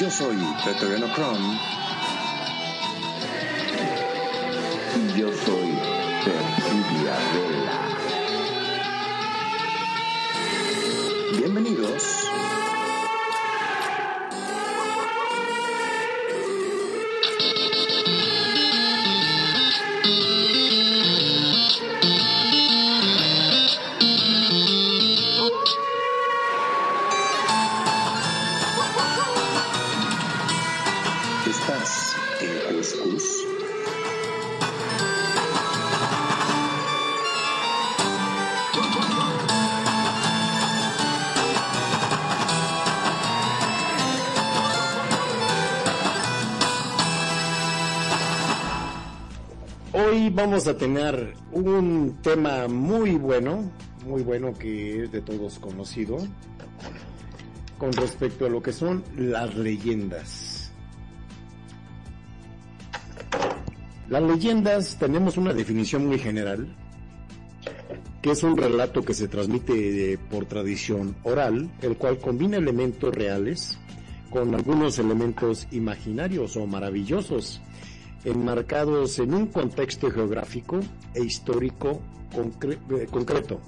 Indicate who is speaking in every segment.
Speaker 1: Yo soy Peter Chrome.
Speaker 2: Vamos a tener un tema muy bueno, muy bueno que es de todos conocido, con respecto a lo que son las leyendas. Las leyendas tenemos una definición muy general, que es un relato que se transmite eh, por tradición oral, el cual combina elementos reales con algunos elementos imaginarios o maravillosos enmarcados en un contexto geográfico e histórico eh, concreto.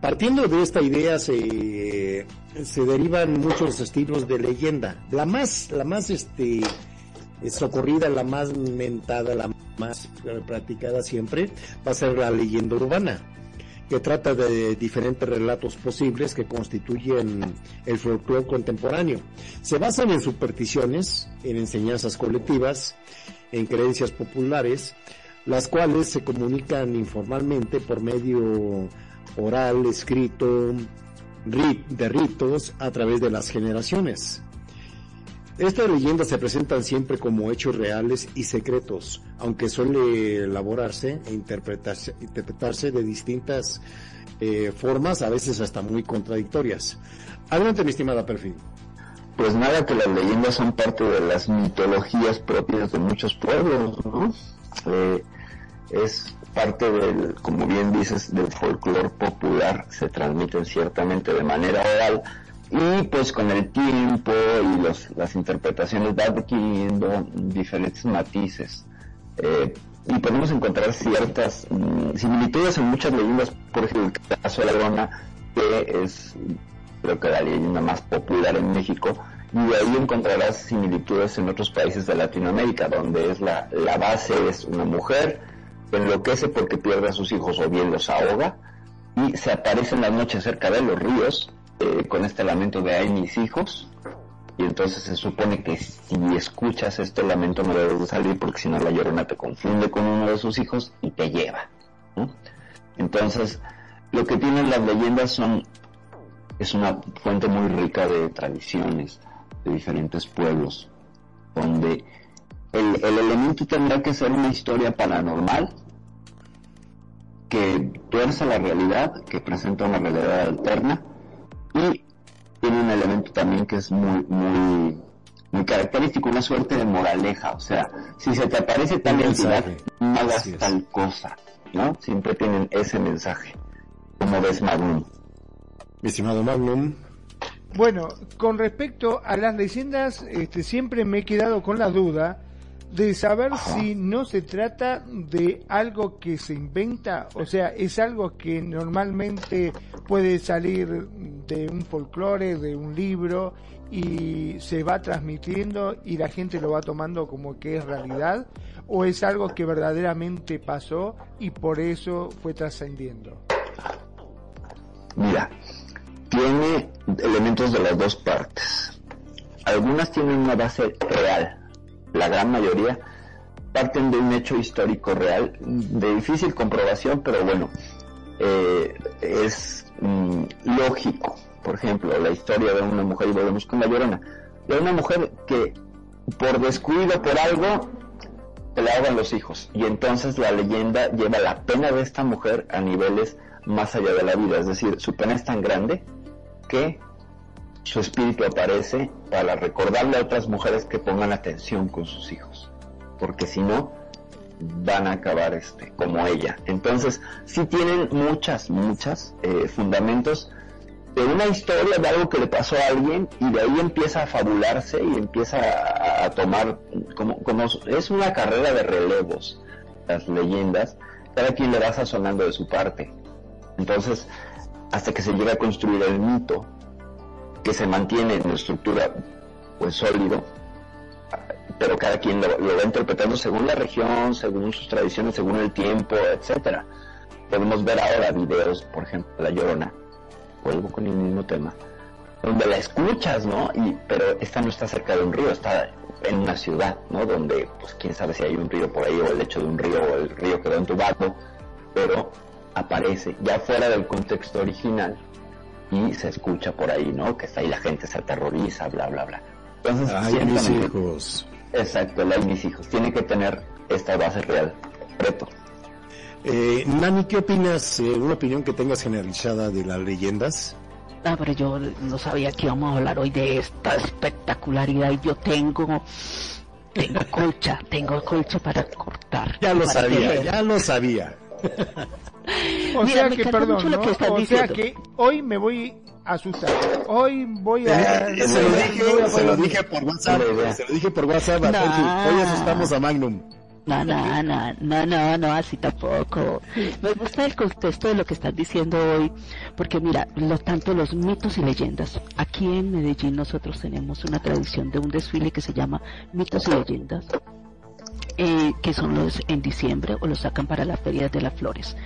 Speaker 2: Partiendo de esta idea se, se derivan muchos estilos de leyenda. La más, la más este, eh, socorrida, la más mentada, la más eh, practicada siempre va a ser la leyenda urbana, que trata de diferentes relatos posibles que constituyen el folclore contemporáneo. Se basan en supersticiones, en enseñanzas colectivas, en creencias populares, las cuales se comunican informalmente por medio oral, escrito, rit- de ritos a través de las generaciones. Estas leyendas se presentan siempre como hechos reales y secretos, aunque suele elaborarse e interpretarse, interpretarse de distintas eh, formas, a veces hasta muy contradictorias. Adelante, mi estimada Perfil.
Speaker 3: Pues nada, que las leyendas son parte de las mitologías propias de muchos pueblos, ¿no? Eh, es parte del, como bien dices, del folclore popular, se transmiten ciertamente de manera oral y pues con el tiempo y los, las interpretaciones va adquiriendo diferentes matices. Eh, y podemos encontrar ciertas mm, similitudes en muchas leyendas, por ejemplo, el caso de la Llorona, que es creo que la leyenda más popular en México, y de ahí encontrarás similitudes en otros países de Latinoamérica, donde es la, la base es una mujer que enloquece porque pierde a sus hijos o bien los ahoga, y se aparece en la noche cerca de los ríos eh, con este lamento de ay mis hijos, y entonces se supone que si escuchas este lamento no debes salir porque si no la llorona te confunde con uno de sus hijos y te lleva. Entonces, lo que tienen las leyendas son es una fuente muy rica de tradiciones de diferentes pueblos, donde el, el elemento tendrá que ser una historia paranormal que tuerce la realidad, que presenta una realidad alterna y tiene un elemento también que es muy, muy, muy característico, una suerte de moraleja, o sea, si se te aparece tal entidad, no hagas tal cosa, ¿no? Siempre tienen ese mensaje, como ves Magnum.
Speaker 2: Mi estimado Magnum.
Speaker 4: Bueno, con respecto a las leyendas, este, siempre me he quedado con la duda de saber si no se trata de algo que se inventa, o sea, es algo que normalmente puede salir de un folclore, de un libro, y se va transmitiendo y la gente lo va tomando como que es realidad, o es algo que verdaderamente pasó y por eso fue trascendiendo.
Speaker 3: Mira, tiene elementos de las dos partes. Algunas tienen una base real, la gran mayoría parten de un hecho histórico real, de difícil comprobación, pero bueno, eh, es mm, lógico. Por ejemplo, la historia de una mujer, y volvemos con la llorona, de una mujer que por descuido, por algo, se le hagan los hijos. Y entonces la leyenda lleva la pena de esta mujer a niveles más allá de la vida, es decir, su pena es tan grande que su espíritu aparece para recordarle a otras mujeres que pongan atención con sus hijos, porque si no, van a acabar este, como ella. Entonces, sí tienen muchas, muchas eh, fundamentos de una historia de algo que le pasó a alguien y de ahí empieza a fabularse y empieza a, tomar, como, es una carrera de relevos, las leyendas, cada quien le va sazonando de su parte. Entonces, hasta que se llega a construir el mito, que se mantiene en una estructura pues sólido, pero cada quien lo, va interpretando según la región, según sus tradiciones, según el tiempo, etcétera. Podemos ver ahora videos, por ejemplo, La Llorona, vuelvo con el mismo tema, donde la escuchas, ¿no? Y, pero esta no está cerca de un río, está en una ciudad, ¿no? Donde, pues quién sabe si hay un río por ahí, o el lecho de un río, o el río quedó entubado, pero aparece ya fuera del contexto original y se escucha por ahí, ¿no? Que está ahí la gente se aterroriza, bla, bla, bla.
Speaker 2: Entonces, Ay, mis hijos.
Speaker 3: Exacto, la mis hijos. Tiene que tener esta base real. Reto.
Speaker 2: Eh, Nani, ¿qué opinas? Eh, una opinión que tengas generalizada de las leyendas.
Speaker 5: Ah, pero yo no sabía que íbamos a hablar hoy de esta espectacularidad y yo tengo tengo colcha, tengo colcha para cortar.
Speaker 2: Ya lo sabía, ya lo sabía.
Speaker 4: O sea que, perdón, ¿no? o sea que hoy me voy a asustar. Hoy voy a...
Speaker 2: Eh, se, lo dije, se lo dije por WhatsApp, se lo dije por WhatsApp Hoy asustamos a Magnum.
Speaker 5: No, no, no, no, no, no, así tampoco. Me gusta el contexto de lo que están diciendo hoy, porque mira, lo tanto los mitos y leyendas. Aquí en Medellín nosotros tenemos una tradición de un desfile que se llama Mitos y Leyendas, eh, que son los en diciembre o los sacan para las ferias de las flores,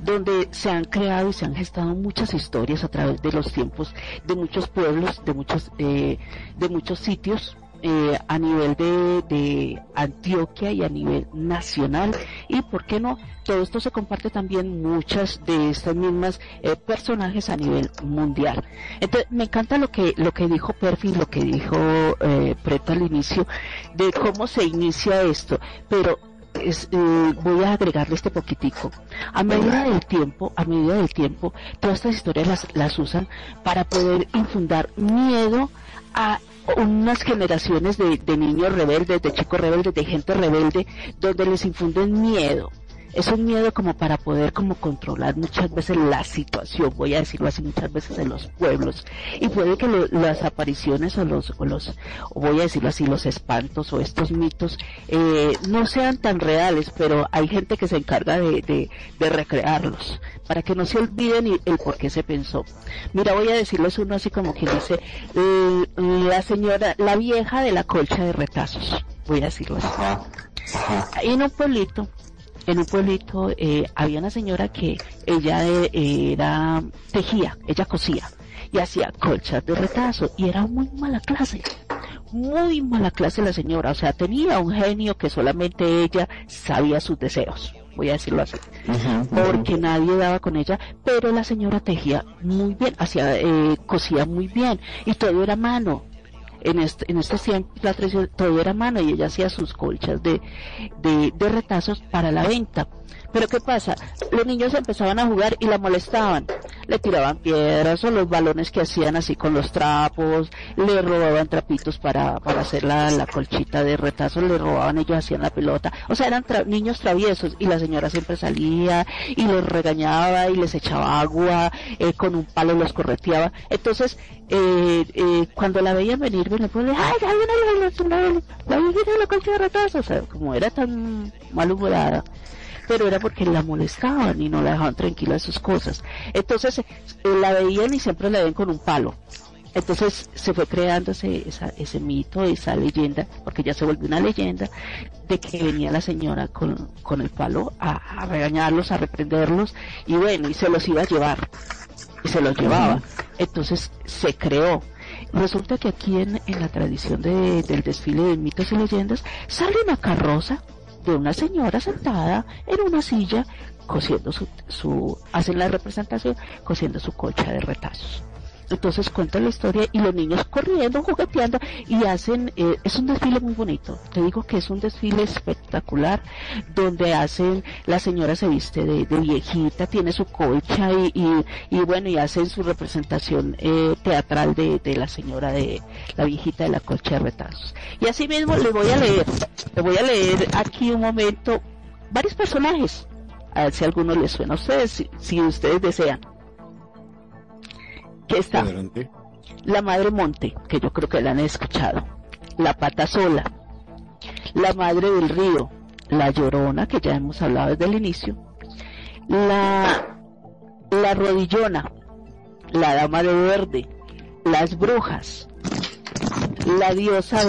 Speaker 5: donde se han creado y se han gestado muchas historias a través de los tiempos de muchos pueblos, de muchos, eh, de muchos sitios eh, a nivel de, Antioquia y a nivel nacional. Y por qué no todo esto se comparte también muchas de estas mismas eh, personajes a nivel mundial entonces me encanta lo que lo que dijo Perfi lo que dijo eh, al inicio de cómo se inicia esto pero es, eh, voy a agregarle este poquitico. A medida del tiempo, a medida del tiempo, todas estas historias las, las usan para poder infundar miedo a unas generaciones de, de niños rebeldes, de chicos rebeldes, de gente rebelde, donde les infunden miedo es un miedo como para poder como controlar muchas veces la situación, voy a decirlo así muchas veces en los pueblos y puede que las apariciones o los, o los voy a decirlo así los espantos o estos mitos eh, no sean tan reales, pero hay gente que se encarga de, de, recrearlos para que no se olviden el por qué se pensó. Mira, voy a decirles uno así como que dice la señora, la vieja de la colcha de retazos, voy a decirlo así. En un pueblito en un pueblito eh, había una señora que ella eh, era tejía, ella cosía y hacía colchas de retazo y era muy mala clase, muy mala clase la señora, o sea, tenía un genio que solamente ella sabía sus deseos, voy a decirlo así, porque nadie daba con ella, pero la señora tejía muy bien, hacía, eh, cosía muy bien y todo era mano, en este, en este tiempo la todo era mano y ella hacía sus colchas de, de, de retazos para la venta. Pero ¿qué pasa? Los niños empezaban a jugar y la molestaban. Le tiraban piedras o los balones que hacían así con los trapos, le robaban trapitos para, para hacer la, la colchita de retazos, le robaban, ellos hacían la pelota. O sea, eran niños traviesos y la señora siempre salía y los regañaba y les echaba agua, eh, con un palo los correteaba. Entonces, eh, eh, cuando la veían venir, ven pues, ay, ya viene la, la, la, la, la colcha de retazos. O sea, como era tan malhumorada pero era porque la molestaban y no la dejaban tranquila de sus cosas. Entonces eh, la veían y siempre la ven con un palo. Entonces se fue creando ese, ese mito, esa leyenda, porque ya se volvió una leyenda, de que venía la señora con, con el palo a, regañarlos, a reprenderlos, y bueno, y se los iba a llevar, y se los llevaba. Entonces se creó. Resulta que aquí en, en la tradición de, del desfile de mitos y leyendas sale una carroza de una señora sentada en una silla cosiendo su, su hacen la representación cosiendo su colcha de retazos. Entonces cuenta la historia y los niños corriendo, jugueteando y hacen, eh, es un desfile muy bonito. Te digo que es un desfile espectacular donde hacen, la señora se viste de, viejita, tiene su colcha y, y, bueno, y hacen su representación eh, teatral de, la señora de la viejita de la colcha de retazos. Y así mismo le voy a leer, le voy a leer aquí un momento varios personajes. A ver si alguno les suena a ustedes, si ustedes desean que está la Madre Monte, que yo creo que la han escuchado, la Pata Sola, la Madre del Río, la Llorona, que ya hemos hablado desde el inicio, la, la Rodillona, la Dama de Verde, las Brujas, la diosa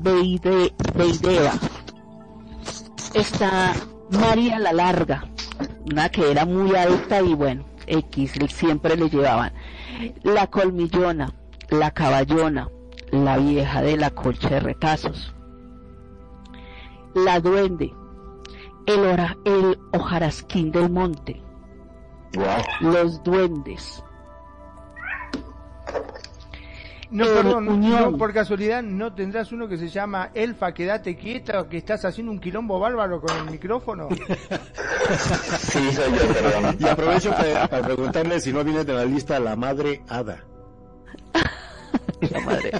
Speaker 5: Beide, Beidea, está María la Larga, una que era muy alta y bueno, X siempre le llevaban la colmillona, la caballona, la vieja de la colcha de retazos, la duende, el, el hojarasquín del monte, los duendes.
Speaker 4: No, perdón, por casualidad no tendrás uno que se llama Elfa, quédate quieta, que estás haciendo un quilombo bárbaro con el micrófono.
Speaker 2: sí, soy yo, perdón. Y aprovecho para, preguntarle si no viene de la lista la madre Hada.
Speaker 5: La madre.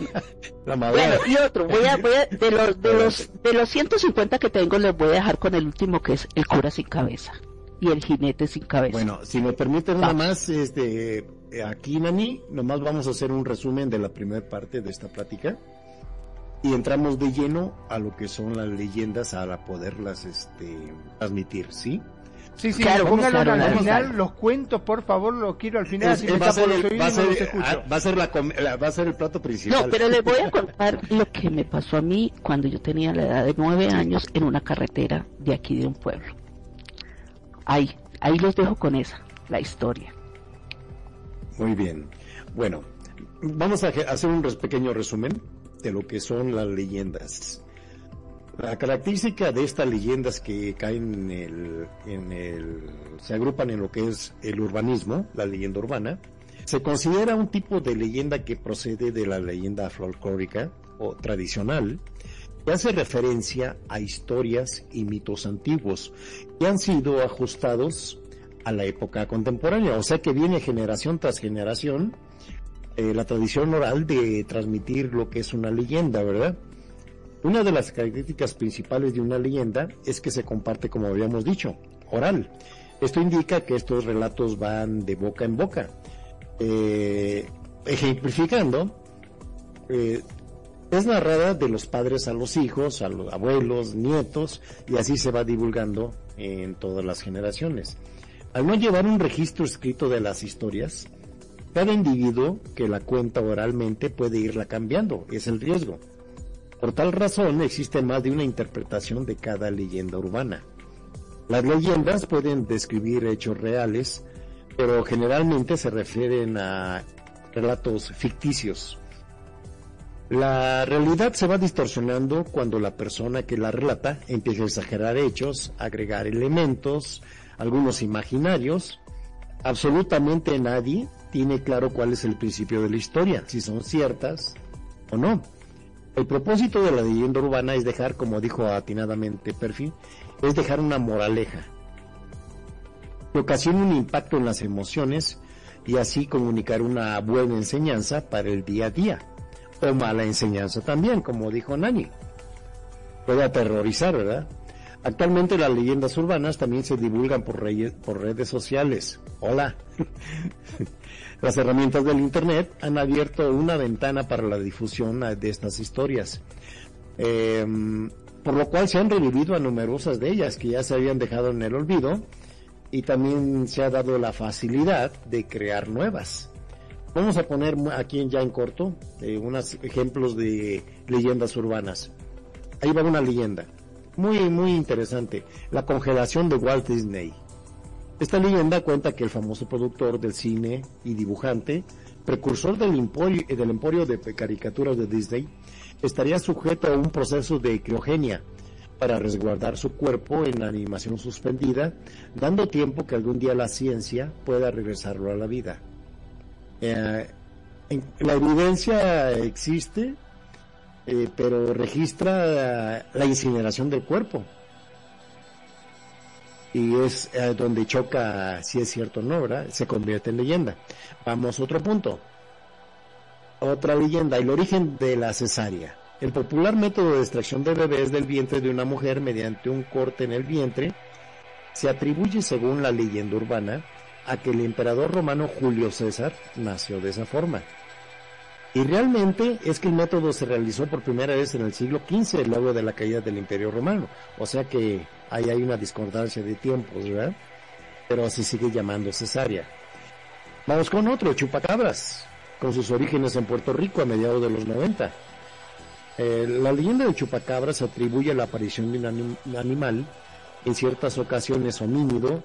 Speaker 5: La madre. Bueno, y otro, voy a, voy a, de los, de los, de los 150 que tengo, les voy a dejar con el último que es el cura sin cabeza y el jinete sin cabeza.
Speaker 2: Bueno, si me permiten nada más, este, aquí Nani, nomás vamos a hacer un resumen de la primera parte de esta plática y entramos de lleno a lo que son las leyendas para poderlas este, transmitir, ¿sí?
Speaker 4: Sí, sí, claro, póngalo al final, los cuentos, por favor, los quiero al final.
Speaker 2: va, a ser va, a ser el plato principal.
Speaker 5: No, pero les voy a contar lo que me pasó a mí cuando yo tenía la edad de nueve años en una carretera de aquí de un pueblo. Ahí, ahí los dejo con esa, la historia.
Speaker 2: Muy bien. Bueno, vamos a hacer un pequeño resumen de lo que son las leyendas. La característica de estas leyendas que caen en el, en el, se agrupan en lo que es el urbanismo, la leyenda urbana, se considera un tipo de leyenda que procede de la leyenda folclórica o tradicional, que hace referencia a historias y mitos antiguos que han sido ajustados a la época contemporánea, o sea que viene generación tras generación eh, la tradición oral de transmitir lo que es una leyenda, ¿verdad? Una de las características principales de una leyenda es que se comparte, como habíamos dicho, oral. Esto indica que estos relatos van de boca en boca. Eh, ejemplificando, eh, es narrada de los padres a los hijos, a los abuelos, nietos, y así se va divulgando en todas las generaciones. Al no llevar un registro escrito de las historias, cada individuo que la cuenta oralmente puede irla cambiando, es el riesgo. Por tal razón existe más de una interpretación de cada leyenda urbana. Las leyendas pueden describir hechos reales, pero generalmente se refieren a relatos ficticios. La realidad se va distorsionando cuando la persona que la relata empieza a exagerar hechos, agregar elementos, algunos imaginarios. Absolutamente nadie tiene claro cuál es el principio de la historia, si son ciertas o no. El propósito de la leyenda urbana es dejar, como dijo atinadamente Perfil, es dejar una moraleja que ocasiona un impacto en las emociones y así comunicar una buena enseñanza para el día a día o mala enseñanza también, como dijo Nani. Puede aterrorizar, ¿verdad? Actualmente las leyendas urbanas también se divulgan por, por redes sociales. Hola. las herramientas del Internet han abierto una ventana para la difusión de estas historias. Em, por lo cual se han revivido a numerosas de ellas que ya se habían dejado en el olvido y también se ha dado la facilidad de crear nuevas. Vamos a poner aquí ya en corto eh, unos ejemplos de leyendas urbanas. Ahí va una leyenda, muy, muy interesante, la congelación de Walt Disney. Esta leyenda cuenta que el famoso productor del cine y dibujante, precursor del emporio, del emporio de caricaturas de Disney, estaría sujeto a un proceso de criogenia para resguardar su cuerpo en animación suspendida, dando tiempo que algún día la ciencia pueda regresarlo a la vida. Eh, La evidencia existe, eh, pero registra la incineración del cuerpo. Y es eh, donde choca si es cierto o no, ¿verdad? Se convierte en leyenda. Vamos a otro punto. Otra leyenda, el origen de la cesárea. El popular método de extracción de bebés del vientre de una mujer mediante un corte en el vientre se atribuye, según la leyenda urbana, a que el emperador romano Julio César nació de esa forma. Y realmente es que el método se realizó por primera vez en el siglo XV, luego de la caída del Imperio Romano. O sea que ahí hay una discordancia de tiempos, ¿verdad? Pero se sigue llamando cesárea. Vamos con otro, chupacabras, con sus orígenes en Puerto Rico a mediados de los 90. Eh, la leyenda de chupacabras atribuye la aparición de un animal, en ciertas ocasiones homínido,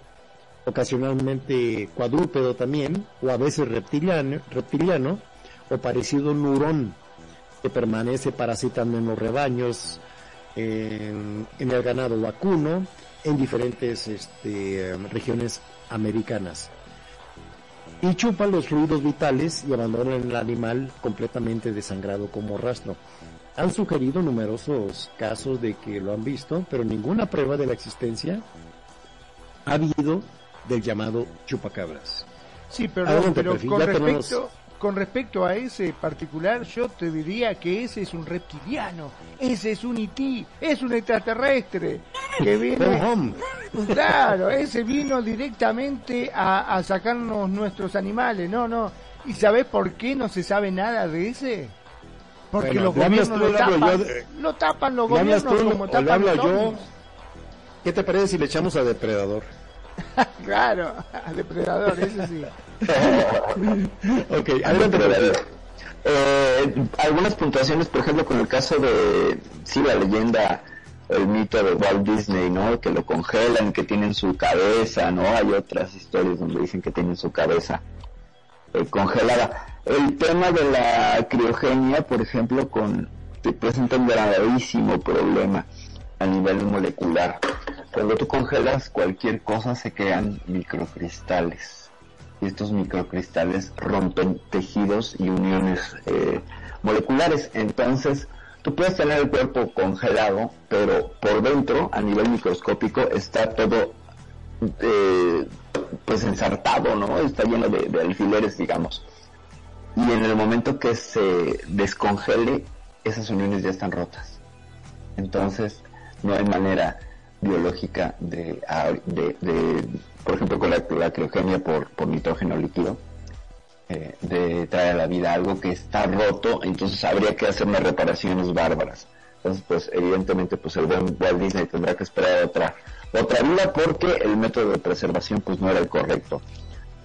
Speaker 2: ocasionalmente cuadrúpedo también, o a veces reptiliano, reptiliano o parecido a un que permanece parasitando en los rebaños, en, el ganado vacuno, en diferentes este, regiones americanas. Y chupan los fluidos vitales y abandonan el animal completamente desangrado como rastro. Han sugerido numerosos casos de que lo han visto, pero ninguna prueba de la existencia ha habido del llamado chupacabras.
Speaker 4: Sí, pero
Speaker 2: Perfil,
Speaker 4: con
Speaker 2: tenemos-
Speaker 4: respecto, con respecto a ese particular, yo te diría que ese es un reptiliano, ese es un IT, es un extraterrestre que viene, claro, ese vino directamente a, a sacarnos nuestros animales, no, no. ¿Y sabes por qué no se sabe nada de ese? Porque
Speaker 2: Bueno,
Speaker 4: los
Speaker 2: ¿le hablas
Speaker 4: gobiernos lo tapan,
Speaker 2: yo
Speaker 4: lo tapan los
Speaker 2: ¿Le hablas
Speaker 4: gobiernos
Speaker 2: tú
Speaker 4: como tapan los
Speaker 2: yo? ¿Qué te parece si le echamos a Depredador?
Speaker 4: Claro, depredador, ese sí.
Speaker 2: Ok, adelante. Perfil.
Speaker 3: eh, algunas puntuaciones, por ejemplo, con el caso de, sí, la leyenda, el mito de Walt Disney, ¿no? Que lo congelan, que tienen su cabeza, ¿no? Hay otras historias donde dicen que tienen su cabeza eh, congelada. El tema de la criogenia, por ejemplo, con, te presenta un gravísimo problema a nivel molecular. Cuando tú congelas cualquier cosa se crean microcristales y estos microcristales rompen tejidos y uniones eh, moleculares. Entonces, tú puedes tener el cuerpo congelado, pero por dentro, a nivel microscópico, está todo eh, pues ensartado, ¿no? Está lleno de, de alfileres, digamos. Y en el momento que se descongele, esas uniones ya están rotas. Entonces, no hay manera biológica de, a- de, de, por ejemplo, con la, la criogenia por, por nitrógeno líquido, eh, de traer a la vida algo que está roto, entonces habría que hacer unas reparaciones bárbaras. Entonces, pues, evidentemente, pues el buen Walt Disney tendrá que esperar otra, otra vida porque el método de preservación, pues, no era el correcto.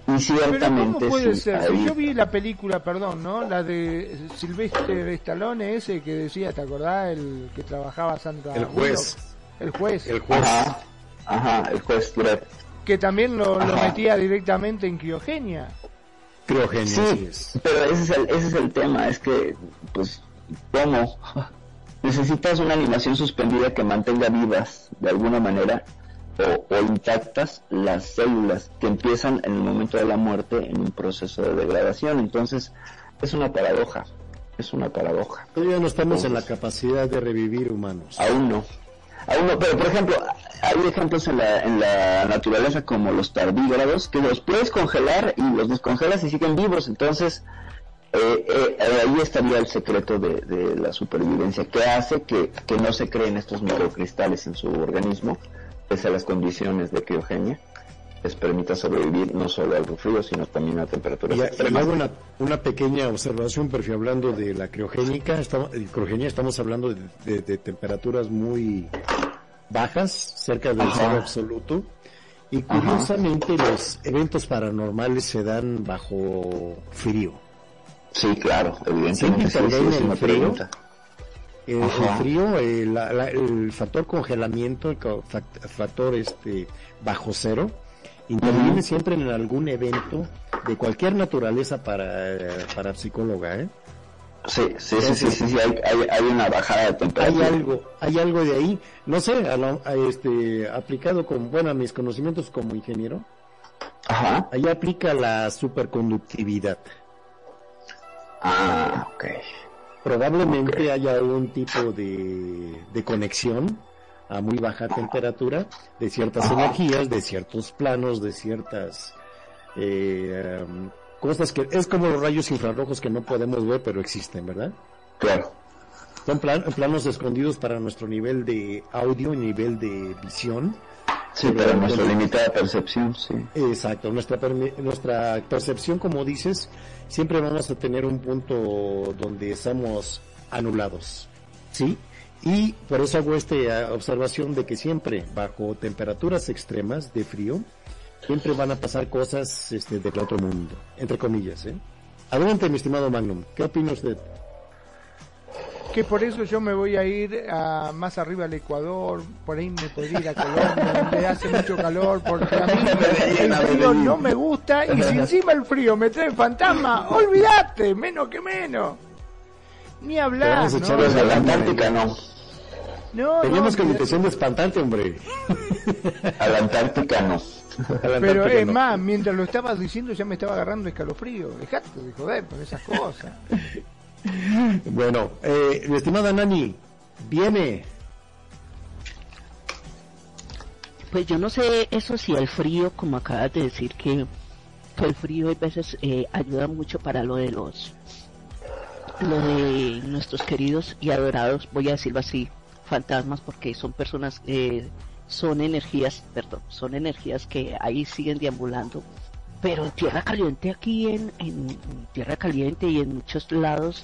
Speaker 3: Y
Speaker 4: Pero
Speaker 3: ciertamente,
Speaker 4: ¿cómo puede
Speaker 3: sí,
Speaker 4: ser?
Speaker 3: Ahí-
Speaker 4: yo vi la película, perdón, ¿no? La de Silvestre Stallone, ese que decía, ¿te acordás? El que trabajaba Sandra
Speaker 2: El juez.
Speaker 4: El juez.
Speaker 2: El juez.
Speaker 3: Ajá, ajá, el juez Dredd.
Speaker 4: Que también lo, metía directamente en criogenia.
Speaker 2: Criogenia,
Speaker 3: Sí,
Speaker 2: es.
Speaker 3: pero ese es, el, ese es el tema, es que, pues, ¿cómo? Necesitas una animación suspendida que mantenga vivas, de alguna manera, o, o intactas las células que empiezan en el momento de la muerte en un proceso de degradación. Entonces, es una paradoja, es una paradoja.
Speaker 2: Todavía no estamos en la capacidad de revivir humanos.
Speaker 3: Aún no. Aún no, pero por ejemplo, hay ejemplos en la, en la naturaleza como los tardígrados que los puedes congelar y los descongelas y siguen vivos. Entonces, eh, eh, ahí estaría el secreto de, de la supervivencia, que hace que, que no se creen estos microcristales en su organismo, pese a las condiciones de criogenia, les permita sobrevivir no solo al frío, sino también a temperaturas
Speaker 2: Y, y hago una, una pequeña observación, perfil, hablando de la criogénica, estamos, criogenia, estamos hablando de, de- de temperaturas muy bajas, cerca del cero absoluto, y curiosamente los eventos paranormales se dan bajo frío.
Speaker 3: Sí, claro, evidentemente, sí, sí, es una
Speaker 2: frío?
Speaker 3: pregunta.
Speaker 2: Eh, el frío, eh, la- la- el factor congelamiento, el factor este bajo cero, interviene siempre en algún evento de cualquier naturaleza para, para psicóloga, ¿eh?
Speaker 3: Sí, sí, sí, sí, sí, sí, hay, hay, hay una bajada de
Speaker 2: Hay
Speaker 3: temperatura.
Speaker 2: algo, hay algo de ahí, no sé, a lo- a este, aplicado con, bueno, a mis conocimientos como ingeniero,
Speaker 3: Ajá.
Speaker 2: ahí aplica la superconductividad.
Speaker 3: Ah, ok.
Speaker 2: Probablemente haya un tipo de, de conexión a muy baja temperatura de ciertas energías, de ciertos planos, de ciertas eh, um, cosas que es como los rayos infrarrojos que no podemos ver pero existen, ¿verdad?
Speaker 3: Claro.
Speaker 2: Son plan- planos escondidos para nuestro nivel de audio y nivel de visión.
Speaker 3: Sí, para nuestra limitada percepción, sí.
Speaker 2: Exacto, nuestra, nuestra percepción, como dices, siempre vamos a tener un punto donde estamos anulados, ¿sí? Y por eso hago esta observación de que siempre, bajo temperaturas extremas de frío, siempre van a pasar cosas este, del otro mundo, entre comillas, ¿eh? Adelante, mi estimado Magnum, ¿qué opina usted?
Speaker 4: Que por eso yo me voy a ir a, más arriba al Ecuador, por ahí me podría ir a Colombia, donde hace mucho calor, porque a mí el frío no me gusta y si encima el frío me trae fantasma, olvídate, menos que menos. Ni hablar,
Speaker 2: vamos a
Speaker 4: ¿no?
Speaker 2: echar
Speaker 3: a la Antártica no.
Speaker 4: No,
Speaker 2: Teníamos
Speaker 4: no,
Speaker 2: connotación de espantante, hombre.
Speaker 3: A la Antártica no.
Speaker 2: La
Speaker 4: Pero es
Speaker 2: no.
Speaker 4: más, mientras lo estabas diciendo ya me estaba agarrando escalofrío. Dejate de joder por esas cosas.
Speaker 2: Bueno, eh, mi estimada Nani, viene.
Speaker 5: Pues yo no sé eso si el frío, como acabas de decir, que, que el frío a veces eh, ayuda mucho para lo de los, lo de nuestros queridos y adorados, voy a decirlo así, fantasmas, porque son personas, eh, son energías, perdón, son energías que ahí siguen deambulando. Pero en tierra caliente aquí en, tierra caliente y en muchos lados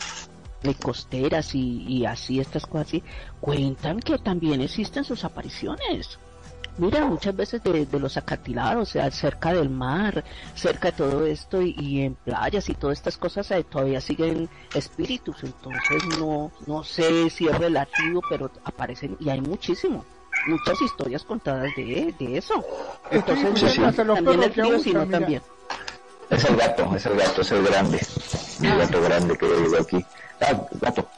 Speaker 5: de costeras y, así estas cosas así, cuentan que también existen sus apariciones. Mira, muchas veces de, los acantilados, o sea, cerca del mar, cerca de todo esto y, y en playas y todas estas cosas eh, todavía siguen espíritus, entonces no, no sé si es relativo, pero aparecen y hay muchísimo, muchas historias contadas de, de eso. Entonces,
Speaker 4: hasta los
Speaker 5: también el frío, sino
Speaker 4: mira.
Speaker 5: también.
Speaker 3: Es el gato, es el gato, es el grande. El gato grande que llegó aquí. Ah, gato.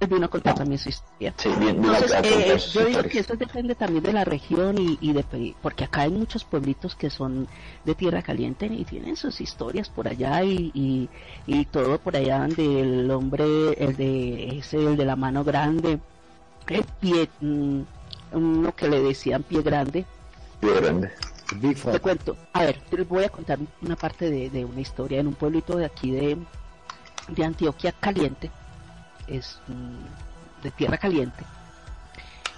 Speaker 5: Él vino a contar también su historia.
Speaker 3: Sí, bien, bien
Speaker 5: Entonces,
Speaker 3: a
Speaker 5: eh,
Speaker 3: sus
Speaker 5: yo digo que eso depende también de la región y, y de porque acá hay muchos pueblitos que son de tierra caliente y tienen sus historias por allá y, y, y todo por allá del hombre, el de ese, el de la mano grande, el pie, uno que le decían pie grande.
Speaker 3: Bien grande.
Speaker 5: Te cuento, a ver, te les voy a contar una parte de, de una historia en un pueblito de aquí de, de Antioquia Caliente, es mm, de tierra caliente.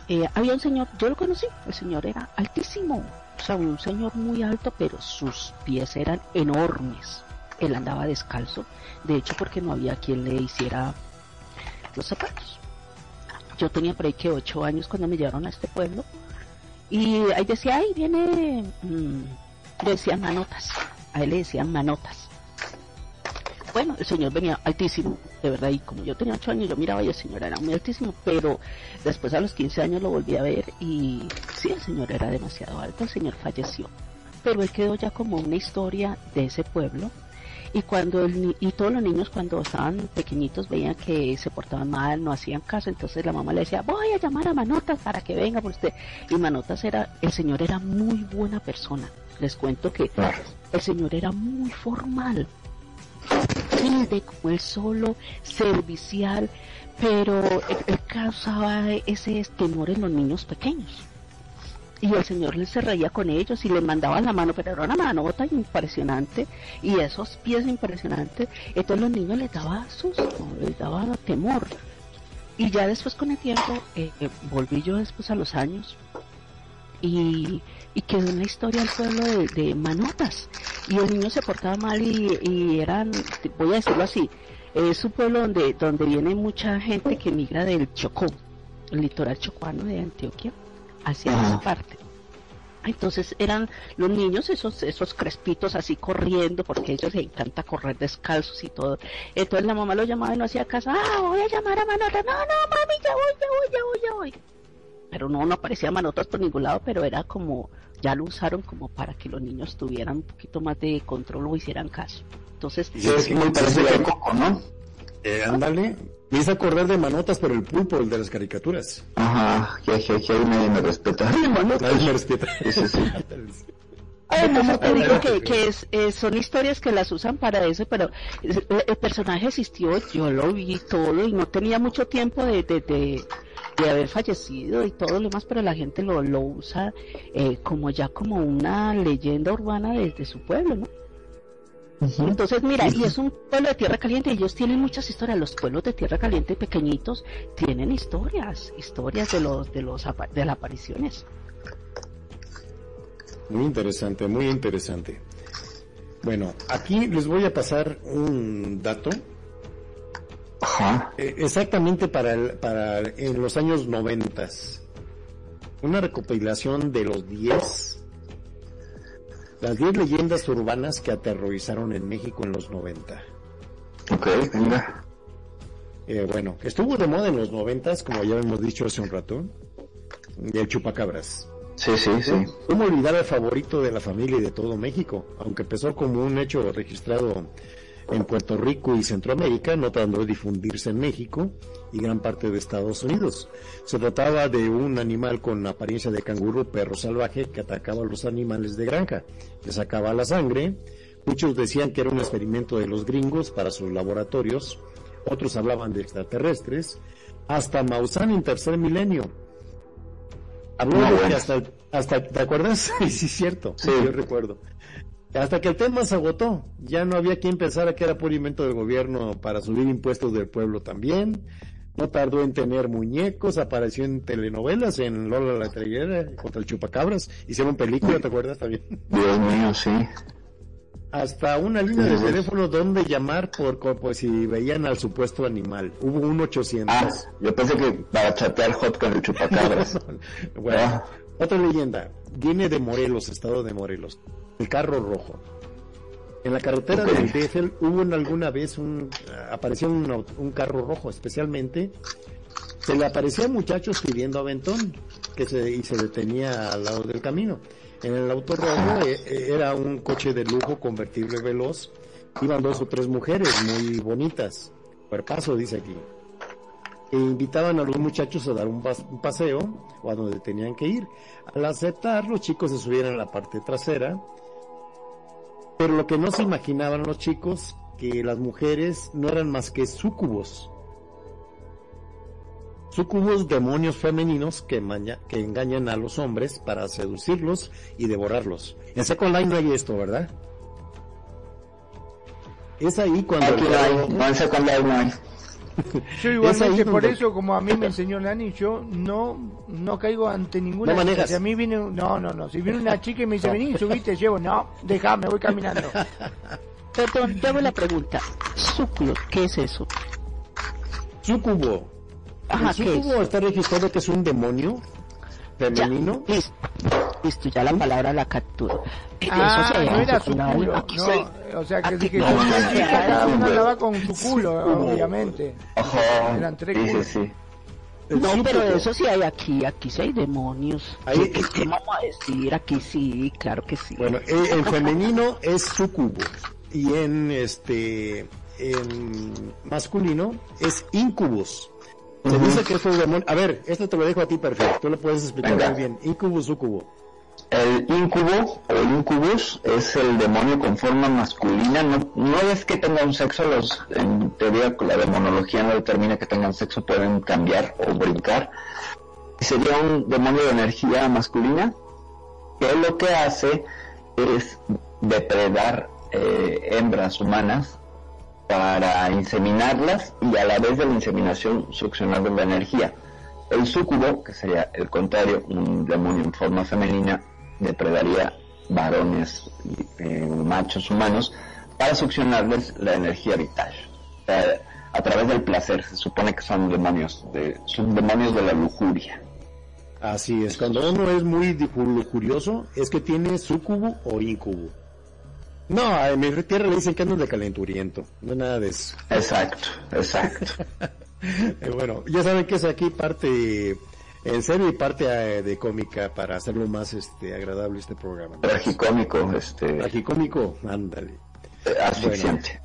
Speaker 5: Eh, había un señor, yo lo conocí, el señor era altísimo, o sea, un señor muy alto, pero sus pies eran enormes. Él andaba descalzo, de hecho porque no había quien le hiciera los zapatos. Yo tenía por ahí que ocho años cuando me llevaron a este pueblo y ahí decía, ahí viene, mm, le decían manotas, a él le decían manotas. Bueno, el señor venía altísimo, de verdad, y como yo tenía ocho años, yo miraba y el señor era muy altísimo, pero después a los 15 años lo volví a ver y sí, el señor era demasiado alto, el señor falleció. Pero él quedó ya como una historia de ese pueblo y cuando el y todos los niños cuando estaban pequeñitos veían que se portaban mal, no hacían caso, entonces la mamá le decía, voy a llamar a Manotas para que venga por usted. Y Manotas era, el señor era muy buena persona. Les cuento que el señor era muy formal, humilde como él solo, servicial, pero él, él causaba ese temor en los niños pequeños. Y el señor les se reía con ellos y le mandaba la mano, pero era una manota impresionante y esos pies impresionantes. Entonces los niños les daba susto, les daba temor. Y ya después con el tiempo, eh, eh, volví yo después a los años y, y quedó una historia al pueblo de, de manotas. Y el niño se portaba mal y, y eran, voy a decirlo así, es un pueblo donde, donde viene mucha gente que migra del Chocó, el litoral chocuano de Antioquia, hacia esa parte. Entonces eran los niños, esos, esos crespitos así corriendo, porque a ellos les encanta correr descalzos y todo. Entonces la mamá lo llamaba y no hacía caso, ah, voy a llamar a Manota, no, no, mami, ya voy, ya voy, ya voy, ya voy. Pero no, no aparecía Manotas por ningún lado, pero era como, ya lo usaron como para que los niños tuvieran un poquito más de control o hicieran caso. Entonces,
Speaker 3: Sí, es muy parecido al coco, ¿no?
Speaker 2: Eh, ándale. Me hice acordar de manotas, pero el pulpo, el de las caricaturas.
Speaker 3: Ajá, que, que, que ahí nadie me respeta. Ay, manotas.
Speaker 2: Nadie me respeta.
Speaker 3: Sí, sí, sí.
Speaker 5: Ay, no, te digo que, que es, eh, son historias que las usan para eso, pero el, el personaje existió, yo lo vi todo y no tenía mucho tiempo de, de, de, de haber fallecido y todo lo demás, pero la gente lo, lo usa eh, como ya como una leyenda urbana desde su pueblo, ¿no? Entonces, mira, y es un pueblo de tierra caliente, ellos tienen muchas historias, los pueblos de tierra caliente pequeñitos tienen historias, historias de los de los apa- de las apariciones.
Speaker 2: Muy interesante, muy interesante. Bueno, aquí les voy a pasar un dato
Speaker 3: Ajá.
Speaker 2: eh, exactamente para, el- para en los años noventas. Una recopilación de los 10, las 10 leyendas urbanas que aterrorizaron en México en los 90.
Speaker 3: Ok, venga.
Speaker 2: Eh, bueno, estuvo de moda en los noventas, como ya hemos dicho hace un rato, el chupacabras.
Speaker 3: Sí, sí, sí.
Speaker 2: ¿Cómo olvidar al favorito de la familia y de todo México? Aunque empezó como un hecho registrado en Puerto Rico y Centroamérica, no tardó en difundirse en México y gran parte de Estados Unidos. Se trataba de un animal con apariencia de canguro, perro salvaje, que atacaba a los animales de granja, le sacaba la sangre. Muchos decían que era un experimento de los gringos para sus laboratorios, otros hablaban de extraterrestres, hasta Maussan en tercer milenio Habló
Speaker 3: No,
Speaker 2: de que
Speaker 3: bueno.
Speaker 2: hasta, hasta, ¿te acuerdas? sí, sí, es cierto.
Speaker 3: Sí.
Speaker 2: Yo recuerdo. Hasta que el tema se agotó. Ya no había quien pensara que era puro invento del gobierno para subir impuestos del pueblo también. No tardó en tener muñecos, apareció en telenovelas, en Lola la Triguera, contra el Chupacabras. Hicieron película, ¿te acuerdas también?
Speaker 3: Dios mío, sí.
Speaker 2: Hasta una línea de teléfono donde llamar por, por- por si veían al supuesto animal. Hubo un 800.
Speaker 3: Ah, yo pensé que para chatear hot con el chupacabras.
Speaker 2: Bueno,
Speaker 3: Ah.
Speaker 2: otra leyenda. Viene de Morelos, estado de Morelos. El carro rojo. En la carretera
Speaker 3: Ok.
Speaker 2: del DF hubo en alguna vez un, apareció un, un carro rojo, especialmente se le aparecía a muchachos pidiendo aventón que se, y se detenía al lado del camino. En el auto rojo eh, eh, era un coche de lujo convertible veloz. Iban dos o tres mujeres muy bonitas. Cuerpazo, dice aquí e invitaban a los muchachos a dar un paseo o a donde tenían que ir. Al aceptar, los chicos se subían a la parte trasera, pero lo que no se imaginaban los chicos, que las mujeres no eran más que súcubos. Súcubos demonios femeninos que, maña- que engañan a los hombres para seducirlos y devorarlos. En Second Life no hay esto, ¿verdad? Es ahí cuando...
Speaker 3: Aquí no hay, no en Second Life no hay.
Speaker 4: Yo igualmente por eso, como a mí me enseñó Lani, yo no no caigo ante ninguna
Speaker 2: No manejas.
Speaker 4: Si a mí viene, no, no, no. Si viene una chica y me dice, vení, subiste, llevo, no, déjame, voy caminando.
Speaker 5: Perdón, te hago la pregunta. Súculo, ¿qué es eso?
Speaker 2: Súcubo.
Speaker 5: Ajá,
Speaker 2: el
Speaker 5: ¿qué
Speaker 2: súcubo
Speaker 5: es?
Speaker 2: está registrado que es un demonio
Speaker 5: Ya,
Speaker 2: femenino.
Speaker 5: listo, listo, ya la palabra la capturo. Eh,
Speaker 4: Ah,
Speaker 5: eso se
Speaker 4: no era su culo,
Speaker 5: aquí
Speaker 4: no,
Speaker 5: se-
Speaker 4: o sea que dije,
Speaker 5: no, no, no, no,
Speaker 4: andaba con su culo,
Speaker 2: Súcubo.
Speaker 4: obviamente.
Speaker 3: Ajá.
Speaker 4: Eran tres
Speaker 3: Sí, sí,
Speaker 4: culos.
Speaker 3: sí.
Speaker 5: No, pero eso sí hay aquí, aquí sí hay demonios.
Speaker 2: Ahí-
Speaker 5: ¿Qué, qué vamos a decir? Aquí sí, claro que sí.
Speaker 2: Bueno, eh, en femenino es sucubo y en este en masculino es incubus. Se dice que estos demonios, a ver, esto te lo dejo a ti perfecto, tú lo puedes explicar
Speaker 3: Venga.
Speaker 2: muy bien. Incubus, sucubo.
Speaker 3: El incubo o incubus es el demonio con forma masculina. No, no es que tenga un sexo, los, en teoría la demonología no determina que tengan sexo, pueden cambiar o brincar. Sería un demonio de energía masculina que lo que hace es depredar eh, hembras humanas para inseminarlas y a la vez de la inseminación succionar la energía. El súcubo, que sería el contrario, un demonio en forma femenina, depredaría varones, eh, machos humanos, para succionarles la energía vital. A través del placer, se supone que son demonios, de, son demonios de la lujuria.
Speaker 2: Así es, cuando uno es muy curioso, es que tiene sucubo o incubo. No, en mi tierra le dicen que andas de calenturiento, no nada de eso.
Speaker 3: Exacto, exacto.
Speaker 2: Eh, bueno, ya saben que es aquí parte en serio y parte eh, de cómica para hacerlo más este agradable este programa.
Speaker 3: Tragicómico, este,
Speaker 2: Aquí cómico, ándale.
Speaker 3: eh, asfixiante.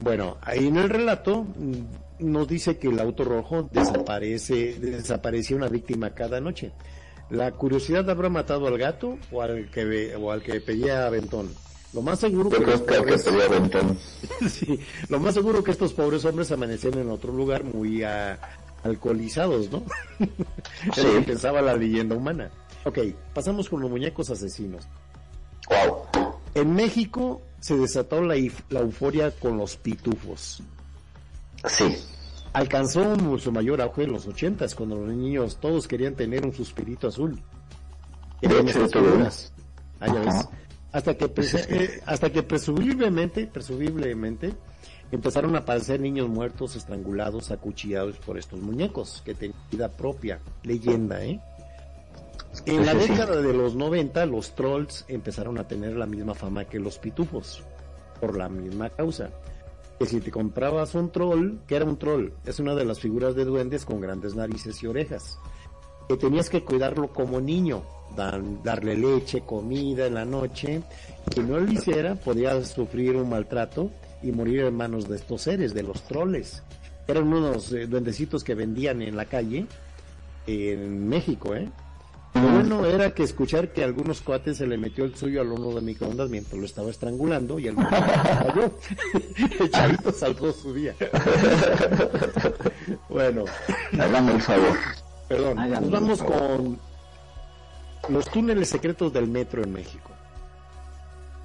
Speaker 2: Bueno, ahí en el relato mm, nos dice que el auto rojo desaparece, desaparecía una víctima cada noche. ¿La curiosidad habrá matado al gato o al que, o al que pedía aventón? Lo más seguro que los
Speaker 3: que.
Speaker 2: Sí, lo más seguro que estos pobres hombres amanecían en otro lugar muy ah, alcoholizados, ¿no? Es lo que
Speaker 3: Sí.
Speaker 2: pensaba la leyenda humana. Ok, pasamos con los muñecos asesinos.
Speaker 3: Wow.
Speaker 2: En México se desató la, la euforia con los pitufos.
Speaker 3: Sí.
Speaker 2: Alcanzó su mayor auge en los ochentas, cuando los niños todos querían tener un suspirito azul.
Speaker 3: De hecho,
Speaker 2: figuras. Ah, ya ves. Hasta que, prese- eh, hasta que presumiblemente, presumiblemente, empezaron a aparecer niños muertos, estrangulados, acuchillados por estos muñecos, que tenían vida propia. Leyenda, ¿eh? En la
Speaker 3: sí, sí.
Speaker 2: década de los 90, los trolls empezaron a tener la misma fama que los pitufos, por la misma causa. Que si te comprabas un troll, que era un troll? Es una de las figuras de duendes con grandes narices y orejas. Que tenías que cuidarlo como niño, dan- darle leche, comida en la noche. Si no lo hiciera, podías sufrir un maltrato y morir en manos de estos seres, de los troles. Eran unos eh, duendecitos que vendían en la calle, en México, ¿eh? Lo bueno era que escuchar que a algunos cuates se le metió el suyo al horno de microondas mientras lo estaba estrangulando y el cayó. El chavito saltó su día. bueno,
Speaker 3: Hágame el favor.
Speaker 2: Perdón. Nos vamos con los túneles secretos del metro en México.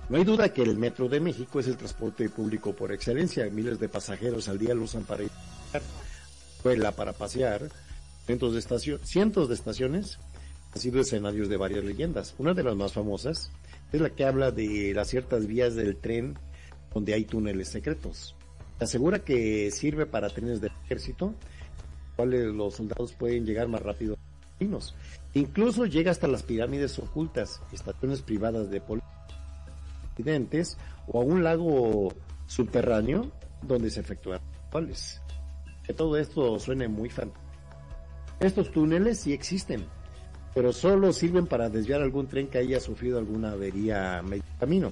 Speaker 2: No hay duda que el metro de México es el transporte público por excelencia. Miles de pasajeros al día lo usan para ir escuela, para pasear. Cientos de, estacio- cientos de estaciones han sido escenarios de varias leyendas. Una de las más famosas es la que habla de las ciertas vías del tren donde hay túneles secretos. Se asegura que sirve para trenes de ejército, cuales los soldados pueden llegar más rápido a los. Incluso llega hasta las pirámides ocultas, estaciones privadas de policía accidentes o a un lago subterráneo donde se efectúan rituales. Que todo esto suene muy fantástico. Estos túneles sí existen, pero solo sirven para desviar algún tren que haya sufrido alguna avería medio camino.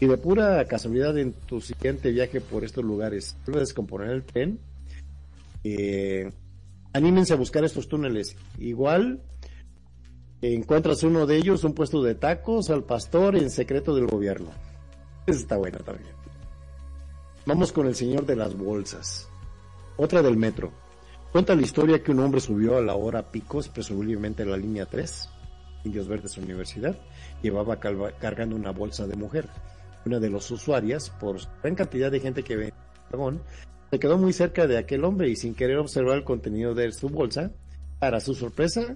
Speaker 2: Y de pura casualidad en tu siguiente viaje por estos lugares, vuelve a descomponer el tren, eh, anímense a buscar estos túneles. Igual encuentras uno de ellos, un puesto de tacos al pastor en secreto del gobierno. Esa está buena también. Vamos con el señor de las bolsas. Otra del metro. Cuenta la historia que un hombre subió a la hora picos, presumiblemente en la línea 3, Indios Verdes Universidad, llevaba cargando una bolsa de mujer. Una de las usuarias, por gran cantidad de gente que ve en el se quedó muy cerca de aquel hombre y sin querer observar el contenido de su bolsa, para su sorpresa,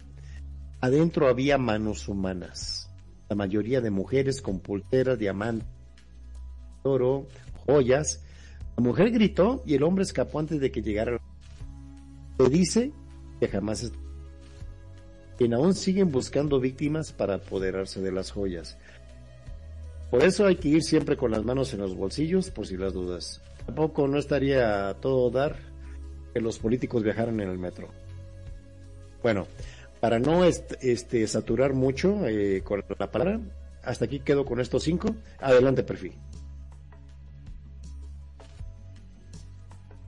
Speaker 2: adentro había manos humanas. La mayoría de mujeres con pulseras, diamantes, oro, joyas. La mujer gritó y el hombre escapó antes de que llegara. Se dice que jamás quien aún siguen buscando víctimas para apoderarse de las joyas. Por eso hay que ir siempre con las manos en los bolsillos por si las dudas. Tampoco no estaría a todo dar que los políticos viajaran en el metro. Bueno, para no est- este, saturar mucho eh, con la palabra, hasta aquí quedo con estos cinco. Adelante, perfil.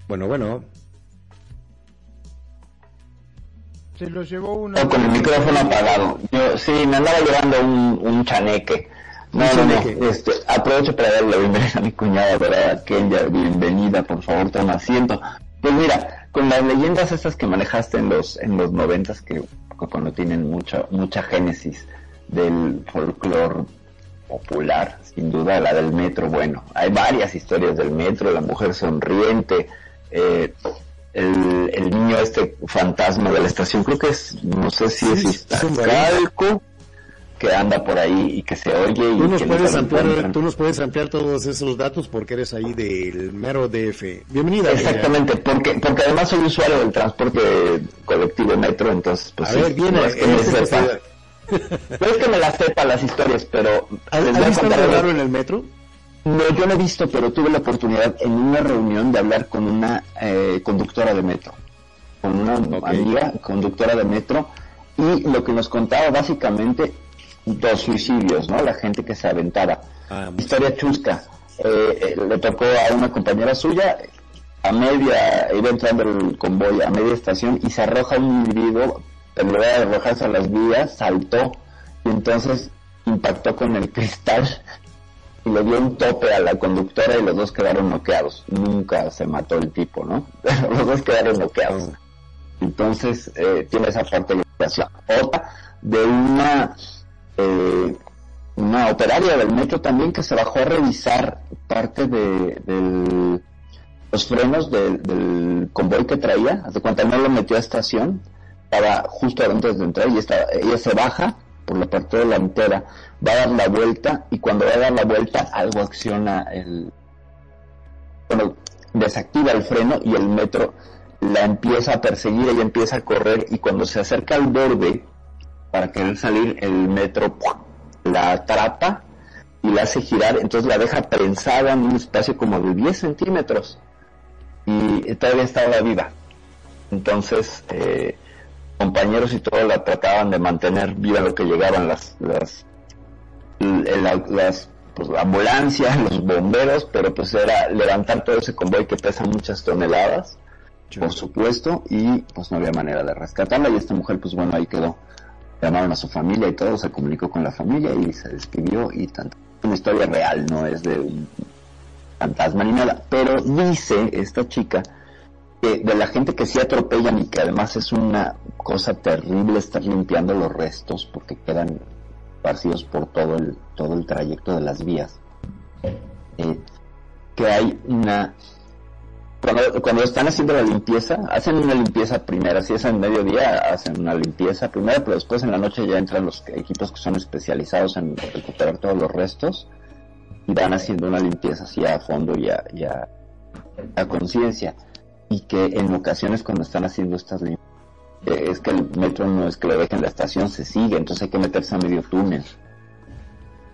Speaker 2: Bueno, bueno.
Speaker 4: Se lo llevó una.
Speaker 3: No, con el micrófono apagado. Yo, sí, me andaba llevando un, un chaneque. No, no, no, este, aprovecho para darle la bienvenida a mi cuñada, ¿verdad? Kenya, bienvenida, por favor, toma asiento. Pues mira, con las leyendas estas que manejaste en los, en los noventas, que, que cuando tienen mucha, mucha génesis del folclore popular, sin duda la del metro, bueno, hay varias historias del metro, la mujer sonriente, eh, el, el niño este fantasma de la estación, creo que es, no sé si
Speaker 2: Sí,
Speaker 3: es Iztacalco, que anda por ahí y que se oye y
Speaker 2: Tú nos, puedes
Speaker 3: lo
Speaker 2: ampliar,
Speaker 3: encuentran.
Speaker 2: tú nos puedes ampliar todos esos datos porque eres ahí del mero DF. Bienvenida.
Speaker 3: Exactamente, porque, porque además soy usuario del transporte colectivo metro, entonces pues
Speaker 2: A
Speaker 3: sí,
Speaker 2: ver, viene.
Speaker 3: no es que me sepa,
Speaker 2: ciudad.
Speaker 3: no es que me las sepa las historias, pero
Speaker 2: ¿Has visto algo raro en el metro?
Speaker 3: No, yo no he visto, pero tuve la oportunidad en una reunión de hablar con una eh, conductora de metro, con una amiga conductora de metro, y lo que nos contaba básicamente dos suicidios, ¿no? La gente que se aventaba.
Speaker 2: Ah,
Speaker 3: Historia chusca. Eh, eh, le tocó a una compañera suya, a media, iba entrando el convoy a media estación y se arroja un individuo en lugar de arrojarse a las vías, saltó y entonces impactó con el cristal y le dio un tope a la conductora y los dos quedaron noqueados. Nunca se mató el tipo, ¿no? Los dos quedaron noqueados. Entonces, eh, tiene esa parte de la Otra, de una, eh, una operaria del metro también que se bajó a revisar parte de, los frenos del, convoy que traía. Hace cuenta no lo metió a estación, estaba justo antes de entrar y estaba, ella se baja por la parte delantera, va a dar la vuelta y cuando va a dar la vuelta algo acciona el... Bueno, desactiva el freno y el metro la empieza a perseguir, ella empieza a correr y cuando se acerca al borde para querer salir, el metro la atrapa y la hace girar, entonces la deja prensada en un espacio como de 10 centímetros y todavía estaba viva. Entonces, eh, compañeros y todo la trataban de mantener viva lo que llegaban las, las, las pues, ambulancias, los bomberos, pero pues era levantar todo ese convoy que pesa muchas toneladas, por supuesto, y pues no había manera de rescatarla y esta mujer pues bueno ahí quedó. Llamaron a su familia y todo, se comunicó con la familia y se despidió y tanto. Una historia real, no es de un fantasma ni nada, pero dice esta chica de la gente que sí atropellan y que además es una cosa terrible estar limpiando los restos porque quedan vacíos por todo el, todo el trayecto de las vías. Eh, que hay una... Cuando, están haciendo la limpieza, hacen una limpieza primera, si es en mediodía, hacen una limpieza primera, pero después en la noche ya entran los equipos que son especializados en recuperar todos los restos y van haciendo una limpieza así a fondo y a, a conciencia y que en ocasiones cuando están haciendo estas líneas eh, es que el metro no es que lo dejen en la estación, se sigue, entonces hay que meterse a medio túnel.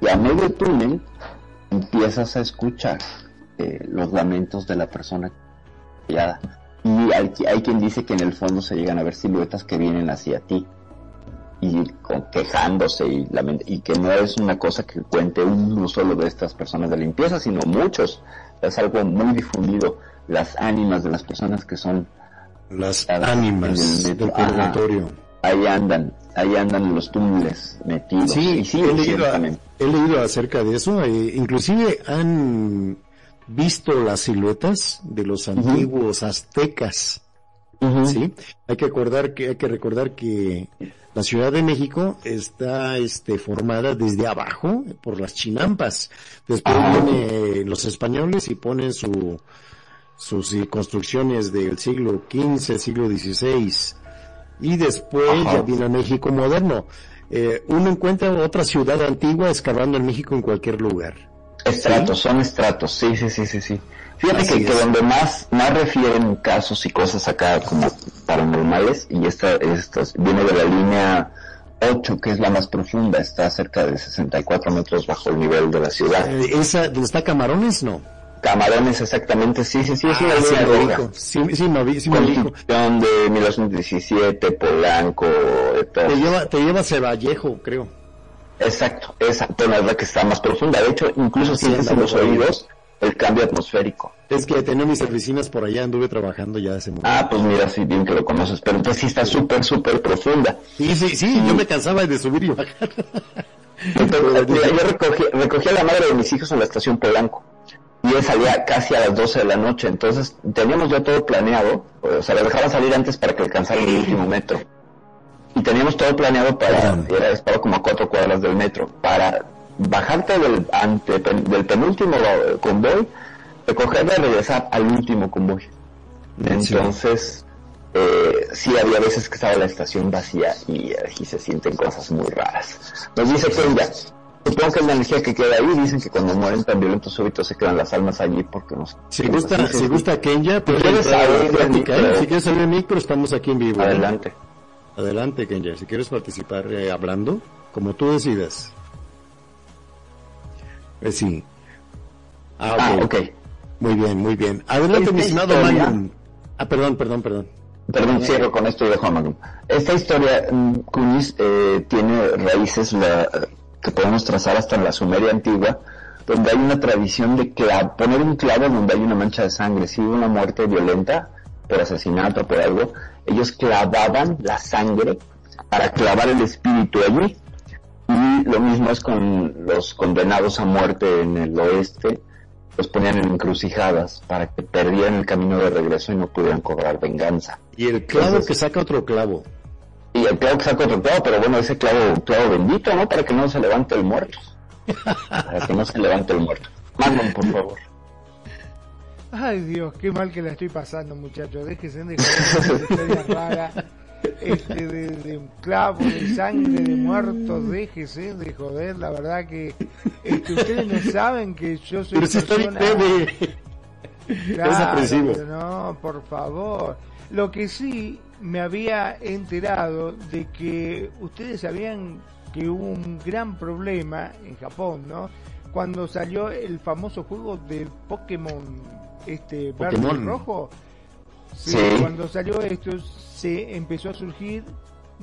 Speaker 3: Y a medio túnel empiezas a escuchar eh, los lamentos de la persona Y hay, hay quien dice que en el fondo se llegan a ver siluetas que vienen hacia ti y con, quejándose y, y que no es una cosa que cuente uno solo de estas personas de limpieza, sino muchos. Es algo muy difundido las ánimas de las personas que son
Speaker 2: las ánimas del purgatorio.
Speaker 3: ahí andan, ahí andan los túneles metidos.
Speaker 2: Sí, sí he, leído, he leído acerca de eso. Eh, inclusive han visto las siluetas de los antiguos aztecas. Sí, hay que acordar que hay que recordar que la Ciudad de México está este formada desde abajo por las chinampas. Después vienen los españoles y ponen su sus construcciones del siglo XV, siglo XVI, y después ya vino México moderno. Eh, uno encuentra otra ciudad antigua excavando en México en cualquier lugar.
Speaker 3: Estratos, son estratos, sí, sí, sí, sí, sí. Fíjate que, donde más, más refieren casos y cosas acá como paranormales, y esta, esta viene de la línea 8, que es la más profunda, está cerca de 64 metros bajo el nivel de la ciudad.
Speaker 2: Eh, ¿Esa, donde está Camarones? No.
Speaker 3: Camarones, exactamente, sí, sí, sí, es una línea roja.
Speaker 2: Sí, sí, me, sí
Speaker 3: me de 1917, Polanco, todo.
Speaker 2: Te lleva, te lleva a Vallejo, creo.
Speaker 3: Exacto, esa la que está más profunda. De hecho, incluso sientes en los oídos el cambio atmosférico.
Speaker 2: Es que tenía mis oficinas por allá, anduve trabajando ya hace mucho.
Speaker 3: Ah, pues mira, sí, bien que lo conoces, pero entonces sí está súper, súper profunda.
Speaker 2: Sí, sí, sí, yo me cansaba de subir y bajar.
Speaker 3: Entonces, yo recogí, recogí a la madre de mis hijos en la estación Polanco y él salía casi a las 12 de la noche, entonces teníamos ya todo planeado, o sea, lo dejaban salir antes para que alcanzara el último metro. Y teníamos todo planeado para, era, estaba como a cuatro cuadras del metro, para bajarte del, ante, del penúltimo convoy, recogerla y regresar al último convoy. Entonces, eh, sí había veces que estaba la estación vacía y, aquí se sienten cosas muy raras. Nos dice ya Supongo que es la energía que queda ahí. Dicen que cuando mueren tan violentos súbitos se quedan las almas allí porque no
Speaker 2: Si gusta, si gusta Kenya, pues puedes ¿eh? Si quieres salir en micro, estamos aquí en vivo.
Speaker 3: ¿eh? Adelante.
Speaker 2: Kenya. Si quieres participar eh, hablando, como tú decidas. Eh, sí.
Speaker 3: Ah, ah ok.
Speaker 2: Muy bien, muy bien. Adelante, mi estimado Magnum. Ah, perdón, perdón, perdón.
Speaker 3: Perdón, cierro con esto y dejo a Magnum. Esta historia, mm, Kunis, eh, tiene raíces la, que podemos trazar hasta en la Sumeria antigua, donde hay una tradición de poner un clavo donde hay una mancha de sangre. Si hubo una muerte violenta, por asesinato, por algo, ellos clavaban la sangre para clavar el espíritu allí. Y lo mismo es con los condenados a muerte en el oeste, los ponían en encrucijadas para que perdieran el camino de regreso y no pudieran cobrar venganza.
Speaker 2: Y el clavo que saca otro clavo.
Speaker 3: Y el clavo que saca otro clavo, pero bueno, ese clavo, clavo bendito, ¿no? Para que no se levante el muerto. Para que no se levante el muerto. Marlon, por favor.
Speaker 4: Ay Dios, qué mal que la estoy pasando muchachos, déjense de joder, historias raras, este, de, de clavo, de sangre, de muertos, déjense de joder, la verdad que este, ustedes no saben que yo soy
Speaker 2: Pero si
Speaker 4: persona... Claro,
Speaker 2: es
Speaker 4: pero no, por favor. Lo que sí me había enterado de que ustedes sabían que hubo un gran problema en Japón, ¿no? Cuando salió el famoso juego del Pokémon este verde rojo. Sí. Cuando salió esto se empezó a surgir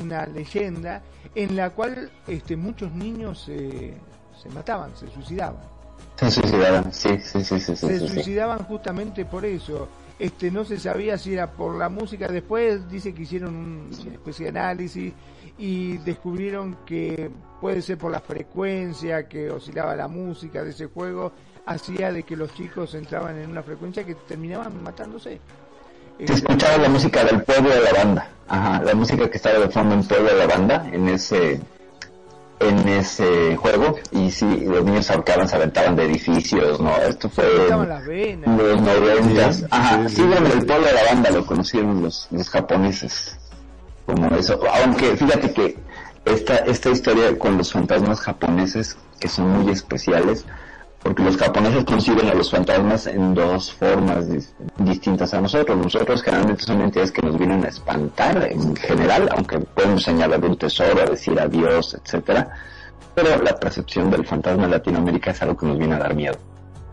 Speaker 4: una leyenda en la cual este muchos niños se, se mataban, se suicidaban
Speaker 3: Se suicidaron, sí, sí, sí, sí,
Speaker 4: se
Speaker 3: sí, sí.
Speaker 4: suicidaban justamente por eso. Este no se sabía si era por la música. Después dice que hicieron un- una especie de análisis y descubrieron que puede ser por la frecuencia que oscilaba la música de ese juego, hacía de que los chicos entraban en una frecuencia que terminaban matándose.
Speaker 3: Se
Speaker 4: Este,
Speaker 3: escuchaba la música del pueblo de la banda. Ajá, la música que estaba de fondo en pueblo de la banda, en ese en ese juego y sí, los niños se ahorcaban, se aventaban de edificios, ¿no? Esto fue en
Speaker 4: las venas.
Speaker 3: los noventas. Ajá,
Speaker 2: sí.
Speaker 3: bueno, el pueblo de la banda lo conocieron los, los japoneses como eso. Aunque fíjate que esta, esta historia con los fantasmas japoneses, que son muy especiales, porque los japoneses conciben a los fantasmas en dos formas dis- distintas a nosotros. Nosotros generalmente son entidades que nos vienen a espantar en general, aunque podemos señalar un tesoro, decir adiós, etcétera. Pero la percepción del fantasma en Latinoamérica es algo que nos viene a dar miedo.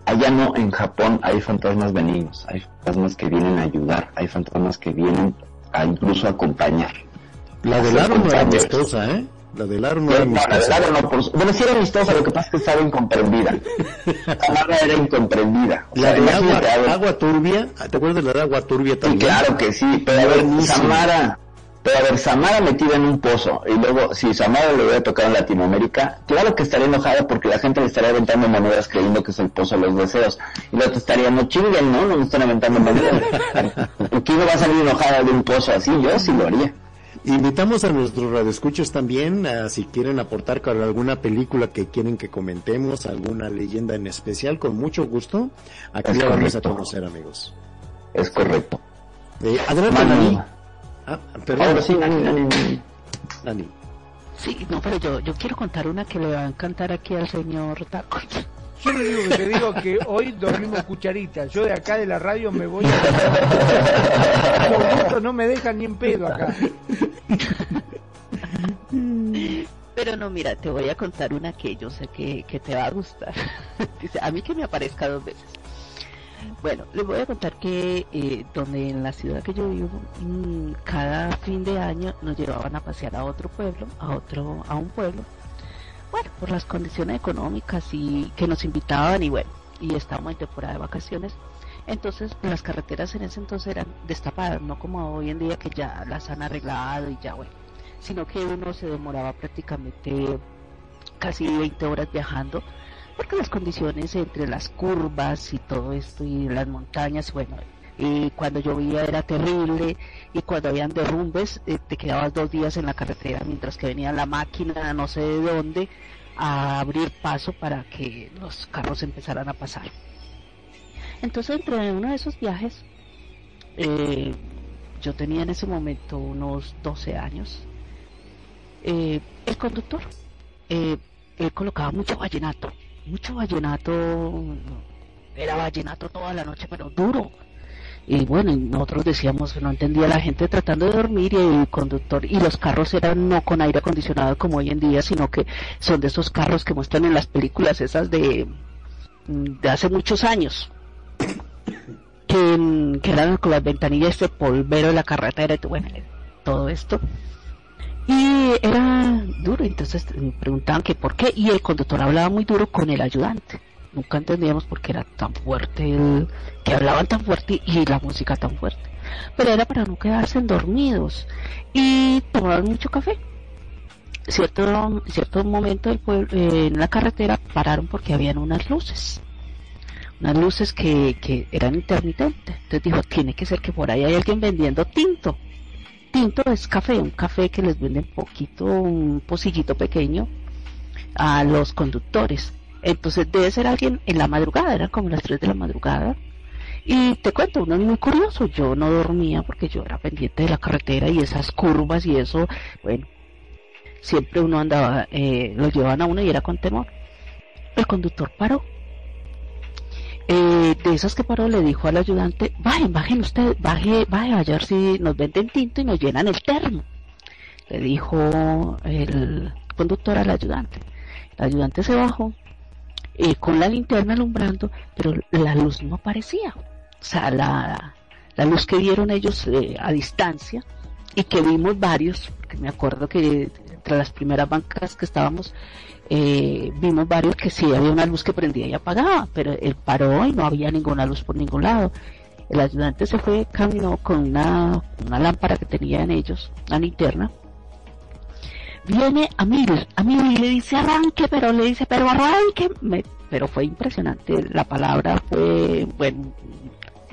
Speaker 3: Allá no, en Japón hay fantasmas benignos, hay fantasmas que vienen a ayudar, hay fantasmas que vienen a incluso acompañar.
Speaker 2: La del aro no era amistosa, ¿eh? La del aro no era
Speaker 3: No, la
Speaker 2: amistosa.
Speaker 3: no, por- bueno, sí era amistosa, lo que pasa es que estaba incomprendida. Tamara era incomprendida. O
Speaker 2: La
Speaker 3: sea,
Speaker 2: de agua,
Speaker 3: ver,
Speaker 2: agua turbia, ¿te acuerdas de la de agua turbia
Speaker 3: Sí,
Speaker 2: también?
Speaker 3: claro que sí, pero a ver. Samara, pero a ver, Samara metida en un pozo, y luego, si Samara le hubiera tocado en Latinoamérica, claro que estaría enojada porque la gente le estaría aventando monedas creyendo que es el pozo de los deseos, y luego te estaría, no chinguen, ¿no? No me están aventando monedas. ¿Quién no va a salir enojada de un pozo así? Yo sí lo haría.
Speaker 2: Invitamos a nuestros radioescuchos también a si quieren aportar con alguna película que quieren que comentemos, alguna leyenda en especial, con mucho gusto. Aquí
Speaker 3: Es
Speaker 2: la vamos a conocer, amigos.
Speaker 3: Es correcto.
Speaker 2: Eh, adelante. Nani. Ah, perdón,
Speaker 3: Ahora sí, Nani, Nani, Nani.
Speaker 5: Sí, no, pero yo, yo quiero contar una que le va a encantar aquí al señor Tacos.
Speaker 4: Yo le digo que te digo que hoy dormimos cucharitas. Yo de acá de la radio me voy a... Por gusto no me dejan ni en pedo acá.
Speaker 5: Pero no, mira, te voy a contar una que yo sé que, que te va a gustar. Dice, a mí que me aparezca dos veces. Bueno, les voy a contar que eh, donde en la ciudad que yo vivo, mm, cada fin de año nos llevaban a pasear a otro pueblo, a otro, a un pueblo. Bueno, por las condiciones económicas y que nos invitaban y bueno, y estábamos en temporada de vacaciones. Entonces las carreteras en ese entonces eran destapadas, no como hoy en día que ya las han arreglado y ya bueno, sino que uno se demoraba prácticamente casi 20 horas viajando porque las condiciones entre las curvas y todo esto y las montañas, bueno, y cuando llovía era terrible y cuando habían derrumbes eh, te quedabas dos días en la carretera mientras que venía la máquina no sé de dónde a abrir paso para que los carros empezaran a pasar. Entonces entre uno de esos viajes, eh, yo tenía en ese momento unos 12 años, eh, el conductor, eh, él colocaba mucho vallenato, mucho vallenato, era vallenato toda la noche, pero duro. Y bueno, nosotros decíamos no entendía la gente tratando de dormir y el conductor, y los carros eran no con aire acondicionado como hoy en día, sino que son de esos carros que muestran en las películas esas de, mm, de hace muchos años. Que, que eran con las ventanillas de polvero de la carretera bueno, todo esto. Y era duro, entonces me preguntaban que por qué, y el conductor hablaba muy duro con el ayudante. Nunca entendíamos por qué era tan fuerte, el, que hablaban tan fuerte y la música tan fuerte. Pero era para no quedarse dormidos. Y tomaban mucho café. cierto, cierto momento en la carretera pararon porque habían unas luces. Unas luces que, que eran intermitentes. Entonces dijo, tiene que ser que por ahí hay alguien vendiendo tinto. Tinto es café, un café que les venden poquito, un pocillito pequeño a los conductores. Entonces debe ser alguien en la madrugada, eran como las 3 de la madrugada. Y te cuento, uno es muy curioso, yo no dormía porque yo era pendiente de la carretera y esas curvas y eso, bueno, siempre uno andaba, eh, lo llevaban a uno y era con temor. El conductor paró. Eh, de esas que paró le dijo al ayudante, bajen, bajen usted, baje, baje a si nos venden tinto y nos llenan el termo. Le dijo el conductor al ayudante. El ayudante se bajó eh, con la linterna alumbrando, pero la luz no aparecía. O sea, la, la luz que vieron ellos eh, a distancia y que vimos varios, porque me acuerdo que entre las primeras bancas que estábamos, eh, vimos varios que sí había una luz que prendía y apagaba, pero él paró y no había ninguna luz por ningún lado. El ayudante se fue, caminó con una, una lámpara que tenían ellos, una linterna. Viene a mí, a mí y le dice arranque, pero le dice, pero arranque. Me, pero fue impresionante, la palabra fue, bueno,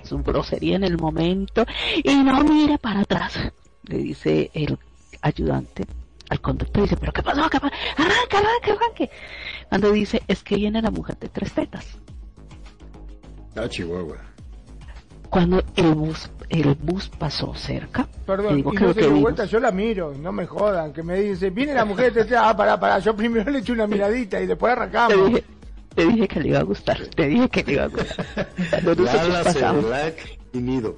Speaker 5: su grosería en el momento. Y no mire para atrás, le dice el ayudante al conductor dice, pero ¿qué pasó? ¿Qué pasó? Arranque, arranque, arranque. Cuando dice, es que viene la mujer de tres tetas.
Speaker 2: Ah, Chihuahua.
Speaker 5: Cuando el bus, el bus pasó cerca,
Speaker 4: Perdón,
Speaker 5: digo
Speaker 4: y
Speaker 5: que
Speaker 4: no se dio vuelta, yo la miro, no me jodan, que me dice, viene la mujer de detrás, ah, pará, pará, yo primero le eché una miradita y después
Speaker 5: te
Speaker 4: arrancamos.
Speaker 5: dije, te dije que le iba a gustar, te dije que le iba a gustar. Cuando
Speaker 2: Lala,
Speaker 5: pasamos,
Speaker 2: Black y Nido.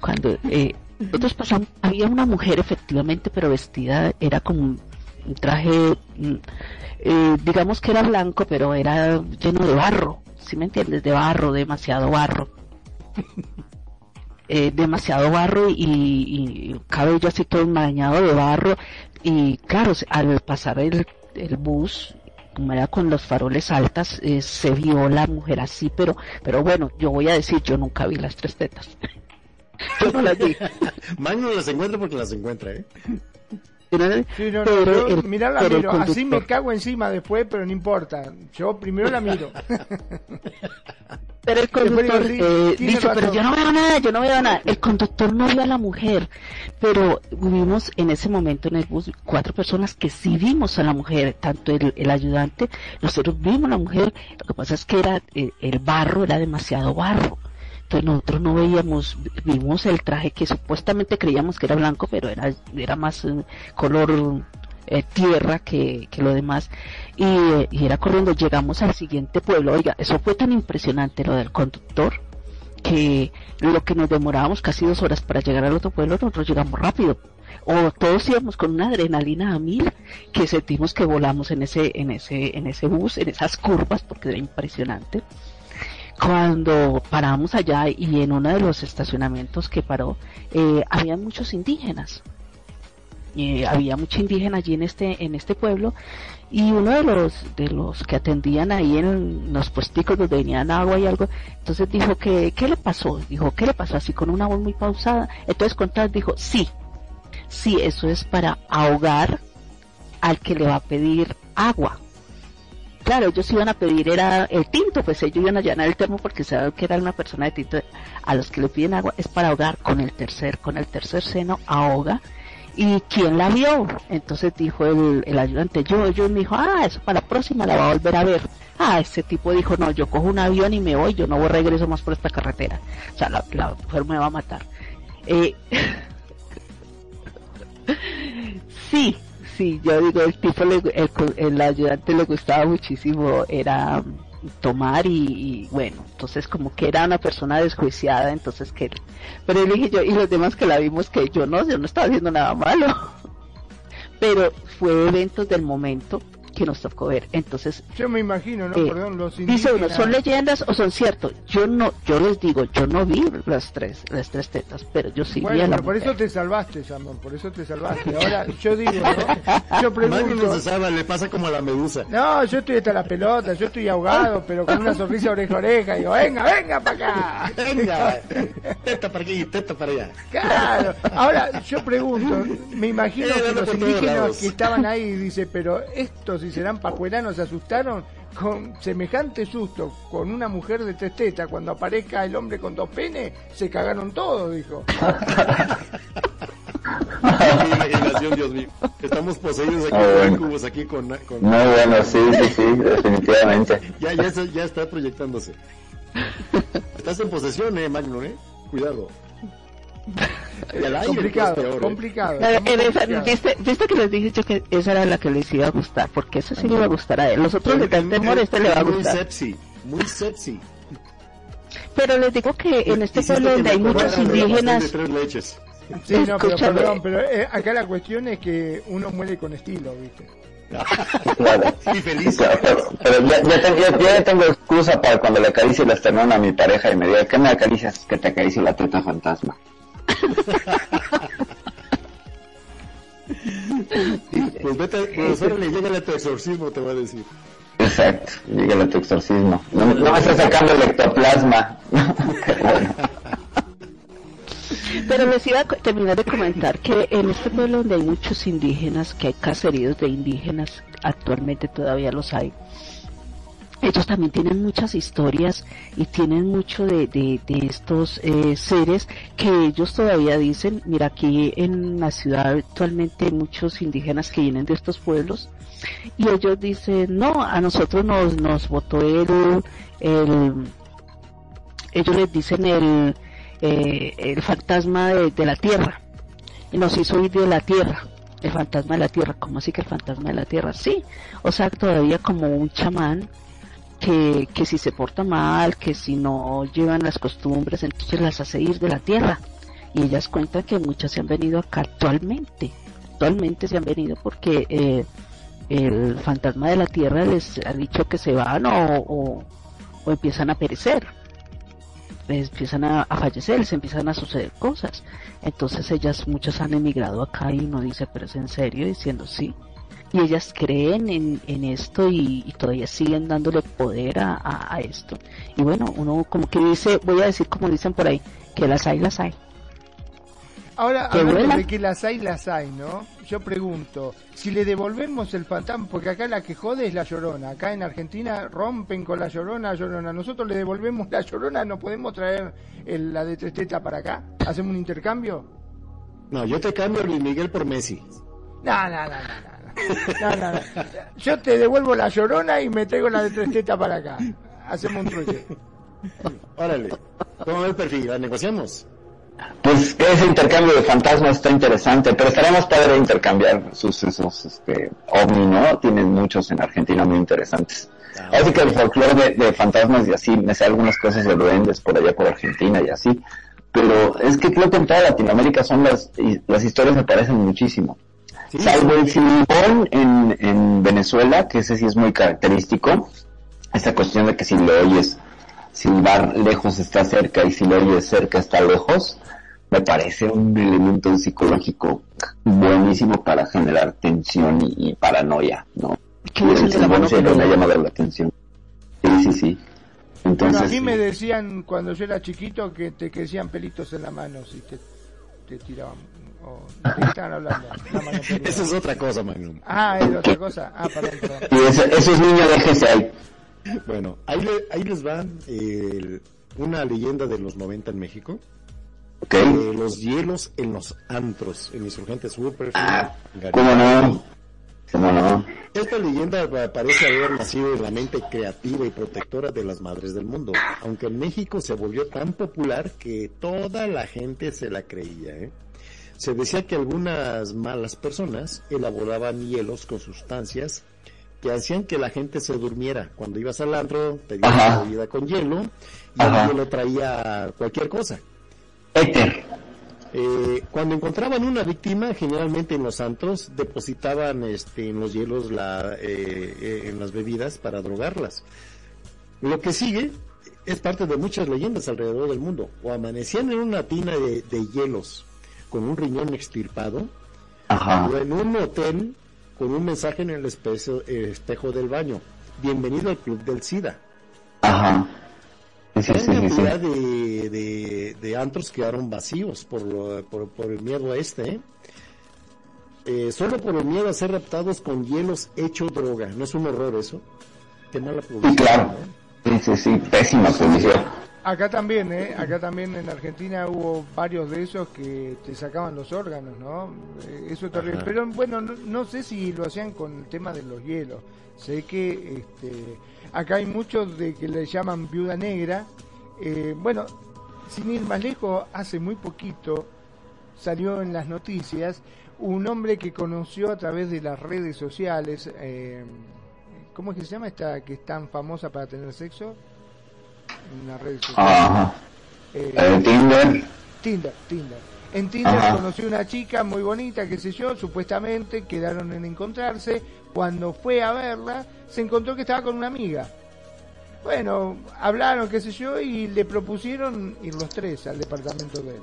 Speaker 5: cuando eh, nosotros pasamos, había una mujer efectivamente, pero vestida, era como un, traje, mm, eh, digamos que era blanco, pero era lleno de barro, ¿sí me entiendes? De barro, demasiado barro. Eh, demasiado barro y, y cabello así todo enmarañado de barro y claro, al pasar el, el bus como era con los faroles altas, eh, se vio la mujer así, pero, pero bueno, yo voy a decir, yo nunca vi las tres tetas. yo no las
Speaker 2: encuentra porque las encuentra, ¿eh?
Speaker 5: Vi.
Speaker 4: Sí, no, no,
Speaker 5: Pero
Speaker 4: yo
Speaker 5: el-
Speaker 4: mirá la miro, así me
Speaker 5: conductor-
Speaker 4: cago encima después, pero no importa, yo primero la miro.
Speaker 5: Pero el conductor eh, dice, pero yo no veo nada, yo no veo nada. El conductor no vio a la mujer, pero vimos en ese momento en el bus cuatro personas que sí vimos a la mujer, tanto el, el ayudante, nosotros vimos a la mujer, lo que pasa es que era eh, el barro, era demasiado barro. Entonces nosotros no veíamos, vimos el traje que supuestamente creíamos que era blanco, pero era, era más eh, color eh, tierra que, que lo demás. Y, eh, y era corriendo llegamos al siguiente pueblo. Oiga eso fue tan impresionante lo del conductor que lo que nos demorábamos casi dos horas para llegar al otro pueblo nosotros llegamos rápido. O todos íbamos con una adrenalina a mil que sentimos que volamos en ese en ese en ese bus en esas curvas porque era impresionante cuando paramos allá y en uno de los estacionamientos que paró eh, había muchos indígenas. Eh, había mucha indígena allí en este en este pueblo. Y uno de los de los que atendían ahí en los puesticos donde venían agua y algo entonces dijo que qué le pasó dijo qué le pasó así con una voz muy pausada. Entonces Contreras dijo sí sí eso es para ahogar al que le va a pedir agua claro ellos iban a pedir era el tinto pues ellos iban a llenar el termo porque saben que era una persona de tinto a los que le piden agua es para ahogar con el tercer con el tercer seno ahoga ¿Y quién la vio? Entonces dijo el, ayudante, yo, yo, me dijo, ah, eso para la próxima la va a volver a ver. Ah, ese tipo dijo, no, yo cojo un avión y me voy, yo no voy regreso más por esta carretera. O sea, la, la mujer me va a matar. Eh, sí, sí, yo digo, el tipo, le, el, ayudante le gustaba muchísimo, era tomar y, bueno, entonces como que era una persona desjuiciada, entonces que, pero le dije yo, y los demás que la vimos que yo no, yo no estaba haciendo nada malo, pero fue eventos del momento que nos tocó ver. Entonces,
Speaker 4: Yo me imagino, ¿no?
Speaker 5: eh,
Speaker 4: Perdón, los
Speaker 5: dice uno,
Speaker 4: indígenas-
Speaker 5: ¿son leyendas o son ciertos? Yo no, yo les digo, yo no vi las tres, las tres tetas, pero yo sí vi
Speaker 4: Bueno,
Speaker 5: a la
Speaker 4: pero por
Speaker 5: mujer.
Speaker 4: eso te salvaste, Samón, por eso te salvaste. Ahora, yo digo, ¿no? Yo pregunto...
Speaker 2: se salva, le pasa como a la medusa.
Speaker 4: No, yo estoy hasta la pelota, yo estoy ahogado, pero con una sonrisa oreja a oreja. Y digo, venga, venga para acá.
Speaker 2: Venga, teta para aquí, teta para allá.
Speaker 4: Claro. Ahora, yo pregunto, me imagino
Speaker 2: Eh,
Speaker 4: que los indígenas que estaban ahí, dice, pero estos, si serán papuelanos, se asustaron con semejante susto con una mujer de tres tetas, cuando aparezca el hombre con dos penes, se cagaron todos, dijo.
Speaker 2: Qué imaginación, Dios mío. Estamos poseídos aquí
Speaker 3: Ah, bueno.
Speaker 2: incubos, aquí con... con-
Speaker 3: Muy bueno, sí, sí, sí, definitivamente.
Speaker 2: Ya, ya, está, ya está proyectándose. Estás en posesión, eh, Magnum, eh. Cuidado. Y al aire,
Speaker 4: complicado,
Speaker 2: pues, peor, eh.
Speaker 4: complicado.
Speaker 5: Eh, en esa-. ¿viste, viste que les dije yo que esa era la que les iba a gustar, porque esa sí le iba a gustar a él. Los otros les dan temor, este le va a
Speaker 2: Muy
Speaker 5: gustar.
Speaker 2: sepsi, muy sepsi.
Speaker 5: Pero les digo que en este pueblo donde hay muchos indígenas,
Speaker 2: de tres leches.
Speaker 4: Sí, no, pero
Speaker 5: Escúchame.
Speaker 4: perdón, pero eh, acá la cuestión es que uno muere con estilo, ¿viste?
Speaker 3: Claro.
Speaker 2: Y feliz.
Speaker 3: Claro, pero, pero ya, ya, te- ya- ya tengo excusa para cuando le acaricie el esternón a mi pareja y me diga, ¿qué me acaricias? Que te acaricie la teta fantasma.
Speaker 2: Pues vete, pues órale, llégale a tu exorcismo, te voy a decir.
Speaker 3: Exacto, dígale a tu exorcismo. No, no me estás sacando el ectoplasma. Bueno.
Speaker 5: pero les iba a terminar de comentar que en este pueblo donde hay muchos indígenas, que hay caseríos de indígenas, actualmente todavía los hay, ellos también tienen muchas historias y tienen mucho de, de, de estos eh, seres que ellos todavía dicen, mira aquí en la ciudad actualmente hay muchos indígenas que vienen de estos pueblos y ellos dicen, no, a nosotros nos, nos votó el, el, ellos les dicen el, eh, el fantasma de, de la tierra y nos hizo ir de la tierra. El fantasma de la tierra, ¿cómo así que el fantasma de la tierra? Sí, o sea, todavía como un chamán que, que si se porta mal, que si no llevan las costumbres, entonces las hace ir de la tierra. Y ellas cuentan que muchas se han venido acá actualmente. Actualmente se han venido porque eh, el fantasma de la tierra les ha dicho que se van o, o, empiezan a perecer. Les empiezan a, a fallecer, les empiezan a suceder cosas. Entonces ellas, muchas han emigrado acá y uno dice, pero es en serio, diciendo sí y ellas creen en, en esto y, y todavía siguen dándole poder a, a- a esto. Y bueno, uno como que dice, voy a decir como dicen por ahí, que las hay, las hay.
Speaker 4: Ahora,
Speaker 5: Que
Speaker 4: hablando de que las hay, las hay, ¿no? Yo pregunto, si le devolvemos el fantasma, porque acá la que jode es la llorona, acá en Argentina rompen con la llorona, llorona, nosotros le devolvemos la llorona, ¿no podemos traer el- la de tres tetas para acá? ¿Hacemos un intercambio?
Speaker 2: No, yo te cambio a Luis Miguel por Messi.
Speaker 4: No, no, no, no, no. No, no, no. Yo te devuelvo la llorona y me traigo la de tres tetas para acá. Hacemos un truque.
Speaker 2: Órale. ¿Cómo ve el perfil? ¿La negociamos?
Speaker 3: Pues ese intercambio de fantasmas está interesante, pero estaría más padre intercambiar sucesos este, ovni, ¿no? Tienen muchos en Argentina muy interesantes. Así que el folclore de, de fantasmas y así, me sé algunas cosas de duendes por allá por Argentina y así, pero es que creo que en toda Latinoamérica son las, y las historias me parecen muchísimo.
Speaker 2: Sí,
Speaker 3: Salvo el silbón en, en Venezuela, que ese sí es muy característico, esta cuestión de que si lo oyes silbar lejos está cerca y si lo oyes cerca está lejos, me parece un elemento psicológico buenísimo para generar tensión y, y paranoia, ¿no?
Speaker 5: ¿Qué
Speaker 3: Y
Speaker 5: dicen
Speaker 3: el silbón siempre me ha llamado la atención. Sí, sí, sí.
Speaker 4: Bueno,
Speaker 3: Entonces,
Speaker 4: a mí me decían cuando yo era chiquito que te crecían pelitos en la mano si te, te tiraban. O, ¿De qué estaban hablando?
Speaker 2: Esa es otra cosa, Magnum.
Speaker 4: Ah, es otra cosa. Ah, perdón, perdón.
Speaker 3: y ese, esos niños déjense ahí.
Speaker 2: Bueno, ahí, le- ahí les va eh, una leyenda de los 90 en México.
Speaker 3: ¿Ok?
Speaker 2: Eh, los hielos en los antros, en Insurgente Sur, Perfil,
Speaker 3: Ah. ¿Cómo no? ¿Cómo no?
Speaker 2: Esta leyenda parece haber nacido en la mente creativa y protectora de las madres del mundo, aunque en México se volvió tan popular que toda la gente se la creía. ¿eh? Se decía que algunas malas personas elaboraban hielos con sustancias que hacían que la gente se durmiera. Cuando ibas al antro, pedías una bebida con hielo y
Speaker 3: Ajá.
Speaker 2: el hielo traía cualquier cosa.
Speaker 3: Éter.
Speaker 2: Eh, cuando encontraban una víctima, generalmente en los santos, depositaban este, en los hielos la, eh, eh, en las bebidas para drogarlas. Lo que sigue es parte de muchas leyendas alrededor del mundo. O amanecían en una tina de, de hielos con un riñón extirpado,
Speaker 3: Ajá.
Speaker 2: o en un hotel con un mensaje en el espejo, eh, espejo del baño. Bienvenido al club del SIDA.
Speaker 3: Ajá. Sí, sí,
Speaker 2: Gran
Speaker 3: sí, sí, sí.
Speaker 2: cantidad de, de, de antros quedaron vacíos por, lo- por, por el miedo a este. ¿eh? Eh, solo por el miedo a ser raptados con hielos hecho droga. ¿No es un horror eso? Qué mala
Speaker 3: Sí,
Speaker 2: publicidad.
Speaker 3: claro.
Speaker 2: ¿no?
Speaker 3: Sí, sí, sí. Pésima publicidad.
Speaker 4: Acá también, ¿eh? Acá también en Argentina hubo varios de esos que te sacaban los órganos, ¿no? Eh, Eso es terrible.
Speaker 2: Ajá.
Speaker 4: Pero bueno, no, no sé si lo hacían con el tema de los hielos. Sé que este, acá hay muchos de que le llaman viuda negra. Eh, bueno, sin ir más lejos, hace muy poquito salió en las noticias un hombre que conoció a través de las redes sociales. Eh, ¿Cómo es que se llama esta que es tan famosa para tener sexo? Redes sociales.
Speaker 3: Ajá.
Speaker 4: Eh,
Speaker 3: Eh, Tinder.
Speaker 4: Tinder, Tinder. En Tinder
Speaker 3: Ajá.
Speaker 4: conoció una chica muy bonita, qué sé yo, supuestamente quedaron en encontrarse. Cuando fue a verla, se encontró que estaba con una amiga. Bueno, hablaron, qué sé yo, y le propusieron ir los tres al departamento de él.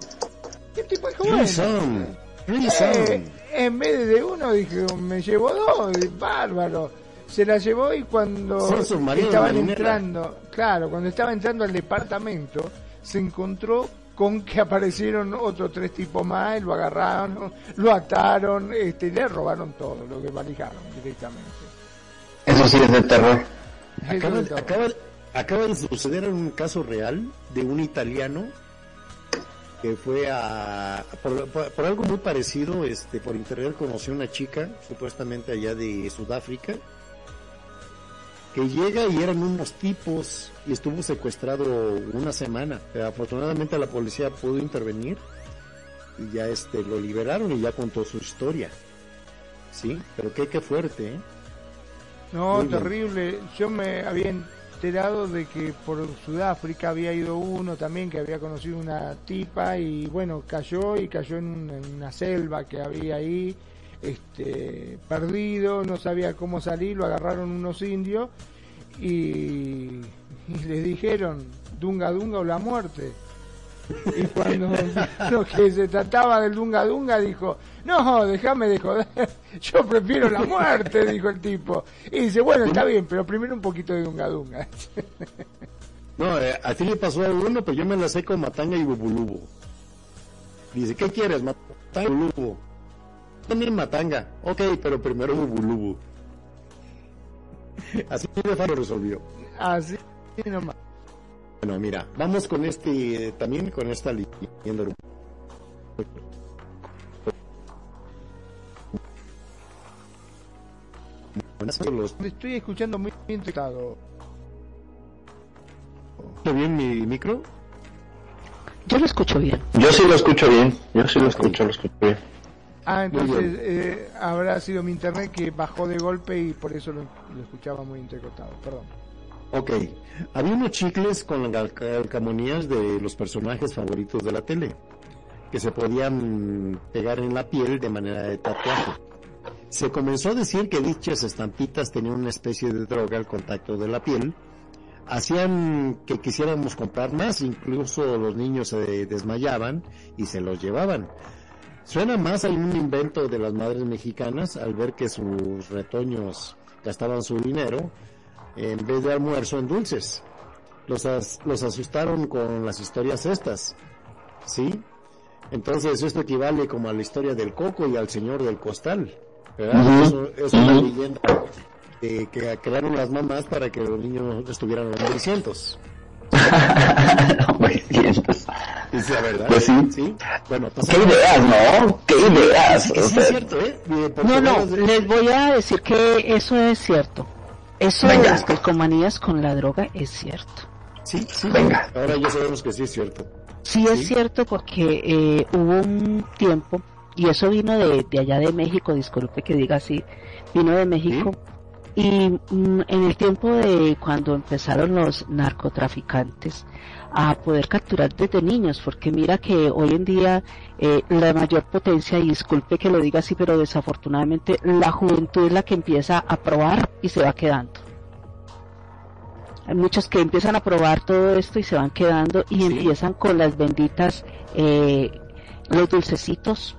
Speaker 4: ¿Qué tipo
Speaker 2: Threesome, threesome.
Speaker 4: eh, en vez de uno, dije, me llevó dos, bárbaro. Se la llevó y cuando estaban entrando, claro, cuando estaba entrando al departamento, se encontró con que aparecieron otros tres tipos más, y lo agarraron, lo ataron, este, le robaron todo, lo que valijaron directamente.
Speaker 3: Eso sí es de terror.
Speaker 2: Acaba,
Speaker 4: todo.
Speaker 2: acaba, acaba de suceder un caso real de un italiano que fue a por, por- por algo muy parecido este por internet conoció una chica supuestamente allá de Sudáfrica que llega y eran unos tipos y estuvo secuestrado una semana Pero afortunadamente la policía pudo intervenir y ya este lo liberaron y ya contó su historia sí pero qué qué fuerte ¿eh?
Speaker 4: No,
Speaker 2: Muy bien.
Speaker 4: terrible. Yo me había enterado de que por Sudáfrica había ido uno también que había conocido una tipa y bueno, cayó y cayó en, un- en una selva que había ahí, este, perdido, no sabía cómo salir, lo agarraron unos indios y, y le dijeron Dunga Dunga o la muerte. Y cuando lo que se trataba del Dunga Dunga dijo, no, déjame de joder, yo prefiero la muerte, dijo el tipo. Y dice, bueno, está bien, pero primero un poquito de Dunga Dunga.
Speaker 2: No, eh, a ti le pasó a uno, pero yo me la sé con Matanga y Bubulubo. Dice, ¿qué quieres? Matanga y Bubulubo. También Matanga. Ok, pero primero Bubulubo. Así de fácil lo resolvió.
Speaker 4: Así nomás.
Speaker 2: Bueno, mira, vamos con este, también con esta leyenda urbana. Los-
Speaker 4: Estoy escuchando muy bien tratado.
Speaker 2: ¿Está bien mi micro?
Speaker 5: Yo lo escucho bien.
Speaker 3: Yo sí lo escucho bien. Yo sí lo escucho, lo escucho bien.
Speaker 4: Ah, entonces eh, habrá sido mi internet que bajó de golpe y por eso lo, lo escuchaba muy entrecortado. Perdón.
Speaker 2: Ok, había unos chicles con las calcamonías de los personajes favoritos de la tele, que se podían pegar en la piel de manera de tatuaje. Se comenzó a decir que dichas estampitas tenían una especie de droga al contacto de la piel, hacían que quisiéramos comprar más, incluso los niños se desmayaban y se los llevaban. Suena más a un invento de las madres mexicanas al ver que sus retoños gastaban su dinero en vez de almuerzo en dulces. Los, as- los asustaron con las historias estas, ¿sí? Entonces esto equivale como a la historia del coco y al señor del costal, ¿verdad? Eso- es una leyenda eh, que crearon las mamás para que los niños estuvieran omniscientes.
Speaker 3: Hombre, sientas.
Speaker 2: ¿Es la verdad?
Speaker 3: Pues sí.
Speaker 2: Bueno, pues,
Speaker 3: ¿Qué ideas, no? ¿Qué ideas?
Speaker 2: Sí, sí es cierto, ¿eh?
Speaker 5: No, no, les voy a decir que eso es cierto. Eso de
Speaker 3: Venga.
Speaker 5: las calcomanías con la droga es cierto.
Speaker 2: Sí, sí.
Speaker 3: Venga.
Speaker 2: Ahora ya sabemos que sí es cierto.
Speaker 5: Sí es
Speaker 2: Sí.
Speaker 5: cierto porque eh, hubo un tiempo, y eso vino de, de allá de México, disculpe que diga así, vino de México, Y mm, en el tiempo de cuando empezaron los narcotraficantes a poder capturar desde niños, porque mira que hoy en día eh, la mayor potencia, y disculpe que lo diga así, pero desafortunadamente la juventud es la que empieza a probar y se va quedando. Hay muchos que empiezan a probar todo esto y se van quedando y empiezan con las benditas, eh, los dulcecitos,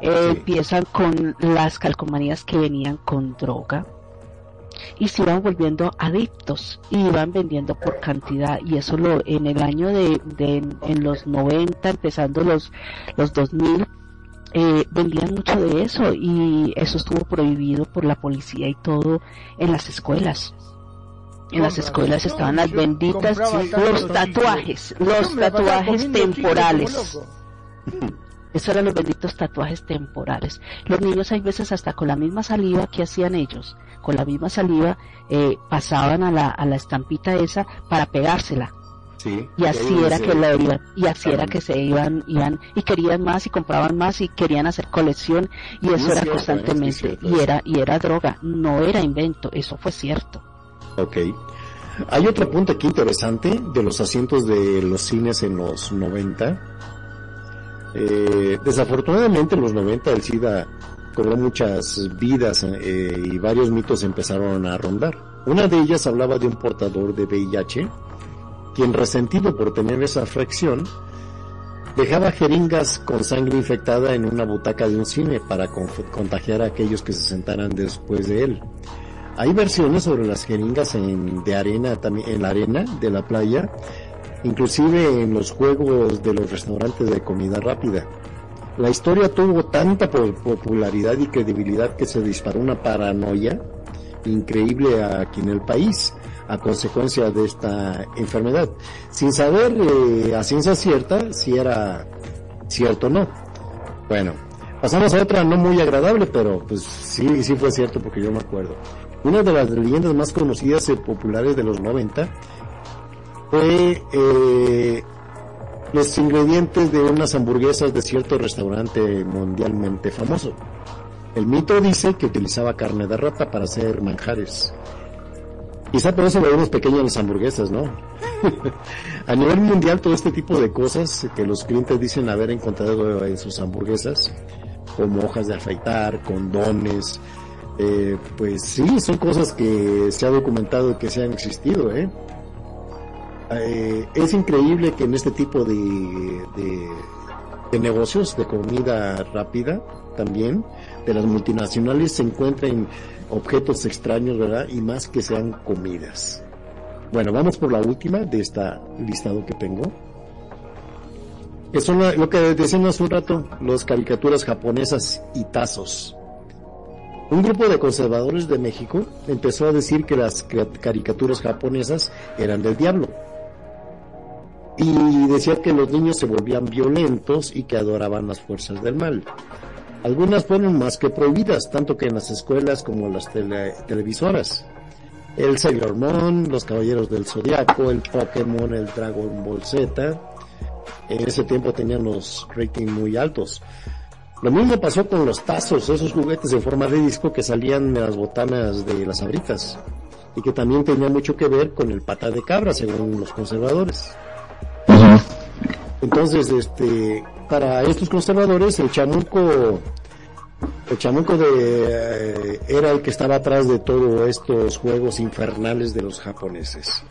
Speaker 5: eh, empiezan con las calcomanías que venían con droga y se iban volviendo adictos y iban vendiendo por cantidad. Y eso lo en el año de, de en los 90 empezando los los 2000 eh, vendían mucho de eso y eso estuvo prohibido por la policía y todo en las escuelas. En las escuelas estaban las benditas los tatuajes los tatuajes temporales eso eran los benditos tatuajes temporales. Los niños hay veces hasta con la misma saliva que hacían ellos, con la misma saliva eh, pasaban a la, a la estampita esa para pegársela.
Speaker 2: Sí,
Speaker 5: Y así era que la iban, y así era que se iban, iban, y querían más y compraban más y querían hacer colección y eso
Speaker 2: es
Speaker 5: era
Speaker 2: cierto, ¿eh?
Speaker 5: constantemente,
Speaker 2: Es
Speaker 5: y era, y era droga, no era invento, eso fue cierto.
Speaker 2: Ok. Hay otro punto aquí interesante de los asientos de los cines en los 90. Eh, desafortunadamente en los 90 el SIDA cobró muchas vidas eh, y varios mitos empezaron a rondar. Una de ellas hablaba de un portador de VIH, quien resentido por tener esa afección, dejaba jeringas con sangre infectada en una butaca de un cine para contagiar a aquellos que se sentaran después de él. Hay versiones sobre las jeringas en, de arena, en la arena de la playa, inclusive en los juegos de los restaurantes de comida rápida. La historia tuvo tanta po- popularidad y credibilidad que se disparó una paranoia increíble aquí en el país a consecuencia de esta enfermedad, sin saber eh, a ciencia cierta si era cierto o no. Bueno, pasamos a otra no muy agradable, pero pues sí, sí fue cierto porque yo me acuerdo. Una de las leyendas más conocidas y populares de los 90 fue eh, los ingredientes de unas hamburguesas de cierto restaurante mundialmente famoso. El mito dice que utilizaba carne de rata para hacer manjares. Quizá por eso vemos pequeñas las hamburguesas, ¿no? A nivel mundial todo este tipo de cosas que los clientes dicen haber encontrado en sus hamburguesas, como hojas de afeitar, condones, eh, pues sí, son cosas que se ha documentado que se han existido, ¿eh? Eh, es increíble que en este tipo de, de, negocios de comida rápida también de las multinacionales se encuentren objetos extraños, ¿verdad? Y más que sean comidas. Bueno, vamos por la última de esta listado que tengo. Que son lo que decíamos hace un rato, las caricaturas japonesas y tazos. Un grupo de conservadores de México empezó a decir que las caricaturas japonesas eran del diablo. Y decía que los niños se volvían violentos y que adoraban las fuerzas del mal. Algunas fueron más que prohibidas, tanto que en las escuelas como en las tele- televisoras. El Sailor Moon, los Caballeros del Zodiaco, el Pokémon, el Dragon Ball Z. En ese tiempo tenían los ratings muy altos. Lo mismo pasó con los tazos, esos juguetes en forma de disco que salían de las botanas de las abritas. Y que también tenía mucho que ver con el pata de cabra, según los conservadores. Entonces, este, para estos conservadores, el chamuco, el chamuco de, eh, era el que estaba atrás de todos estos juegos infernales de los japoneses.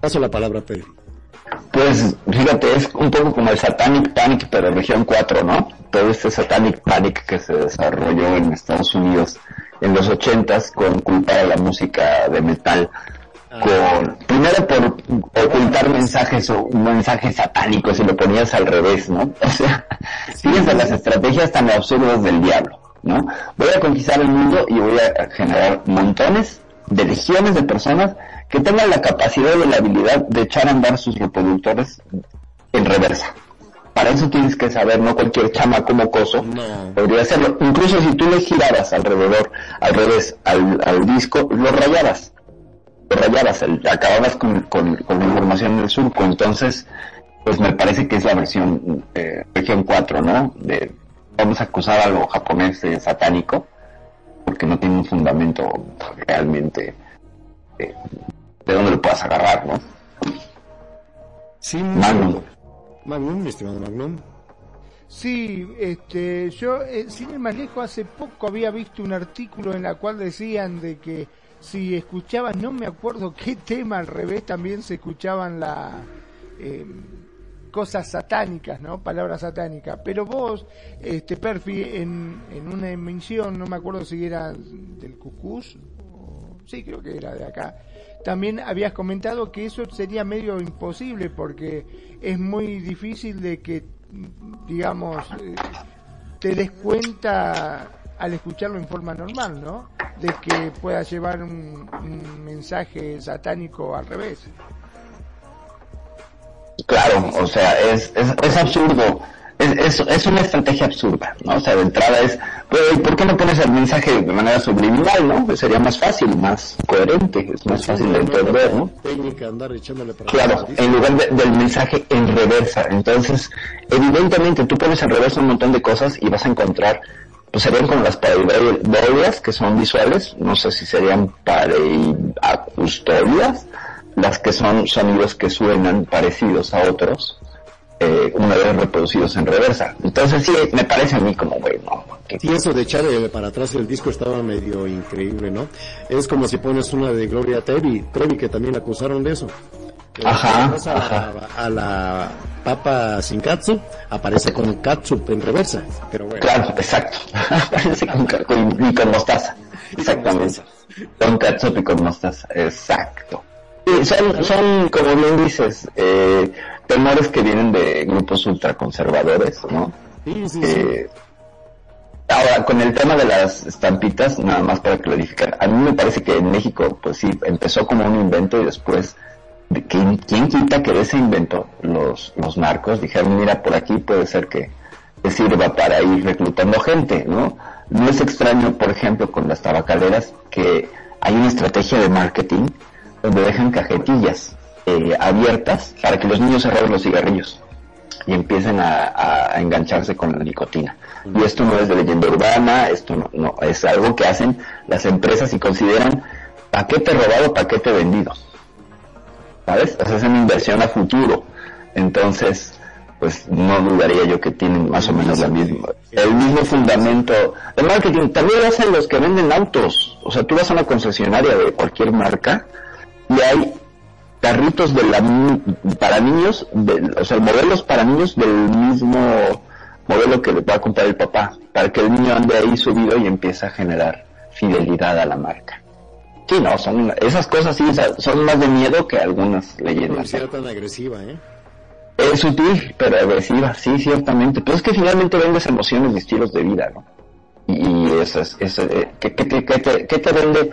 Speaker 2: Paso la palabra a Pedro.
Speaker 3: Pues fíjate, es un poco como el Satanic Panic, pero región 4, ¿no? Todo este Satanic Panic que se desarrolló en Estados Unidos en los 80s con culpar a la música de metal. Con, primero por ocultar mensajes o mensajes satánicos y lo ponías al revés, ¿no? O sea, fíjense las estrategias tan absurdas del diablo, ¿no? Voy a conquistar el mundo y voy a generar montones de legiones de personas que tengan la capacidad y la habilidad de echar a andar sus reproductores en reversa. Para eso tienes que saber, no cualquier chamaco mocoso
Speaker 2: No.
Speaker 3: podría hacerlo. Incluso si tú le giraras alrededor, al revés, al, al disco, lo rayabas. Rayabas, el- acababas con, con, con la información del surco. Entonces, pues me parece que es la versión eh, región 4, ¿no? De, vamos a acusar a lo japonés de satánico porque no tiene un fundamento realmente eh, de donde lo puedas agarrar, ¿no?
Speaker 2: Sí,
Speaker 3: Magnum.
Speaker 2: Magnum, mi estimado Magnum.
Speaker 4: Sí, este, yo, eh, sin ir más lejos, hace poco había visto un artículo en la cual decían de que si escuchabas, no me acuerdo qué tema al revés, también se escuchaban la eh, cosas satánicas, ¿no? Palabras satánicas. Pero vos, este, Perfi, en, en una mención, no me acuerdo si era del Cucús, o- sí, creo que era de acá, también habías comentado que eso sería medio imposible porque es muy difícil de que, digamos, eh, te des cuenta al escucharlo en forma normal, ¿no? De que pueda llevar un, un mensaje satánico al revés.
Speaker 3: Claro, o sea, es, es, es absurdo. Es, es, es una estrategia absurda, ¿no? O sea, de entrada es, pues, ¿y ¿por qué no pones el mensaje de manera subliminal, no? Pues sería más fácil, más coherente, es más fácil de entender, ¿no?
Speaker 2: Técnica, andar echándole para
Speaker 3: Claro,
Speaker 2: atrás,
Speaker 3: en lugar de- del mensaje en reversa. Entonces, evidentemente tú pones en reversa un montón de cosas y vas a encontrar, pues serían como las pareidolias, que son visuales, no sé si serían pareacustolias, las que son sonidos que suenan parecidos a otros, eh, una vez reproducidos en reversa. Entonces sí, me parece a mí como, güey, no, que-
Speaker 2: Sí, eso de echar para atrás el disco estaba medio increíble, ¿no? Es como si pones una de Gloria Trevi, Trevi que también acusaron de eso.
Speaker 3: Ajá,
Speaker 2: a,
Speaker 3: ajá.
Speaker 2: a la papa sin katsu, aparece con katsu en reversa, pero bueno.
Speaker 3: Claro, exacto. Parece con, con- y con mostaza. Exactamente. Con catsup y con mostaza. Exacto. Sí, son, son, como bien dices, eh, temores que vienen de grupos ultraconservadores, ¿no?
Speaker 2: Sí, sí, sí.
Speaker 3: Ahora, con el tema de las estampitas, nada más para clarificar, a mí me parece que en México, pues sí, empezó como un invento y después, de- ¿quién, quita que de ese invento los, los narcos dijeron, mira, por aquí puede ser que, sirva para ir reclutando gente, ¿no? No es extraño, por ejemplo, con las tabacaleras, que hay una estrategia de marketing donde dejan cajetillas eh, abiertas para que los niños se roben los cigarrillos y empiecen a- a engancharse con la nicotina. Y esto no es de leyenda urbana, esto no, no, es algo que hacen las empresas y consideran paquete robado, paquete vendido. ¿Sabes? O sea, es una inversión a futuro. Entonces, pues no dudaría yo que tienen más o menos la misma, el mismo fundamento de marketing. También lo hacen los que venden autos. O sea, tú vas a una concesionaria de cualquier marca y hay carritos de la, para niños, de- o sea, modelos para niños del mismo modelo que le va a comprar el papá, para que el niño ande ahí subido y empiece a generar fidelidad a la marca. Sí, no, son esas cosas sí son más de miedo que algunas leyendas.
Speaker 2: publicidad tan agresiva, ¿eh?
Speaker 3: Es sutil, pero agresiva, sí, ciertamente. Pero es que finalmente vendes emociones y estilos de vida, ¿no? Y, eso es, eso, eh, ¿qué, qué te, qué te- qué te vende?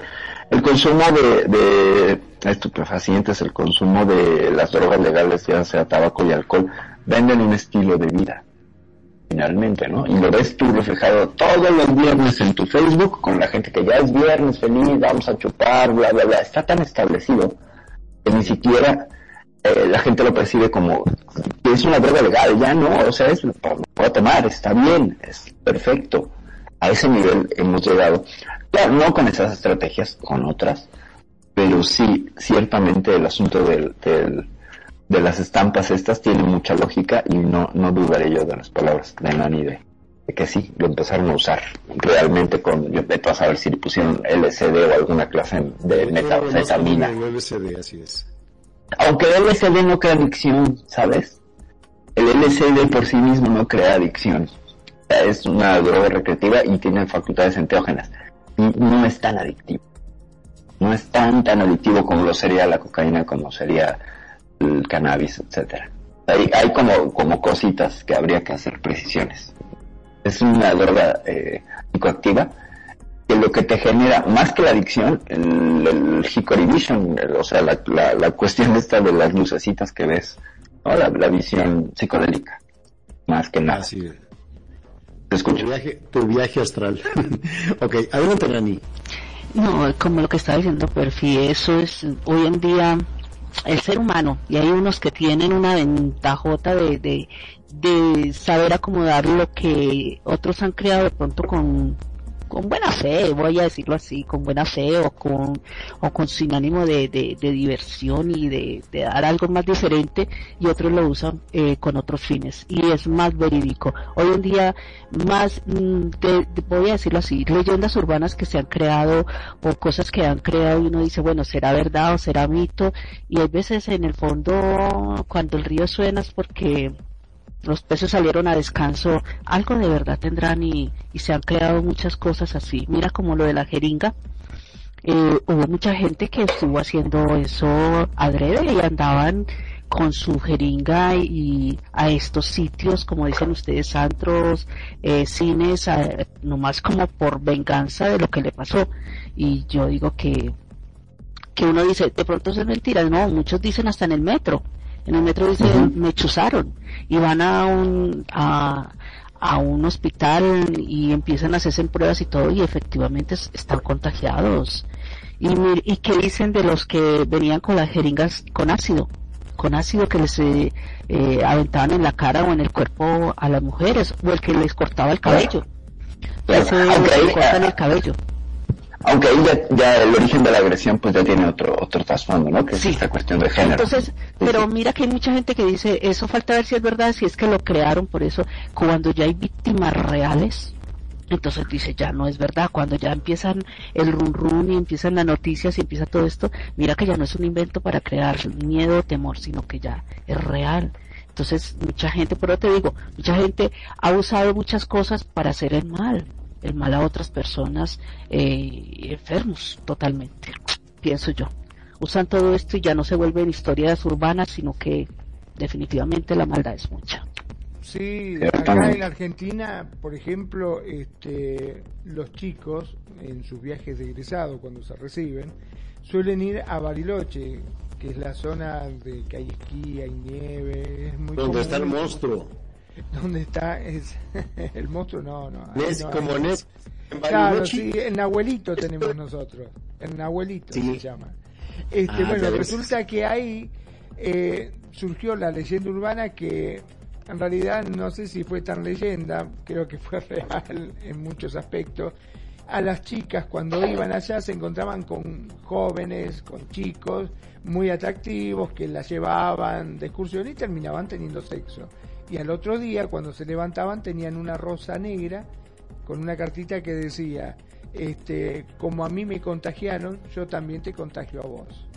Speaker 3: El consumo de, de estupefacientes, el consumo de las drogas legales, ya sea tabaco y alcohol, venden un estilo de vida, finalmente, ¿no? Y lo ves tú reflejado todos los viernes en tu Facebook con la gente que ya es viernes feliz, vamos a chupar, bla, bla, bla. Está tan establecido que ni siquiera eh, la gente lo percibe como que es una droga legal, ya no, o sea, es, puedo tomar, está bien, es perfecto. A ese nivel hemos llegado. Claro, no con esas estrategias, con otras, pero sí, ciertamente el asunto del, del- de las estampas estas tiene mucha lógica y no, no dudaré yo de las palabras de Nani de, de que sí, lo empezaron a usar realmente con, yo vete a saber si le pusieron LSD o alguna clase de metanfetamina.
Speaker 2: El LSD, así es.
Speaker 3: Aunque el LSD no crea adicción, ¿sabes? El LSD por sí mismo no crea adicción. Es una droga recreativa y tiene facultades enteógenas. Y no es tan adictivo. No es tan tan adictivo como lo sería la cocaína, como sería el cannabis, etcétera. Hay, hay como, como cositas que habría que hacer precisiones. Es una droga eh, psicoactiva que lo que te genera, más que la adicción, el, el hickory vision, el- o sea, la, la, la cuestión esta de las lucecitas que ves, ¿no? la, la visión psicodélica, más que nada.
Speaker 2: Así es.
Speaker 3: Te
Speaker 2: Tu
Speaker 3: escucho.
Speaker 2: viaje, tu viaje astral. ok, adelante, Nani.
Speaker 5: No, como lo que está diciendo Perfi, eso es hoy en día el ser humano y hay unos que tienen una ventajota de, de, de saber acomodar lo que otros han creado de pronto con, con buena fe, voy a decirlo así, con buena fe o con, o con sin ánimo de, de, de diversión y de, de, dar algo más diferente y otros lo usan eh, con otros fines y es más verídico. Hoy en día más, mm, de, voy a decirlo así, leyendas urbanas que se han creado o cosas que han creado y uno dice, bueno, será verdad o será mito y hay veces en el fondo cuando el río suena es porque los peces salieron a descanso, algo de verdad tendrán y, se han creado muchas cosas así. Mira como lo de la jeringa. Eh, hubo mucha gente que estuvo haciendo eso adrede y andaban con su jeringa y a estos sitios, como dicen ustedes, antros, eh, cines, nomás como por venganza de lo que le pasó. Y yo digo que, que uno dice, de pronto es mentira, no, muchos dicen hasta en el metro en el metro dice, me chuzaron y van a un, a, a un hospital y empiezan a hacerse pruebas y todo y efectivamente están contagiados. Y, y qué dicen de los que venían con las jeringas con ácido, con ácido que les eh, eh, aventaban en la cara o en el cuerpo a las mujeres o el que les cortaba el cabello. Ese okay, cortan el cabello
Speaker 3: aunque ahí ya, el origen de la agresión pues ya tiene otro otro trasfondo, ¿no? Que es esta cuestión de género.
Speaker 5: Entonces, pero mira que hay mucha gente que dice, eso falta ver si es verdad, si es que lo crearon por eso, cuando ya hay víctimas reales, entonces dice, ya no es verdad, cuando ya empiezan el run run y empiezan las noticias y empieza todo esto, mira que ya no es un invento para crear miedo o temor, sino que ya es real. Entonces, mucha gente, pero te digo, mucha gente ha usado muchas cosas para hacer el mal el mal a otras personas eh, enfermos totalmente, pienso yo. Usan todo esto y ya no se vuelven historias urbanas, sino que definitivamente la maldad es mucha.
Speaker 4: Sí, acá en Argentina, por ejemplo, este, los chicos en sus viajes de egresado, cuando se reciben, suelen ir a Bariloche, que es la zona de que hay esquí, hay nieve, es muy
Speaker 2: Donde está el monstruo.
Speaker 4: ¿Dónde está? Es, el monstruo, no, no.
Speaker 2: Nes, como Nes.
Speaker 4: claro, sí, el Nahuelito tenemos nosotros. El Nahuelito se llama. Este, ah, bueno, resulta que ahí eh, surgió la leyenda urbana que en realidad no sé si fue tan leyenda, creo que fue real en muchos aspectos. A las chicas cuando iban allá se encontraban con jóvenes, con chicos muy atractivos que las llevaban de excursión y terminaban teniendo sexo y al otro día cuando se levantaban tenían una rosa negra con una cartita que decía este como a mí me contagiaron yo también te contagio a vos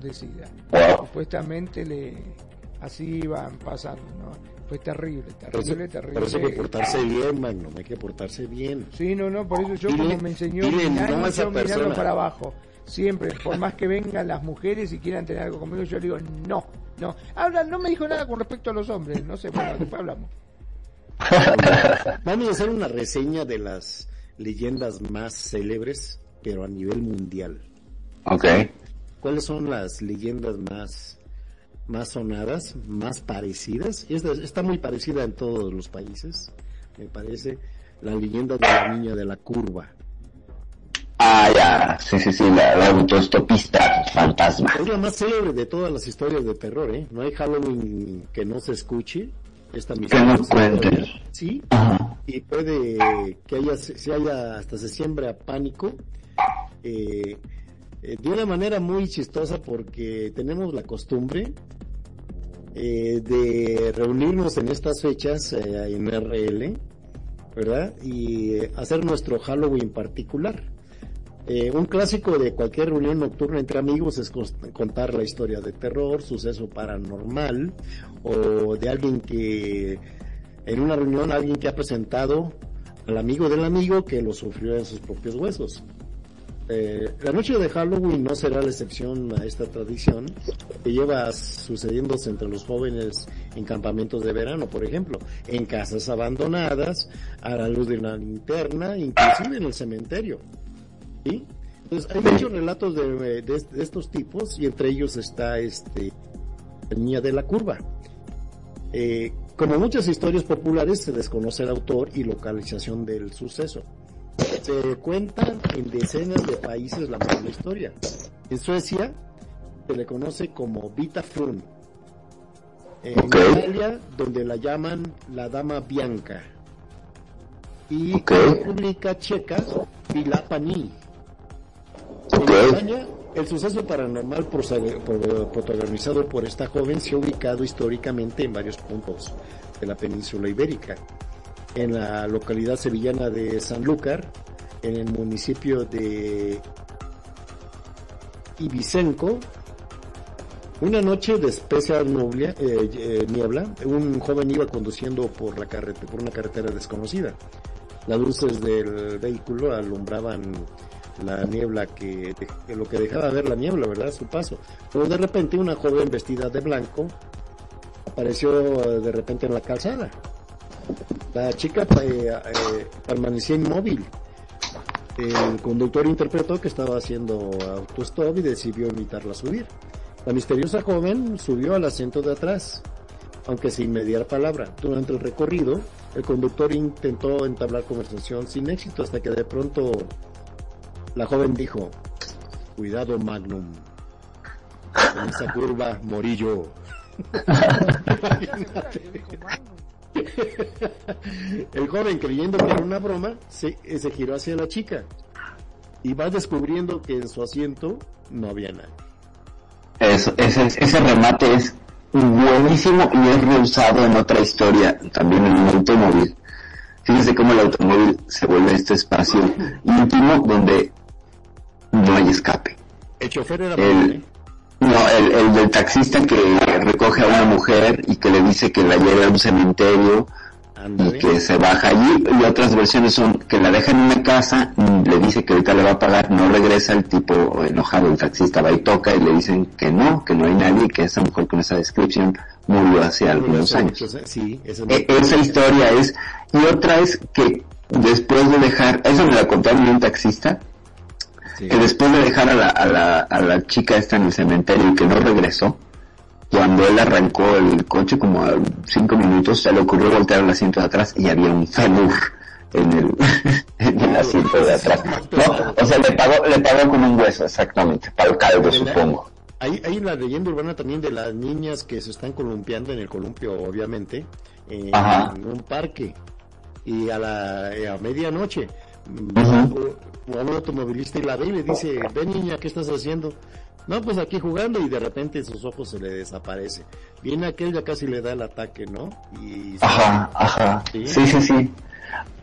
Speaker 4: decía. Supuestamente le así iban pasando no fue terrible terrible terrible
Speaker 2: pero hay que portarse bien no hay que portarse bien.
Speaker 4: Sí no no por eso yo como me enseñó yo mirando para abajo siempre por más que vengan las mujeres y quieran tener algo conmigo yo digo no no, habla, no me dijo nada con respecto a los hombres, no sé, bueno, después hablamos.
Speaker 2: Vamos a hacer una reseña de las leyendas más célebres, pero a nivel mundial.
Speaker 3: Ok.
Speaker 2: ¿Cuáles son las leyendas más, más sonadas, más parecidas? Esta está muy parecida en todos los países, me parece. La leyenda de la niña de la curva.
Speaker 3: Ah, ya, sí, sí, sí, la, la autostopista fantasma.
Speaker 2: Es la más célebre de todas las historias de terror, ¿eh? No hay Halloween que no se escuche. Esta
Speaker 3: que no cuentes.
Speaker 2: Sí, y puede que haya, se haya, hasta se siembra pánico. Eh, eh, de una manera muy chistosa porque tenemos la costumbre eh, de reunirnos en estas fechas en RL, ¿verdad? Y hacer nuestro Halloween particular. Eh, un clásico de cualquier reunión nocturna entre amigos es contar la historia de terror, suceso paranormal o de alguien que en una reunión alguien que ha presentado al amigo del amigo que lo sufrió en sus propios huesos. Eh, la noche de Halloween no será la excepción a esta tradición que lleva sucediéndose entre los jóvenes en campamentos de verano, por ejemplo, en casas abandonadas, a la luz de una linterna, inclusive en el cementerio. ¿Sí? Entonces hay muchos relatos de, de, estos tipos y entre ellos está este la niña de la curva. Eh, como muchas historias populares se desconoce el autor y localización del suceso. Se cuentan en decenas de países la misma historia. En Suecia se le conoce como Vita Frun. En Italia, donde la llaman la Dama Bianca. Y en República Checa Pilapani. En España, el suceso paranormal protagonizado por esta joven se ha ubicado históricamente en varios puntos de la península ibérica. En la localidad sevillana de Sanlúcar, en el municipio de Ibicenco, una noche de espesa eh, eh, niebla, un joven iba conduciendo por, la por una carretera desconocida. Las luces del vehículo alumbraban la niebla que, lo que dejaba ver la niebla, ¿verdad? Su paso. Pero de repente una joven vestida de blanco apareció eh, de repente en la calzada. La chica eh, eh, permanecía inmóvil. El conductor interpretó que estaba haciendo autostop y decidió invitarla a subir. La misteriosa joven subió al asiento de atrás, aunque sin mediar palabra. Durante el recorrido, el conductor intentó entablar conversación sin éxito hasta que de pronto la joven dijo, cuidado Magnum, en esa curva morí yo. El joven, creyendo que era una broma, se, eh, se giró hacia la chica y va descubriendo que en su asiento no había nadie.
Speaker 3: Eso, ese, ese remate es buenísimo y es reusado en otra historia, también en un automóvil. Fíjense cómo el automóvil se vuelve este espacio íntimo donde no hay escape.
Speaker 2: El chofer era
Speaker 3: El- No, el, el del taxista que recoge a una mujer y que le dice que la lleve a un cementerio y que se baja allí. Y otras versiones son que la deja en una casa le dice que ahorita le va a pagar. No regresa el tipo enojado el taxista va y toca y le dicen que no que no hay nadie que esa mujer con esa descripción murió hace algunos años.
Speaker 2: Sí, esa es
Speaker 3: E- esa historia es y otra es que después de dejar eso me la mí un taxista
Speaker 2: sí.
Speaker 3: que después de dejar a la, a la, a la chica esta en el cementerio y que no regresó, cuando él arrancó el coche como a cinco minutos, se le ocurrió voltear el asiento de atrás y había un fémur en el, en el asiento de atrás. No, o sea, le pagó, le pagó con un hueso, exactamente, para el caldo, supongo.
Speaker 2: Hay, hay la leyenda urbana también de las niñas que se están columpiando en el columpio, obviamente, en,
Speaker 3: Ajá.
Speaker 2: un parque. Y a la eh, a medianoche,
Speaker 3: Ujú.
Speaker 2: un automovilista y la ve y le dice, ven niña, ¿qué estás haciendo? No, pues aquí jugando y de repente en sus ojos se le desaparece. Viene aquel ya casi le da el ataque, ¿no? Y se-
Speaker 3: Ajá, ajá.
Speaker 2: Sí.
Speaker 3: Sí, sí, sí.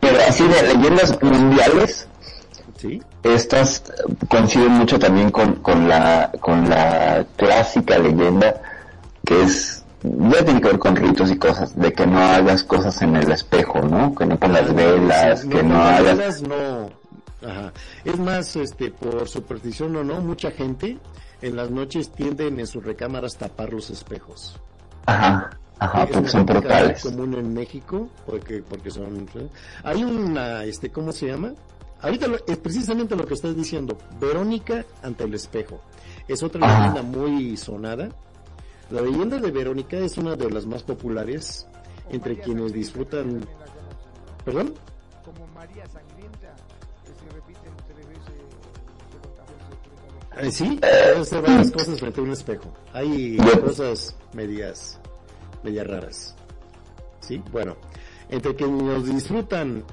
Speaker 3: Pero así de leyendas mundiales,
Speaker 2: ¿Sí?
Speaker 3: estas coinciden mucho también con, con la con la clásica leyenda que es ya tiene que ver con ritos y cosas de que no hagas cosas en el espejo no que no pongas velas
Speaker 2: Sí,
Speaker 3: que no hagas
Speaker 2: velas, no. Ajá. Es más, este, por superstición o no, mucha gente en las noches tienden en sus recámaras tapar los espejos.
Speaker 3: ajá ajá
Speaker 2: es
Speaker 3: porque son brutales
Speaker 2: común en México, porque, porque son... Hay una, este, ¿cómo se llama? Ahorita lo- es precisamente lo que estás diciendo, Verónica ante el espejo. Es otra leyenda muy sonada. La leyenda de Verónica es una de las más populares entre quienes disfrutan... ¿Perdón?
Speaker 4: Como María Sangrienta, que se repiten tres veces,
Speaker 2: Eh, sí, pueden varias cosas frente a un espejo. Hay cosas medias, medias raras. Sí, bueno, entre quienes disfrutan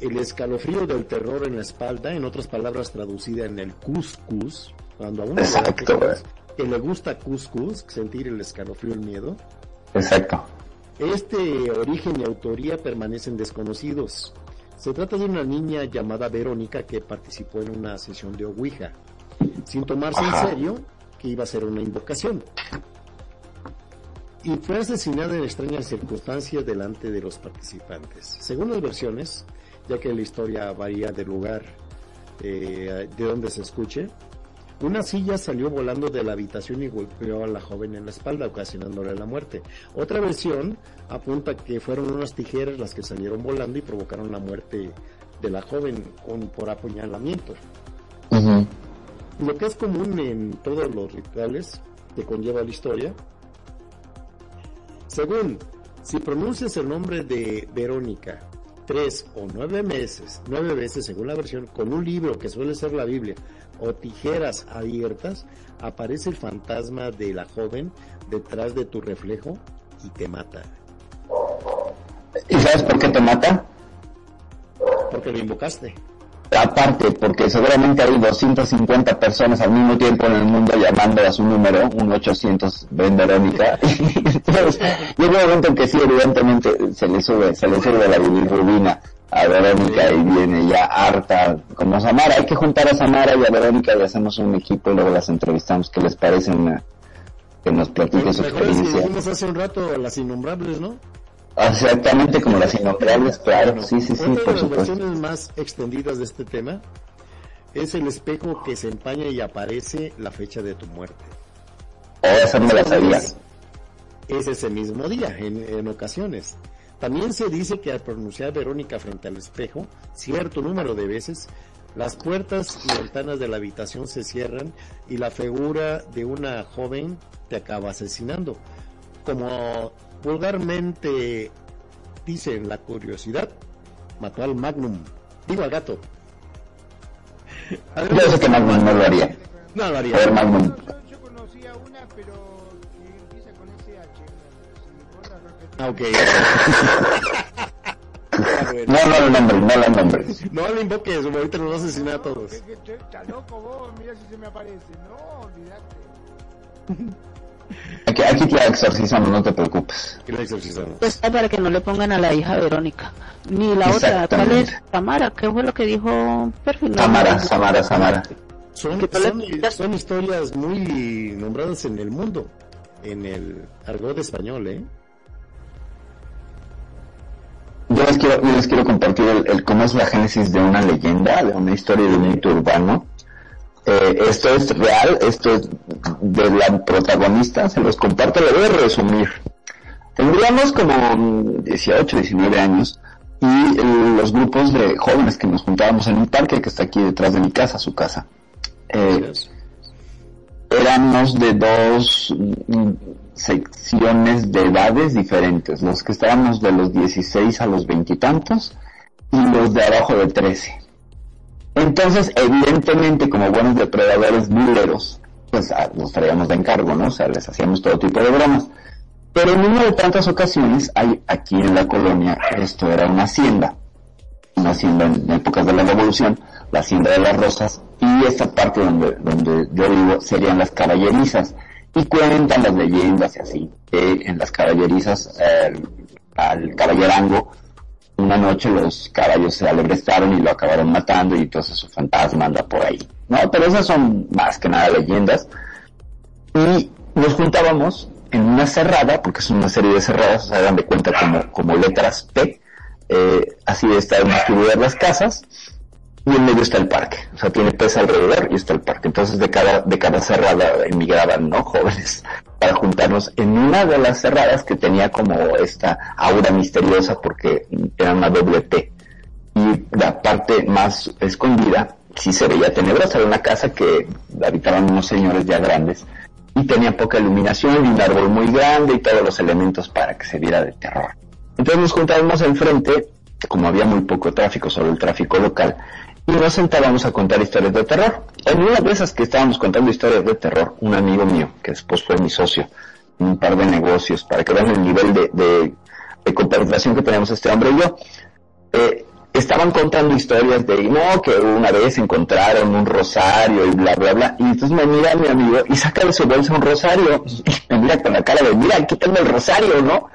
Speaker 2: el escalofrío del terror en la espalda, en otras palabras traducida en el cuscus, cuando a uno le da
Speaker 3: Exacto,
Speaker 2: cosas, que le gusta cuscus, sentir el escalofrío, el miedo,
Speaker 3: exacto
Speaker 2: este origen y autoría permanecen desconocidos. Se trata de una niña llamada Verónica que participó en una sesión de Ouija, sin tomarse
Speaker 3: Ajá.
Speaker 2: en serio que iba a ser una invocación. Y fue asesinada en extrañas circunstancias delante de los participantes. Según las versiones, ya que la historia varía del lugar eh, de donde se escuche, una silla salió volando de la habitación y golpeó a la joven en la espalda, ocasionándole la muerte. Otra versión apunta que fueron unas tijeras las que salieron volando y provocaron la muerte de la joven con, por apuñalamiento. Lo que es común en todos los rituales que conlleva la historia, según si pronuncias el nombre de Verónica tres o nueve meses, nueve veces según la versión, con un libro que suele ser la Biblia o tijeras abiertas, aparece el fantasma de la joven detrás de tu reflejo y te mata.
Speaker 3: y sabes por qué te mata
Speaker 2: Porque lo invocaste.
Speaker 3: aparte, porque seguramente hay 250 personas al mismo tiempo en el mundo llamando a su número, un 800 ven Verónica. Entonces, llega un momento en que sí, evidentemente se le sube, se le sube la bilirrubina a Verónica y viene ya harta como Samara. Hay que juntar a Samara y a Verónica y hacemos un equipo y luego las entrevistamos. ¿Qué les parece? Una- que nos platique su
Speaker 2: ¿Te acuerdas que
Speaker 3: experiencia.
Speaker 2: hace un rato las innombrables, no?
Speaker 3: Exactamente como las innombrables, claro. Sí, sí, sí,
Speaker 2: Otra de
Speaker 3: por
Speaker 2: las
Speaker 3: supuesto.
Speaker 2: versiones más extendidas de este tema es el espejo que se empaña y aparece la fecha de tu muerte.
Speaker 3: Oh, esa no me la sabía.
Speaker 2: Es ese mismo día, en, en ocasiones. También se dice que al pronunciar Verónica frente al espejo, cierto número de veces, las puertas y ventanas de la habitación se cierran y la figura de una joven te acaba asesinando. Como vulgarmente dicen la curiosidad, mató al Magnum. Digo al gato.
Speaker 3: Yo sé que Magnum no lo haría.
Speaker 2: No lo
Speaker 3: A ver,
Speaker 2: haría.
Speaker 3: Magnum.
Speaker 4: Yo, yo conocía una, pero
Speaker 2: ok. Ah.
Speaker 3: No, no lo nombres, no lo nombres.
Speaker 2: No le invoques, ahorita nos va a asesinar a todos.
Speaker 4: Está loco vos, mira si se me aparece. No, olvidate.
Speaker 3: Aquí, aquí te la exorcizamos, no te preocupes.
Speaker 2: Que la exorcizamos.
Speaker 5: Pues está para que no le pongan a la hija Verónica. Ni la otra, ¿cuál es? Tamara, ¿qué fue lo que dijo Perfil? No,
Speaker 3: Samara, Samara, Samara.
Speaker 2: Son, son historias muy nombradas en el mundo, en el argot español, ¿eh?
Speaker 3: Yo les quiero, yo les quiero compartir el, el cómo es la génesis de una leyenda, de una historia de un mito urbano. Eh, esto es real, esto es de la protagonista, se los comparto, le voy a resumir. Tendríamos como mm, 18, 19 años y los grupos de jóvenes que nos juntábamos en un parque que está aquí detrás de mi casa, su casa. Eh, éramos de dos secciones de edades diferentes, los que estábamos de los 16 a los veintitantos y, los de abajo de 13. Entonces, evidentemente, como buenos depredadores buleros, pues ah, los traíamos de encargo, ¿no? O sea, les hacíamos todo tipo de bromas. Pero en una de tantas ocasiones, hay aquí en la colonia, esto era una hacienda, una hacienda en épocas de la revolución, la hacienda de las rosas, y esta parte donde, donde yo vivo serían las caballerizas. Y cuentan las leyendas y así, que en las caballerizas, eh, al caballerango, una noche los caballos se alebrestaron y lo acabaron matando y entonces su fantasma anda por ahí. No, pero esas son más que nada leyendas. Y nos juntábamos en una cerrada, porque es una serie de cerradas, o dan de cuenta como, como letras P, eh, así están distribuidas las casas, y en medio está el parque, o sea, tiene pesa alrededor y está el parque. Entonces de cada, de cada cerrada emigraban, ¿no? Jóvenes para juntarnos en una de las cerradas que tenía como esta aura misteriosa porque era una doble T. Y la parte más escondida sí se veía tenebrosa, era una casa que habitaban unos señores ya grandes y tenía poca iluminación y un árbol muy grande y todos los elementos para que se viera de terror. Entonces nos juntábamos enfrente, como había muy poco tráfico, solo el tráfico local, y nos sentábamos a contar historias de terror. En una de esas que estábamos contando historias de terror, un amigo mío, que después fue mi socio, un par de negocios, para que vean el nivel de, de, de conversación que tenemos este hombre y yo, eh, estaban contando historias de, no, que una vez encontraron un rosario y bla, bla, bla, y entonces me mira mi amigo y saca de su bolsa un rosario, y me mira con la cara de, mira, tengo el rosario, ¿no?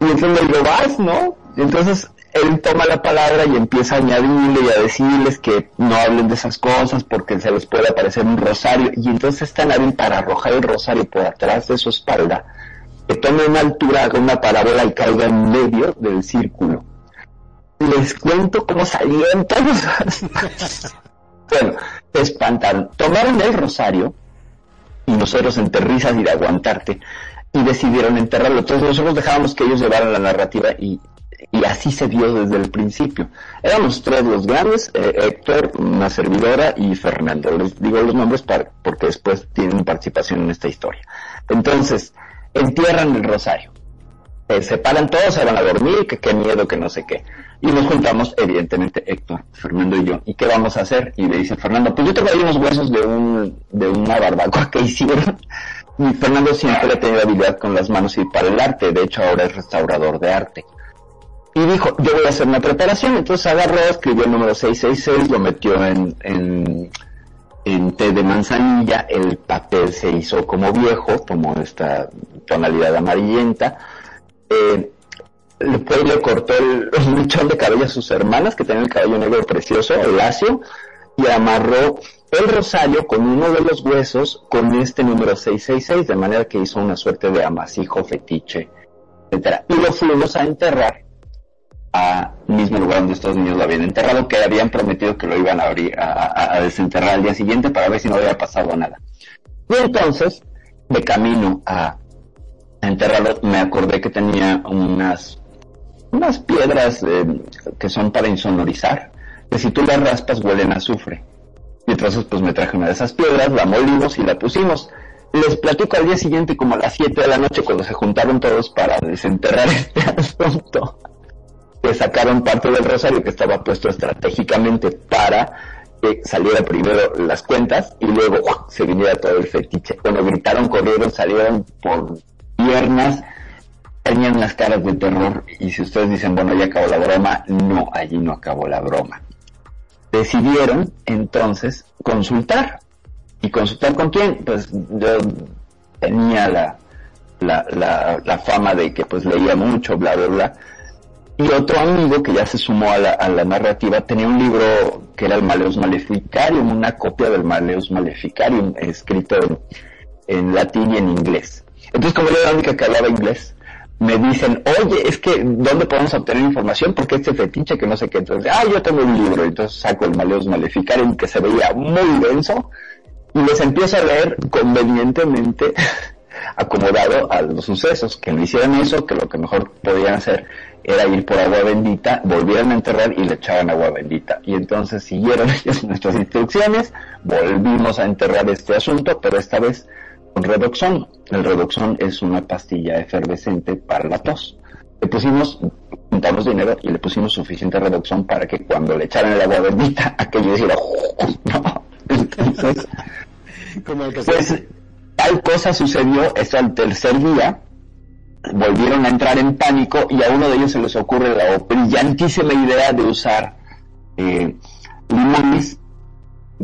Speaker 3: Y entonces le digo, vas, ¿no? Entonces él toma la palabra y empieza a añadirle y a decirles que no hablen de esas cosas porque se les puede aparecer un rosario. Y entonces es tan hábil para arrojar el rosario por atrás de su espalda que tome una altura, haga una parábola y caiga en medio del círculo. Les cuento cómo salieron todos. bueno, se espantaron. Tomaron el rosario y nosotros entre risas y de aguantarte y decidieron enterrarlo. Entonces nosotros dejábamos que ellos llevaran la narrativa y, y así se vio desde el principio. Éramos tres los grandes, eh, Héctor, una servidora y Fernando. Les digo los nombres para, porque después tienen participación en esta historia. Entonces, entierran el rosario. Eh, se paran todos, se van a dormir, que qué miedo, que no sé qué. Y nos juntamos, evidentemente, Héctor, Fernando y yo. ¿Y qué vamos a hacer? Y le dice Fernando, pues yo tengo ahí unos huesos de un, de una barbacoa que hicieron. Y Fernando siempre ha tenido habilidad con las manos y para el arte, de hecho ahora es restaurador de arte. Y dijo, yo voy a hacer una preparación. Entonces agarró, escribió el número 666, lo metió en, en, en té de manzanilla, el papel se hizo como viejo, como esta tonalidad amarillenta. Eh, después le cortó el, un mechón de cabello a sus hermanas, que tenían el cabello negro precioso, el lacio, y amarró el rosario con uno de los huesos con este número 666, de manera que hizo una suerte de amasijo fetiche, etcétera. Y lo fuimos a enterrar a mismo lugar donde estos niños lo habían enterrado, que habían prometido que lo iban a, abrir, a, a desenterrar al día siguiente para ver si no había pasado nada. Y entonces, de camino a, a enterrarlo, me acordé que tenía unas, unas piedras eh, que son para insonorizar, que si tú las raspas huelen a azufre. Y entonces pues me traje una de esas piedras, la molimos y la pusimos. Les platico al día siguiente como a las 7 de la noche cuando se juntaron todos para desenterrar este asunto que sacaron parte del rosario que estaba puesto estratégicamente para que saliera primero las cuentas y luego se viniera todo el fetiche. Cuando gritaron, corrieron, salieron por piernas, tenían las caras de terror y si ustedes dicen, bueno, ya acabó la broma, no, allí no acabó la broma. Decidieron entonces consultar. ¿Y consultar con quién? Pues yo tenía la, la, la, la fama de que pues leía mucho, bla, bla, bla y otro amigo que ya se sumó a la, narrativa tenía un libro que era el Maleus Maleficarium, una copia del Maleus Maleficarium escrito en, en latín y en inglés. Entonces, como yo era la única que hablaba inglés, me dicen, oye, es que, ¿dónde podemos obtener información? Porque este fetiche que no sé qué. Entonces, ah, yo tengo un libro. Entonces saco el Maleus Maleficarium que se veía muy denso y les empiezo a leer convenientemente acomodado a los sucesos, que no hicieran eso, que lo que mejor podían hacer era ir por agua bendita, volvieran a enterrar y le echaban agua bendita. Y entonces siguieron ellos nuestras instrucciones, volvimos a enterrar este asunto, pero esta vez con redoxón. El redoxón es una pastilla efervescente para la tos. Le pusimos, juntamos dinero y le pusimos suficiente redoxón para que cuando le echaran el agua bendita, aquello hiciera, no. Entonces,
Speaker 2: Como el que
Speaker 3: pues, tal cosa sucedió, esto al tercer día, volvieron a entrar en pánico y a uno de ellos se les ocurre la brillantísima idea de usar eh, limones,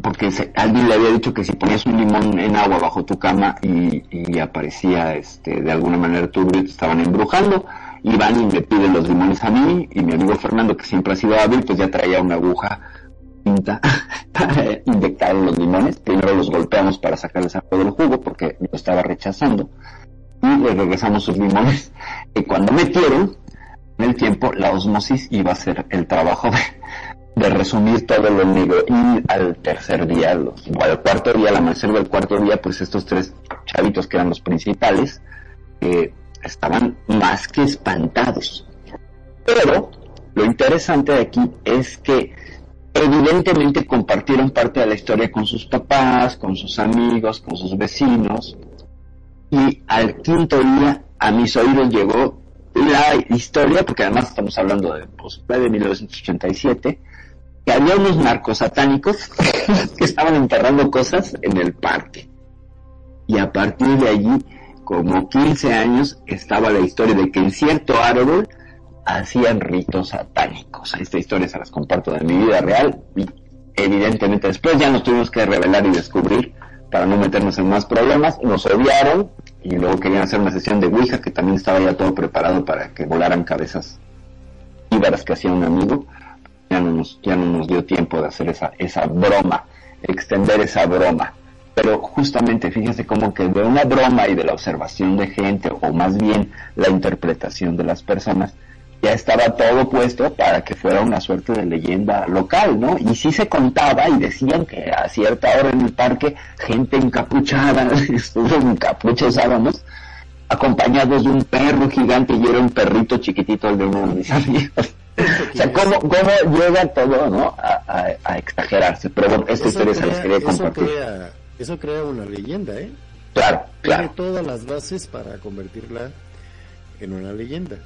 Speaker 3: porque se, alguien le había dicho que si ponías un limón en agua bajo tu cama y, y aparecía este, de alguna manera turbio, te estaban embrujando, y van y me piden los limones a mí, y mi amigo Fernando, que siempre ha sido hábil, pues ya traía una aguja tinta para inyectar los limones. Primero los golpeamos para sacarles algo del jugo porque lo estaba rechazando. Y le regresamos sus limones. Y cuando metieron, en el tiempo, la osmosis iba a ser el trabajo de, resumir todo lo negro. Y al tercer día, los- o al cuarto día, al amanecer del cuarto día, pues estos tres chavitos que eran los principales, estaban más que espantados. Pero lo interesante de aquí es que evidentemente compartieron parte de la historia con sus papás, con sus amigos, con sus vecinos. Y al quinto día a mis oídos llegó la historia, porque además estamos hablando de, pues, de 1987, que había unos narcos satánicos que estaban enterrando cosas en el parque. Y a partir de allí, como 15 años, estaba la historia de que en cierto árbol hacían ritos satánicos. Esta historia se las comparto de mi vida real y evidentemente después ya nos tuvimos que revelar y descubrir para no meternos en más problemas. Nos odiaron y luego querían hacer una sesión de Ouija que también estaba ya todo preparado para que volaran cabezas íbaras que hacía un amigo. Ya no nos, ya no nos dio tiempo de hacer esa, esa broma, extender esa broma. Pero justamente fíjese como que de una broma y de la observación de gente, o más bien la interpretación de las personas, ya estaba todo puesto para que fuera una suerte de leyenda local, ¿no? Y sí se contaba y decían que a cierta hora en el parque gente encapuchada, estuvo encapuchos sábanos, acompañados de un perro gigante y era un perrito chiquitito el de uno de mis amigos. O sea, cómo, cómo llega todo, ¿no? A, a, a exagerarse. Pero bueno, esta historia se las quería
Speaker 2: eso,
Speaker 3: compartir.
Speaker 2: crea, eso crea una leyenda, ¿eh?
Speaker 3: Claro,
Speaker 2: Tiene
Speaker 3: claro,
Speaker 2: todas las bases para convertirla en una leyenda.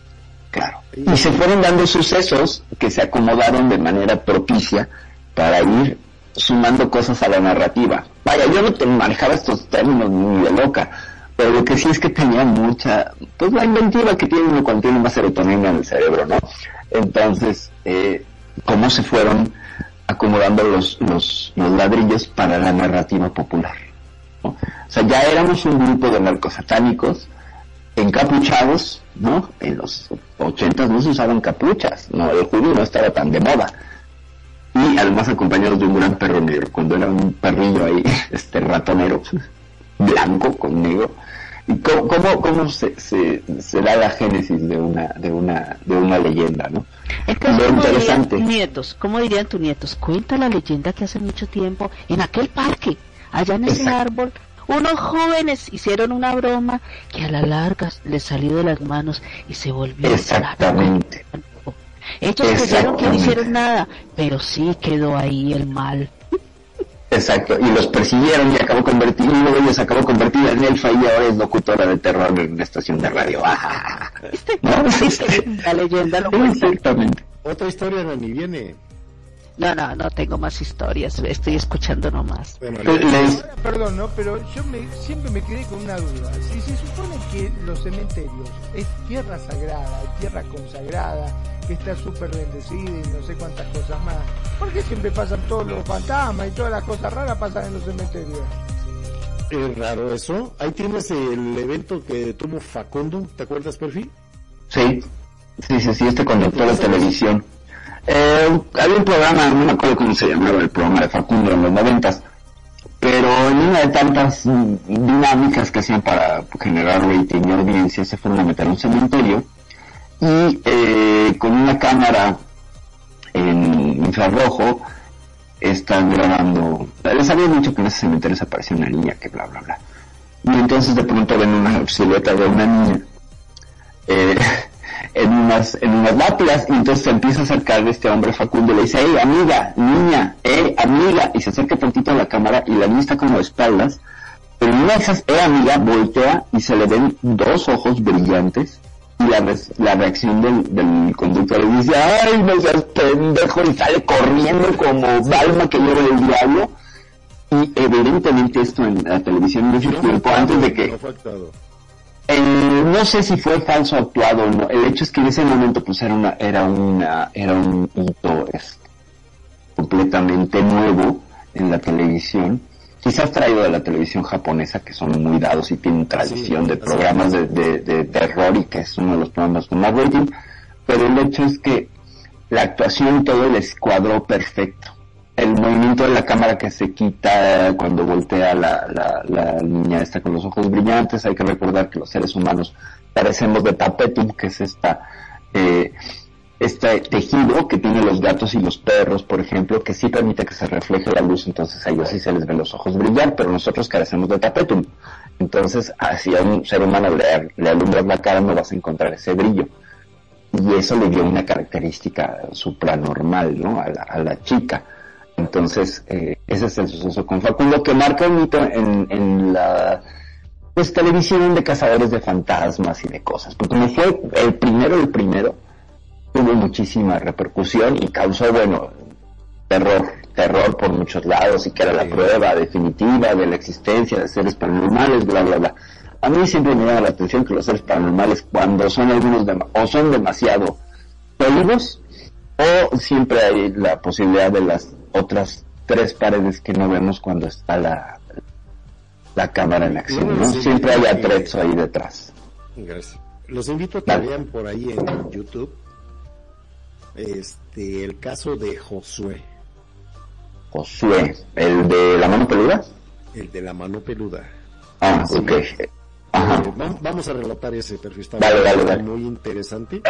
Speaker 3: Claro. Y se fueron dando sucesos que se acomodaron de manera propicia para ir sumando cosas a la narrativa. Vaya, yo no te manejaba estos términos ni de loca, pero lo que sí es que tenía mucha, pues la inventiva que tiene uno cuando tiene más serotonina en el cerebro, ¿no? Entonces, eh, cómo se fueron acomodando los, los, los ladrillos para la narrativa popular. O sea, ya éramos un grupo de narcosatánicos encapuchados, ¿no? En los ochentas no se usaban capuchas, no, el judío no estaba tan de moda. Y además acompañados de un gran perro negro, cuando era un perrillo ahí, este ratonero, blanco con negro. ¿Y cómo, cómo, cómo se, se, se da la génesis de una, de una, de una leyenda, no?
Speaker 5: Entonces,
Speaker 3: Lo
Speaker 5: ¿cómo
Speaker 3: interesante.
Speaker 5: dirían nietos? ¿Cómo dirían tus nietos? Cuenta la leyenda que hace mucho tiempo, en aquel parque, allá en ese
Speaker 3: Exacto.
Speaker 5: árbol, unos jóvenes hicieron una broma que a la larga les salió de las manos y se volvió
Speaker 3: Exactamente.
Speaker 5: Ellos creyeron que no hicieron nada, pero sí quedó ahí el mal.
Speaker 3: Exacto, y los persiguieron y acabó convertido, uno de ellos acabó convertdo en elfa y ahora es locutora de terror en una estación de radio. Ah,
Speaker 5: ¿Viste?
Speaker 3: ¿No?
Speaker 5: La leyenda lo cuenta.
Speaker 3: Exactamente.
Speaker 2: Otra historia, Nani, viene.
Speaker 5: No, no, no tengo más historias, estoy escuchando nomás.
Speaker 2: Bueno,
Speaker 3: Les-
Speaker 4: Ahora, perdón, ¿no? Pero yo me, siempre me quedé con una duda. Si se supone que los cementerios es tierra sagrada, tierra consagrada, que está súper bendecida y no sé cuántas cosas más, ¿por qué siempre pasan todos los fantasmas y todas las cosas raras pasan en los cementerios?
Speaker 2: es raro eso. Ahí tienes el evento que tuvo Facundo, ¿te acuerdas, Perfil?
Speaker 3: Sí, sí, sí, sí, este conductor de televisión. Eh, había un programa, no me acuerdo cómo se llamaba el programa de Facundo en los noventas, pero en una de tantas dinámicas que hacían para generar rating y audiencia, se fueron a meter a un cementerio y eh, con una cámara en infrarrojo están grabando. Les había dicho que en ese cementerio se apareció una niña, que bla, bla, bla. Y entonces de pronto ven una silueta de una niña eh, en unas en unas lápidas y entonces se empieza a acercar este hombre Facundo y le dice, hey amiga, niña, hey amiga, y se acerca tantito a la cámara y la niña está como de espaldas, pero en una de esas, hey amiga, voltea y se le ven dos ojos brillantes y la, la reacción del, del conductor le dice, ay, no seas pendejo, y sale corriendo como alma que lleva el diablo. Y evidentemente esto en la televisión no fue tiempo antes de que
Speaker 2: No.
Speaker 3: Eh, no sé si fue falso actuado o no. El hecho es que en ese momento pues era una, era una, era un hito este, completamente nuevo en la televisión. Quizás traído de la televisión japonesa, que son muy dados y tienen tradición
Speaker 2: Sí,
Speaker 3: de programas de, de, de terror y que es uno de los programas con más rating. Pero el hecho es que la actuación todo les cuadró perfecto. El movimiento de la cámara que se quita cuando voltea la, la, la niña esta con los ojos brillantes, hay que recordar que los seres humanos parecemos de tapetum, que es esta, eh, este tejido que tiene los gatos y los perros, por ejemplo, que sí permite que se refleje la luz, entonces a ellos sí se les ven los ojos brillar, pero nosotros carecemos de tapetum. Entonces, así a un ser humano le, le alumbras la cara, no vas a encontrar ese brillo y eso le dio una característica supranormal ¿no? a, la, a la chica. Entonces, eh, ese es el suceso con Facundo que marca un hito en, en la pues, televisión de cazadores de fantasmas y de cosas. Porque como fue el primero, el primero, tuvo muchísima repercusión y causó, bueno, terror, terror por muchos lados y que era la prueba definitiva de la existencia de seres paranormales, bla, bla, bla. A mí siempre me llama la atención que los seres paranormales, cuando son algunos dem- o son demasiado sólidos, o siempre hay la posibilidad de las otras tres paredes que no vemos cuando está la, la cámara en acción, ¿no? Siempre hay
Speaker 2: sí.
Speaker 3: atrezzo ahí detrás.
Speaker 2: Gracias. Los invito a que
Speaker 3: Vale.
Speaker 2: vean por ahí en YouTube este el caso de Josué,
Speaker 3: Josué, el de la mano peluda.
Speaker 2: el de la mano peluda.
Speaker 3: Ah,
Speaker 2: Sí.
Speaker 3: ok. Ajá.
Speaker 2: Eh, va- vamos a relatar ese perfil, está
Speaker 3: dale, dale.
Speaker 2: muy interesante.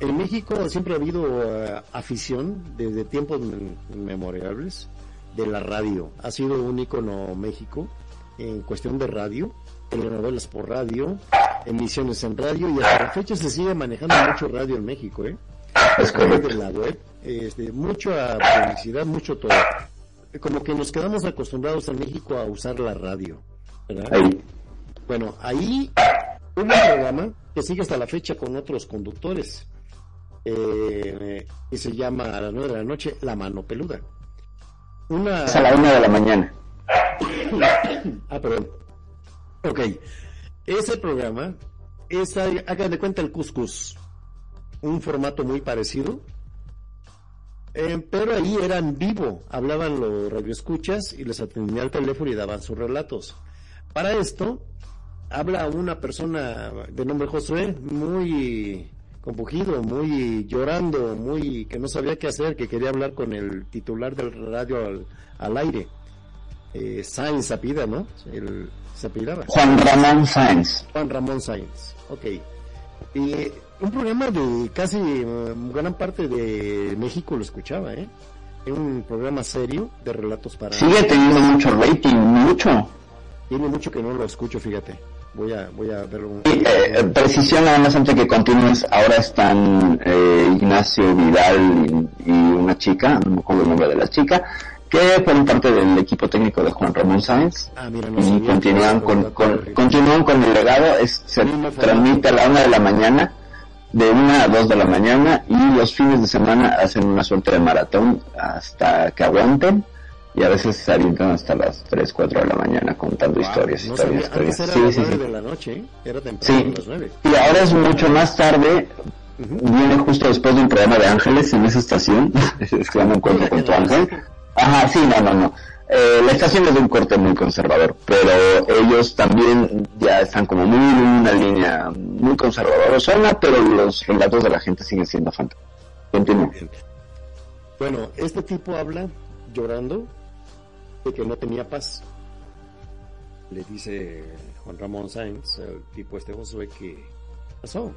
Speaker 2: En México siempre ha habido eh, afición desde tiempos mem- memorables de la radio. Ha sido un ícono México en cuestión de radio, telenovelas por radio, emisiones en radio y hasta la fecha se sigue manejando mucho radio en México, ¿eh?
Speaker 3: Es correcto.
Speaker 2: de la web, este, mucha publicidad, mucho todo. Como que nos quedamos acostumbrados en México a usar la radio, ¿verdad?
Speaker 3: Ahí.
Speaker 2: Bueno, ahí hubo un programa que sigue hasta la fecha con otros conductores, eh, que se llama a las nueve de la noche La Mano Peluda. Una...
Speaker 3: Es a la una de la mañana.
Speaker 2: Ah, perdón. Ok. Ese programa es, haga de cuenta, el cuscús. un formato muy parecido, eh, pero ahí era en vivo, hablaban los radioescuchas y les atendía al teléfono y daban sus relatos. Para esto, habla una persona de nombre Josué, muy compugido, muy llorando, muy que no sabía qué hacer, que quería hablar con el titular del radio al, al aire. Eh, Sainz apida, ¿no? El, se apidaba.
Speaker 3: Juan Ramón Sáenz.
Speaker 2: Juan Ramón Sainz, ok. Y un programa de casi eh, gran parte de México lo escuchaba, ¿eh? Es un programa serio de relatos para...
Speaker 3: Sigue teniendo mucho rating, mucho.
Speaker 2: Tiene mucho que no lo escucho, fíjate. Voy a, voy a verlo.
Speaker 3: Y, eh, precisión nada más antes que continúes, ahora están eh, Ignacio Vidal y, y una chica, no me acuerdo el nombre de la chica, que fueron parte del equipo técnico de Juan Ramón Sáenz.
Speaker 2: Ah, mira, no
Speaker 3: y continúan con, con- continúan con el legado, es, se transmite a la una de la mañana, de una a dos de la mañana y los fines de semana hacen una suerte de maratón hasta que aguanten y a veces se avientan hasta las 3, 4 de la mañana contando
Speaker 2: Wow,
Speaker 3: historias,
Speaker 2: no
Speaker 3: historias,
Speaker 2: sabía.
Speaker 3: historias.
Speaker 2: Antes era
Speaker 3: Sí, sí, sí.
Speaker 2: de la noche, ¿eh? Era temprano
Speaker 3: Sí.
Speaker 2: a las nueve.
Speaker 3: Y ahora es mucho más tarde, viene justo después de un programa de ángeles en esa estación, no encuentro con tu ángel. Ajá, sí, no, no, no. Eh, la estación es de un corte muy conservador, pero ellos también ya están como muy en una línea muy conservadora, pero los relatos de la gente siguen siendo fantásticos. Continúa.
Speaker 2: Bueno, este tipo habla llorando de que no tenía paz. Le dice Juan Ramón Sáenz, el tipo este Josué, que pasó.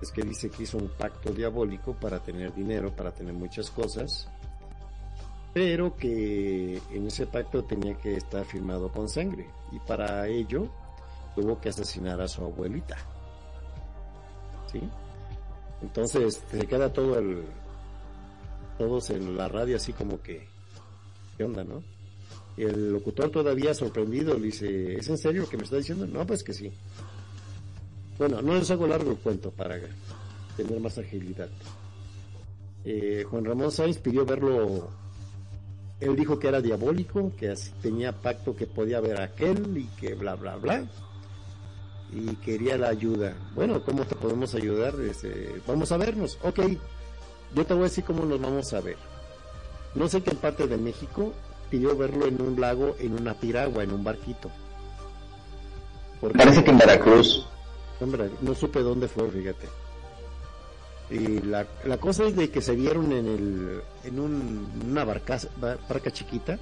Speaker 2: Es que dice que hizo un pacto diabólico para tener dinero, para tener muchas cosas, pero que en ese pacto tenía que estar firmado con sangre y para ello tuvo que asesinar a su abuelita. ¿Sí? Entonces se queda todo el todos en la radio así como que ¿qué onda, no? Y el locutor todavía sorprendido le dice, ¿es en serio lo que me está diciendo? No, pues que sí. Bueno, no les hago largo el cuento para tener más agilidad. Eh, Juan Ramón Sáenz pidió verlo, él dijo que era diabólico, que así tenía pacto que podía ver a aquel y que bla, bla, bla. Y quería la ayuda. Bueno, ¿cómo te podemos ayudar? Este, vamos a vernos. Ok, yo te voy a decir cómo nos vamos a ver. No sé qué parte de México pidió verlo en un lago, en una piragua, en un barquito. Porque-
Speaker 3: Parece que en Veracruz.
Speaker 2: Hombre, no supe dónde fue, fíjate. Y la, la cosa es de que se vieron en el en un, una barca, bar- barca chiquita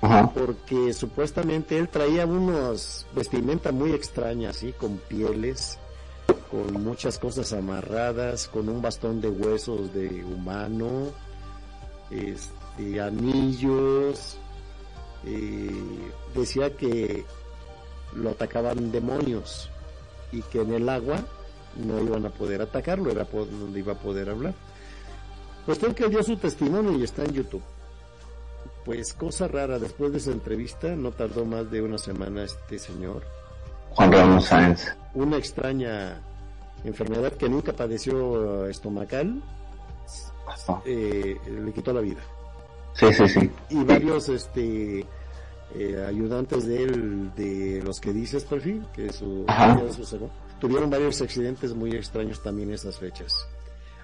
Speaker 3: Ajá.
Speaker 2: porque supuestamente él traía unos vestimenta muy extraña así con pieles con muchas cosas amarradas con un bastón de huesos de humano este anillos eh, decía que lo atacaban demonios y que en el agua no iban a poder atacarlo era por donde iba a poder hablar cuestión que dio su testimonio y está en YouTube pues cosa rara, después de esa entrevista no tardó más de una semana este señor.
Speaker 3: Juan Ramón Sáenz.
Speaker 2: Una extraña enfermedad que nunca padeció eh, eh, le quitó la vida.
Speaker 3: Sí, sí, sí.
Speaker 2: Y varios este eh, ayudantes de él, de los que dices perfil, que su, su segundo, tuvieron varios accidentes muy extraños también esas fechas.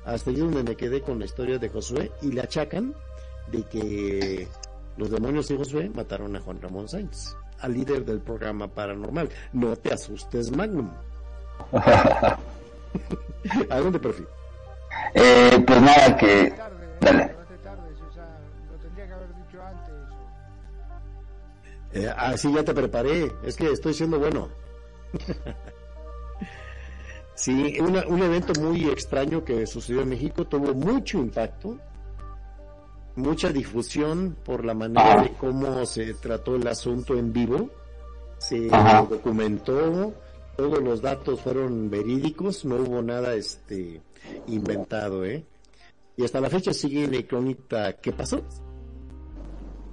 Speaker 2: Hasta ahí donde me quedé con la historia de Josué y le achacan de que los demonios de Josué mataron a Juan Ramón Sáenz, al líder del programa paranormal. No te asustes, Magnum. ¿A dónde perfil?
Speaker 3: Eh, pues nada, que...
Speaker 4: ¿eh?
Speaker 3: Dale.
Speaker 2: Eh, ah, sí, ya te preparé. Es que estoy siendo bueno. sí, una- un evento muy extraño que sucedió en México tuvo mucho impacto, mucha difusión por la manera
Speaker 3: Ah.
Speaker 2: de cómo se trató el asunto en vivo. Se
Speaker 3: Ajá.
Speaker 2: documentó, todos los datos fueron verídicos, no hubo nada este inventado, ¿eh? Y hasta la fecha sigue la incógnita qué pasó.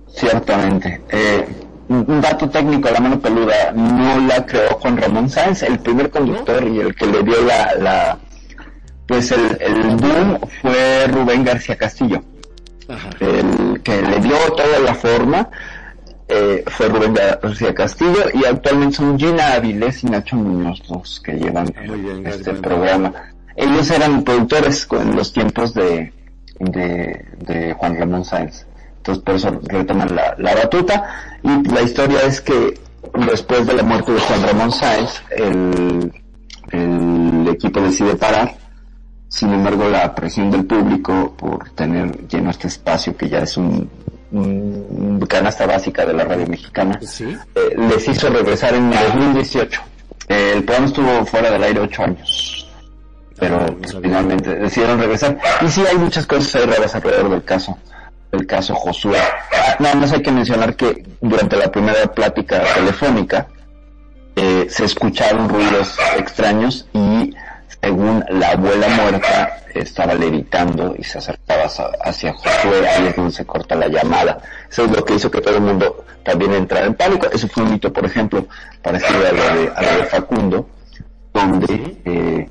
Speaker 3: Ciertamente. Eh, un dato técnico a la mano peluda no la creó Juan Ramón Sáenz, el primer conductor y el que le dio la, la pues el, el boom fue Rubén García Castillo.
Speaker 2: Ajá.
Speaker 3: El que le dio toda la forma eh, fue Rubén García Castillo y actualmente son Gina Avilés y Nacho Muñoz los que llevan
Speaker 2: bien,
Speaker 3: este
Speaker 2: gracias.
Speaker 3: programa. Ellos eran productores en los tiempos de, de, Juan Ramón Sáenz. Entonces por eso retoman la, la batuta y la historia es que después de la muerte de Juan Ramón Sáenz, el, el equipo decide parar. Sin embargo, la presión del público por tener lleno este espacio que ya es un, canasta básica de la radio mexicana, eh, les hizo regresar en 2018. el programa estuvo fuera del aire ocho años, pero finalmente decidieron regresar. Y sí hay muchas cosas raras alrededor del caso el caso Josué. Nada más hay que mencionar que durante la primera plática telefónica eh, se escucharon ruidos extraños y según la abuela muerta estaba levitando y se acercaba hacia Josué, ahí es donde se corta la llamada. Eso es lo que hizo que todo el mundo también entrara en pánico. Eso fue un mito, por ejemplo, parecido a lo de, a de Facundo, donde, eh,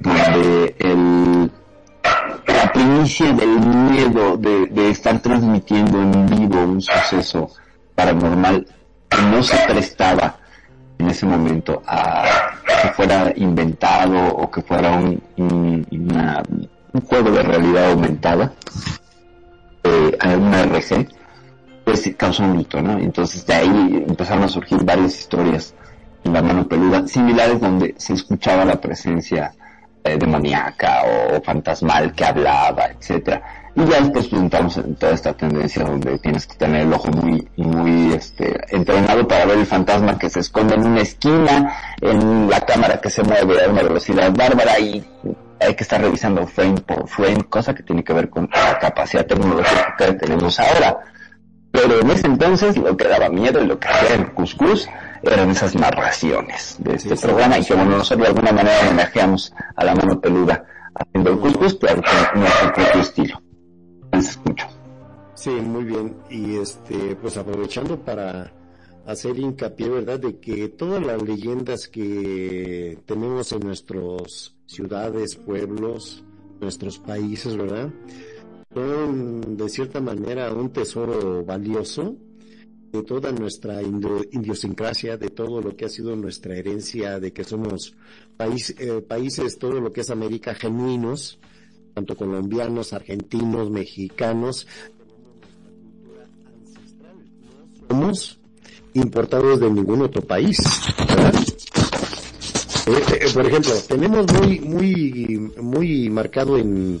Speaker 3: donde el la primicia del miedo de, estar transmitiendo en vivo un suceso paranormal que no se prestaba en ese momento a que fuera inventado o que fuera un, un, juego de realidad aumentada, eh, una RC, pues causó un mito, ¿no? Entonces de ahí empezaron a surgir varias historias en la mano peluda similares donde se escuchaba la presencia eh, demoníaca o fantasmal que hablaba, etcétera. Y ya después presentamos en toda esta tendencia donde tienes que tener el ojo muy, muy este, entrenado para ver el fantasma que se esconde en una esquina, en la cámara que se mueve a una velocidad bárbara y hay que estar revisando frame por frame, cosa que tiene que ver con la capacidad tecnológica que tenemos ahora. Pero en ese entonces lo que daba miedo y lo que hacía el cuscús eran esas narraciones de este programa y que bueno, nosotros de alguna manera homenajeamos a la mano peluda haciendo el cuscús, pero con nuestro propio estilo.
Speaker 2: Sí, muy bien. Y este, pues aprovechando para hacer hincapié, ¿verdad?, de que todas las leyendas que tenemos en nuestras ciudades, pueblos, nuestros países, ¿verdad?, son de cierta manera un tesoro valioso de toda nuestra idiosincrasia, de todo lo que ha sido nuestra herencia, de que somos país, eh, países, todo lo que es América, genuinos, tanto colombianos, argentinos, mexicanos, somos importados de ningún otro país. Eh, eh, por ejemplo, tenemos muy, muy, muy marcado en,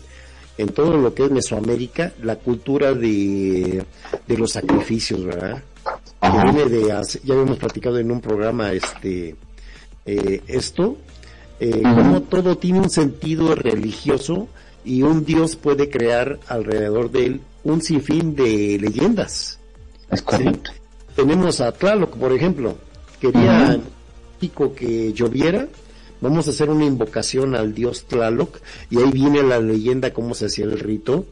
Speaker 2: en todo lo que es Mesoamérica la cultura de, de los sacrificios, ¿verdad? Viene de, ya habíamos platicado en un programa este eh, esto, eh, como todo tiene un sentido religioso y un dios puede crear alrededor de él un sinfín de leyendas.
Speaker 3: Es correcto.
Speaker 2: Tenemos a Tlaloc, por ejemplo, quería que lloviera, vamos a hacer una invocación al dios Tlaloc y ahí viene la leyenda cómo se hacía el rito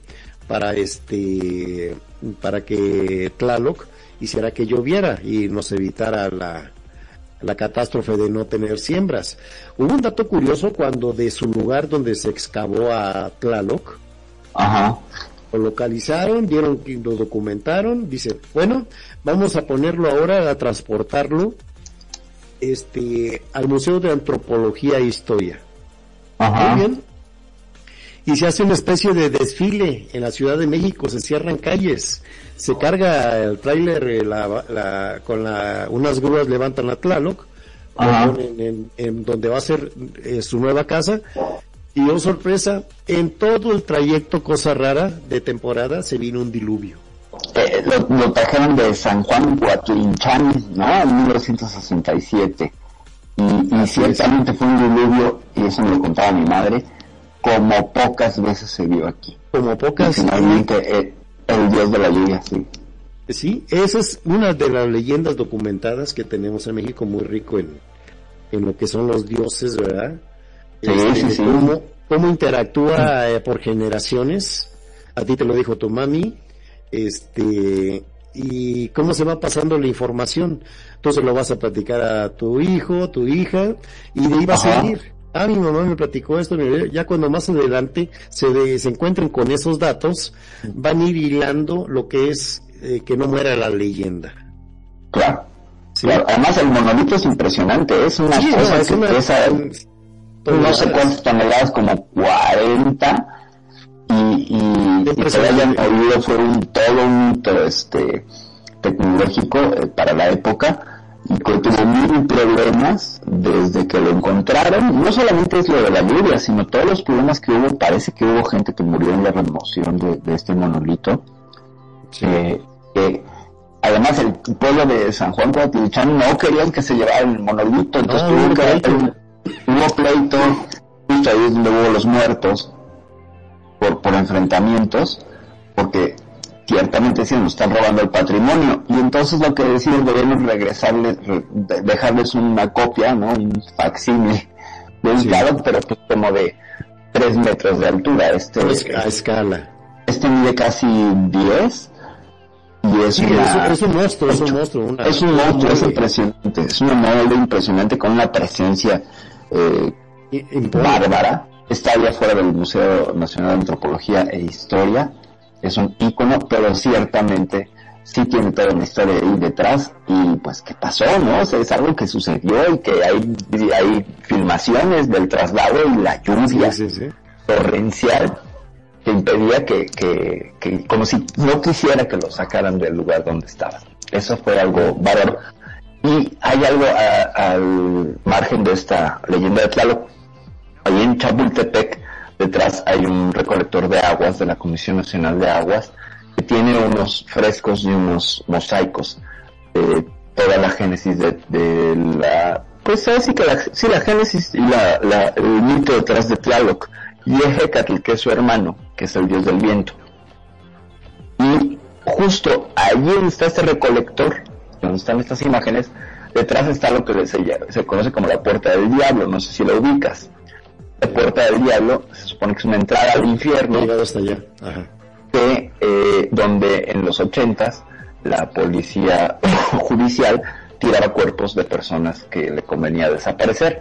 Speaker 2: para este para que Tlaloc hiciera que lloviera y nos evitara la, la catástrofe de no tener siembras. Hubo un dato curioso cuando de su lugar donde se excavó a Tlaloc, lo localizaron, vieron que lo documentaron, dice, bueno, vamos a ponerlo ahora, a transportarlo este, al Museo de Antropología e Historia. Muy bien. Y se hace una especie de desfile en la Ciudad de México, se cierran calles, se carga el tráiler eh, la, con la, unas grúas levantan a Tlaloc, en, donde va a ser eh, su nueva casa, y oh sorpresa, en todo el trayecto, cosa rara, de temporada, se vino un diluvio.
Speaker 3: Eh, lo, trajeron de San Juan Guatlinchán, ¿no? En 1967. Y, y ciertamente fue un diluvio, y eso me lo contaba mi madre, como pocas veces se vio aquí.
Speaker 2: Como pocas.
Speaker 3: finalmente, el dios de la lluvia, sí.
Speaker 2: Sí, esa es una de las leyendas documentadas que tenemos en México, muy rico en, en lo que son los dioses, ¿verdad?
Speaker 3: Sí, este, sí,
Speaker 2: Cómo, interactúa eh, por generaciones. A ti te lo dijo tu mami. Este, y cómo se va pasando la información. Entonces lo vas a platicar a tu hijo, tu hija, y de ahí va a seguir ah, mi mamá me platicó esto, ya cuando más adelante se, se encuentren con esos datos, van a ir hilando lo que es eh, que no muera la leyenda.
Speaker 3: Claro. Además el monolito es impresionante, es una cosa
Speaker 2: es
Speaker 3: no sé cuántas toneladas, como 40, y, y, y que hayan movido fue un, todo un este, tecnológico eh, para la época, y que tuvo mil problemas desde que lo encontraron. No solamente es lo de la lluvia, sino todos los problemas que hubo. Parece que hubo gente que murió en la remoción de, de este monolito. Eh, que además el pueblo de San Juan Cuauhtitlán no querían que se llevara el monolito, entonces
Speaker 2: No,
Speaker 3: tuvo
Speaker 2: hubo
Speaker 3: que
Speaker 2: pleito.
Speaker 3: hubo pleito, justo ahí es donde hubo los muertos por, por enfrentamientos, porque ciertamente sí nos están robando el patrimonio, y entonces lo que deciden debemos regresarles, re- de- dejarles una copia, ¿no? Un facsímil de un
Speaker 2: Sí.
Speaker 3: Pero pues como de 3 metros de altura, este,
Speaker 2: Es- a escala.
Speaker 3: este mide casi 10, y es
Speaker 2: Sí,
Speaker 3: una-
Speaker 2: es, un- es un monstruo, es un monstruo. una-
Speaker 3: es un monstruo, es impresionante, es una modelo impresionante con una presencia eh, bárbara. Está allá fuera del Museo Nacional de Antropología e Historia. Es un ícono, pero ciertamente sí tiene toda una historia ahí detrás. Y pues, ¿qué pasó, no? O sea, es algo que sucedió y que hay, hay filmaciones del traslado y la lluvia
Speaker 2: Sí, sí, sí.
Speaker 3: torrencial que impedía que, que, que, como si no quisiera que lo sacaran del lugar donde estaba. Eso fue algo bárbaro. Y hay algo a- al margen de esta leyenda de Tlaloc. Ahí en Chapultepec, detrás hay un recolector de aguas de la Comisión Nacional de Aguas que tiene unos frescos y unos mosaicos de toda la génesis de, la pues así que la, sí, génesis y la, el mito detrás de Tlaloc y Ejecatl, que es su hermano, que es el dios del viento. Y justo allí donde está este recolector, donde están estas imágenes, detrás está lo que se, se conoce como la puerta del diablo, no sé si lo ubicas. La puerta del diablo se supone que es una entrada al infierno
Speaker 2: llegado hasta allá. Ajá.
Speaker 3: que eh, donde en los ochentas la policía judicial tiraba cuerpos de personas que le convenía desaparecer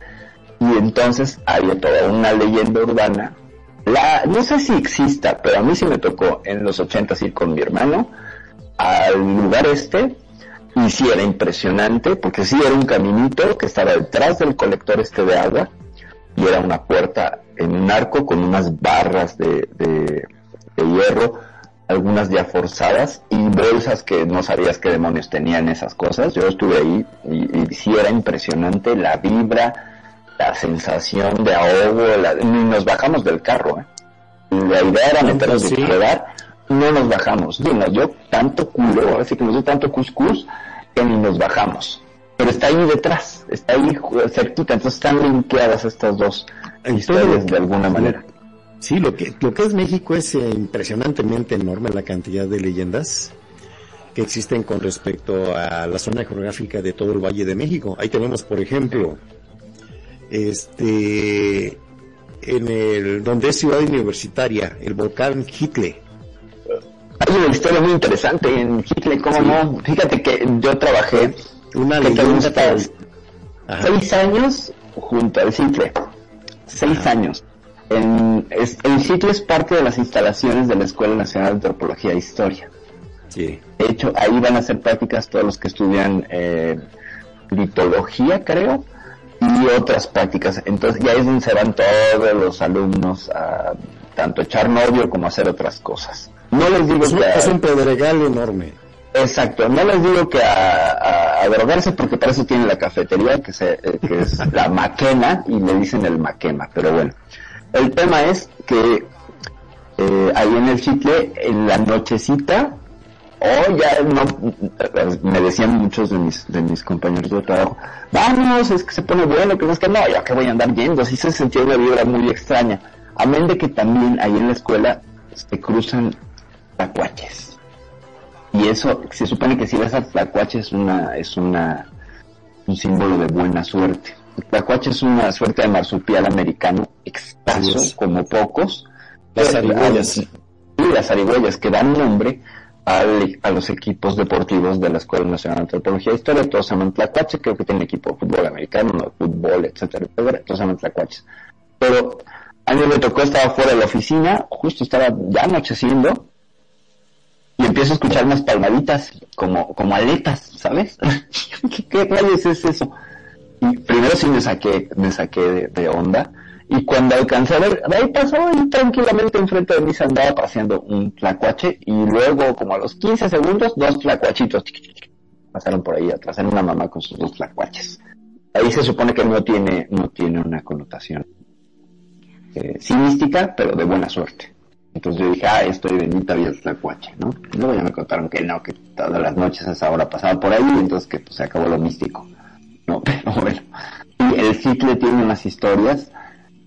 Speaker 3: y entonces había toda una leyenda urbana la no sé si exista pero a mí sí me tocó en los ochentas ir con mi hermano al lugar este y sí era impresionante porque sí era un caminito que estaba detrás del colector este de agua y era una puerta en un arco con unas barras de, de, de hierro, algunas ya forzadas y bolsas que no sabías qué demonios tenían esas cosas. Yo estuve ahí y, y sí era impresionante la vibra, la sensación de ahogo, la- ni nos bajamos del carro. ¿eh? La idea era meternos
Speaker 2: Sí.
Speaker 3: y quedar, no nos bajamos. Sí, nos dio tanto culo, así que nos dio tanto cuscús que ni nos bajamos. Pero está ahí detrás, está ahí cerquita, entonces están linkeadas estas dos historias de alguna manera.
Speaker 2: Sí, lo que, lo que es México es eh, impresionantemente enorme la cantidad de leyendas que existen con respecto a la zona geográfica de todo el Valle de México. Ahí tenemos, por ejemplo, este, en el, donde es ciudad universitaria, el volcán Hitle.
Speaker 3: Hay una historia muy interesante en Hitler, ¿cómo
Speaker 2: Sí.
Speaker 3: no? Fíjate que yo trabajé
Speaker 2: Una
Speaker 3: ¿Qué te
Speaker 2: leyenda
Speaker 3: gusta?
Speaker 2: tal-
Speaker 3: seis años junto al Citle. Seis
Speaker 2: Ajá.
Speaker 3: años. En, es- el Citle es parte de las instalaciones de la Escuela Nacional de Antropología e Historia.
Speaker 2: Sí.
Speaker 3: De hecho, ahí van a hacer prácticas todos los que estudian eh, litología, creo, y otras prácticas. Entonces, ya es donde se van todos los alumnos a tanto echar novio como a hacer otras cosas. No les digo
Speaker 2: Es un,
Speaker 3: que...
Speaker 2: es un pedregal enorme.
Speaker 3: Exacto, no les digo que a, a- a drogarse porque para eso tiene la cafetería que, se, eh, que es la maquena y le dicen el maquema, pero bueno. El tema es que eh, ahí en el chicle, en la nochecita, o ya no, me decían muchos de mis, de mis compañeros de trabajo, vamos, es que se pone bueno, que no es que no, yo que voy a andar yendo, así se sentía una vibra muy extraña. Amén de que también ahí en la escuela se cruzan tacuaches. Y eso, se supone que si ves al tlacuache es una, es una, un símbolo de buena suerte. Tlacuache es una suerte de marsupial americano,
Speaker 2: es.
Speaker 3: como pocos.
Speaker 2: Las
Speaker 3: ah, Y las zarigüeyas que dan nombre al- a los equipos deportivos de la Escuela Nacional de Antropología e Historia. Todos se llaman tlacuache, creo que tienen equipo de fútbol americano, no, fútbol, etcétera, etcétera. Todos se llaman tlacuaches. Pero a mí me tocó, estaba fuera de la oficina, justo estaba ya anocheciendo, y empiezo a escuchar unas palmaditas como, como aletas, ¿sabes? ¿Qué, qué rayos es eso? Y primero sí me saqué, me saqué de, onda Y cuando alcancé a ver, ahí pasó y tranquilamente enfrente de mí se andaba paseando un tlacuache y luego como a los 15 segundos dos tlacuachitos pasaron por ahí atrás en una mamá con sus dos tlacuaches. Ahí se supone que no tiene, no tiene una connotación eh, pero de buena suerte. Entonces yo dije, ah, estoy bendita vida Tlacuache, ¿no? Y luego ya me contaron que no, que todas las noches a esa hora pasaba por ahí, entonces que pues, se acabó lo místico. No, pero bueno. Y el ciclo tiene unas historias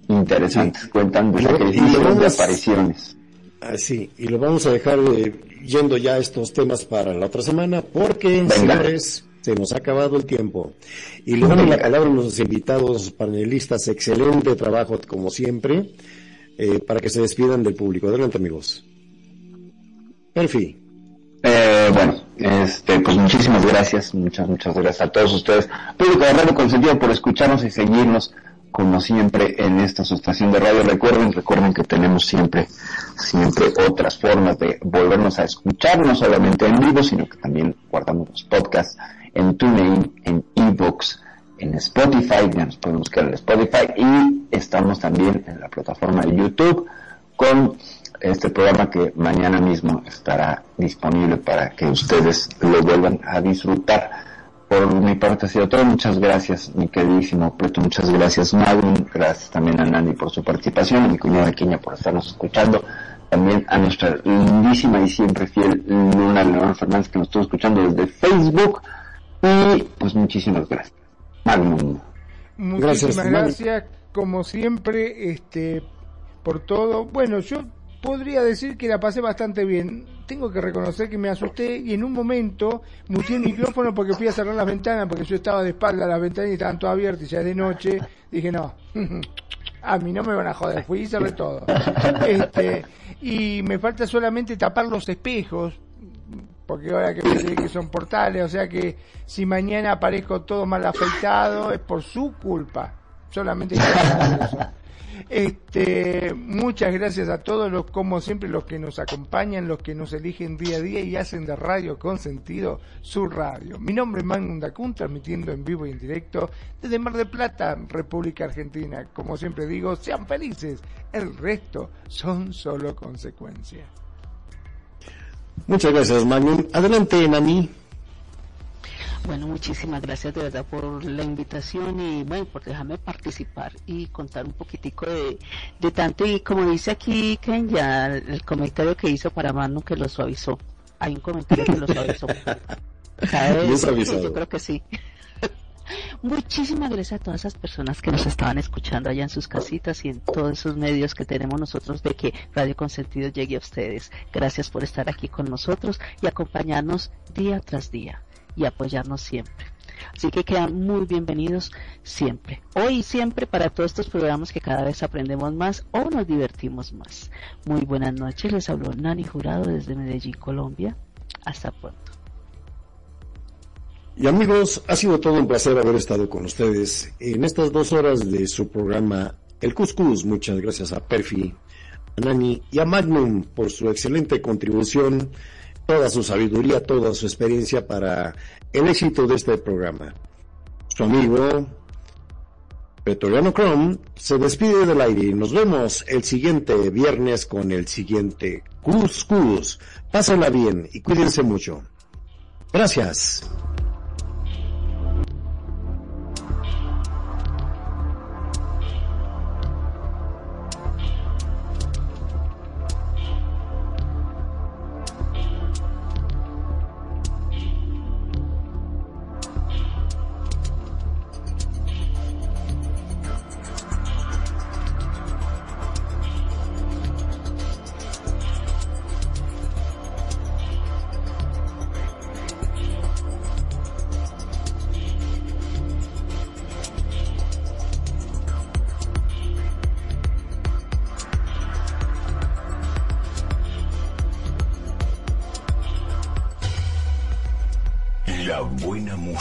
Speaker 3: interesantes, cuentan de sacrificios, de apariciones.
Speaker 2: Así, y lo vamos a dejar eh, yendo ya a estos temas para la otra semana, porque, señores, se nos ha acabado el tiempo. Y le damos la palabra a los invitados panelistas. Excelente trabajo, como siempre, eh, para que se despidan del público. Adelante, amigos. Perfi.
Speaker 3: Eh, bueno, este, pues muchísimas gracias, muchas, muchas gracias a todos ustedes. Público de Radio Consentido por escucharnos y seguirnos como siempre en esta estación de radio. Recuerden, recuerden que tenemos siempre, siempre otras formas de volvernos a escuchar, no solamente en vivo, sino que también guardamos los podcasts en TuneIn, en eBooks, en Spotify, ya nos pueden buscar en Spotify y estamos también en la plataforma de YouTube con este programa que mañana mismo estará disponible para que ustedes lo vuelvan a disfrutar. Por mi parte ha sido todo. Muchas gracias, mi queridísimo Preto. Muchas gracias, Magnum. Gracias también a Nani por su participación, a mi cuñada Queña por estarnos escuchando. También a nuestra lindísima y siempre fiel Luna León Fernández que nos estuvo escuchando desde Facebook y pues muchísimas gracias.
Speaker 4: Muchísimas gracias, como siempre, este, por todo. Bueno, yo podría decir que la pasé bastante bien. Tengo que reconocer que me asusté y en un momento muteé el micrófono porque fui a cerrar las ventanas porque yo estaba de espalda, las ventanas estaban todas abiertas y ya de noche. Dije, no, a mí no me van a joder, fui y cerré todo. Este, y me falta solamente tapar los espejos porque ahora que me que son portales, o sea que si mañana aparezco todo mal afeitado es por su culpa, solamente Este, muchas gracias a todos los, como siempre, los que nos acompañan, los que nos eligen día a día y hacen de Radio con sentido su radio. Mi nombre es Magnum Dacun, transmitiendo en vivo y en directo desde Mar del Plata, República Argentina. Como siempre digo, sean felices, el resto son solo consecuencias.
Speaker 2: Muchas gracias, Magnum. Adelante, Nani.
Speaker 5: Bueno, muchísimas gracias de verdad por la invitación y bueno, por dejarme participar y contar un poquitico de, de tanto. Y como dice aquí Ken, ya el comentario que hizo para Manu que lo suavizó. Hay un comentario que lo suavizó. Yo creo que sí. Muchísimas gracias a todas esas personas que nos estaban escuchando allá en sus casitas y en todos esos medios que tenemos nosotros de que Radio Consentido llegue a ustedes. Gracias por estar aquí con nosotros y acompañarnos día tras día y apoyarnos siempre. Así que quedan muy bienvenidos siempre. Hoy y siempre para todos estos programas que cada vez aprendemos más o nos divertimos más. Muy buenas noches, les habló Nani Jurado desde Medellín, Colombia. Hasta pronto.
Speaker 2: Y amigos, ha sido todo un placer haber estado con ustedes en estas dos horas de su programa El Cuscus. Muchas gracias a Perfi, a Nani y a Magnum por su excelente contribución, toda su sabiduría, toda su experiencia para el éxito de este programa. Su amigo Petoriano Chrome se despide del aire y nos vemos el siguiente viernes con el siguiente Cuscus. Pásenla bien y cuídense mucho. Gracias.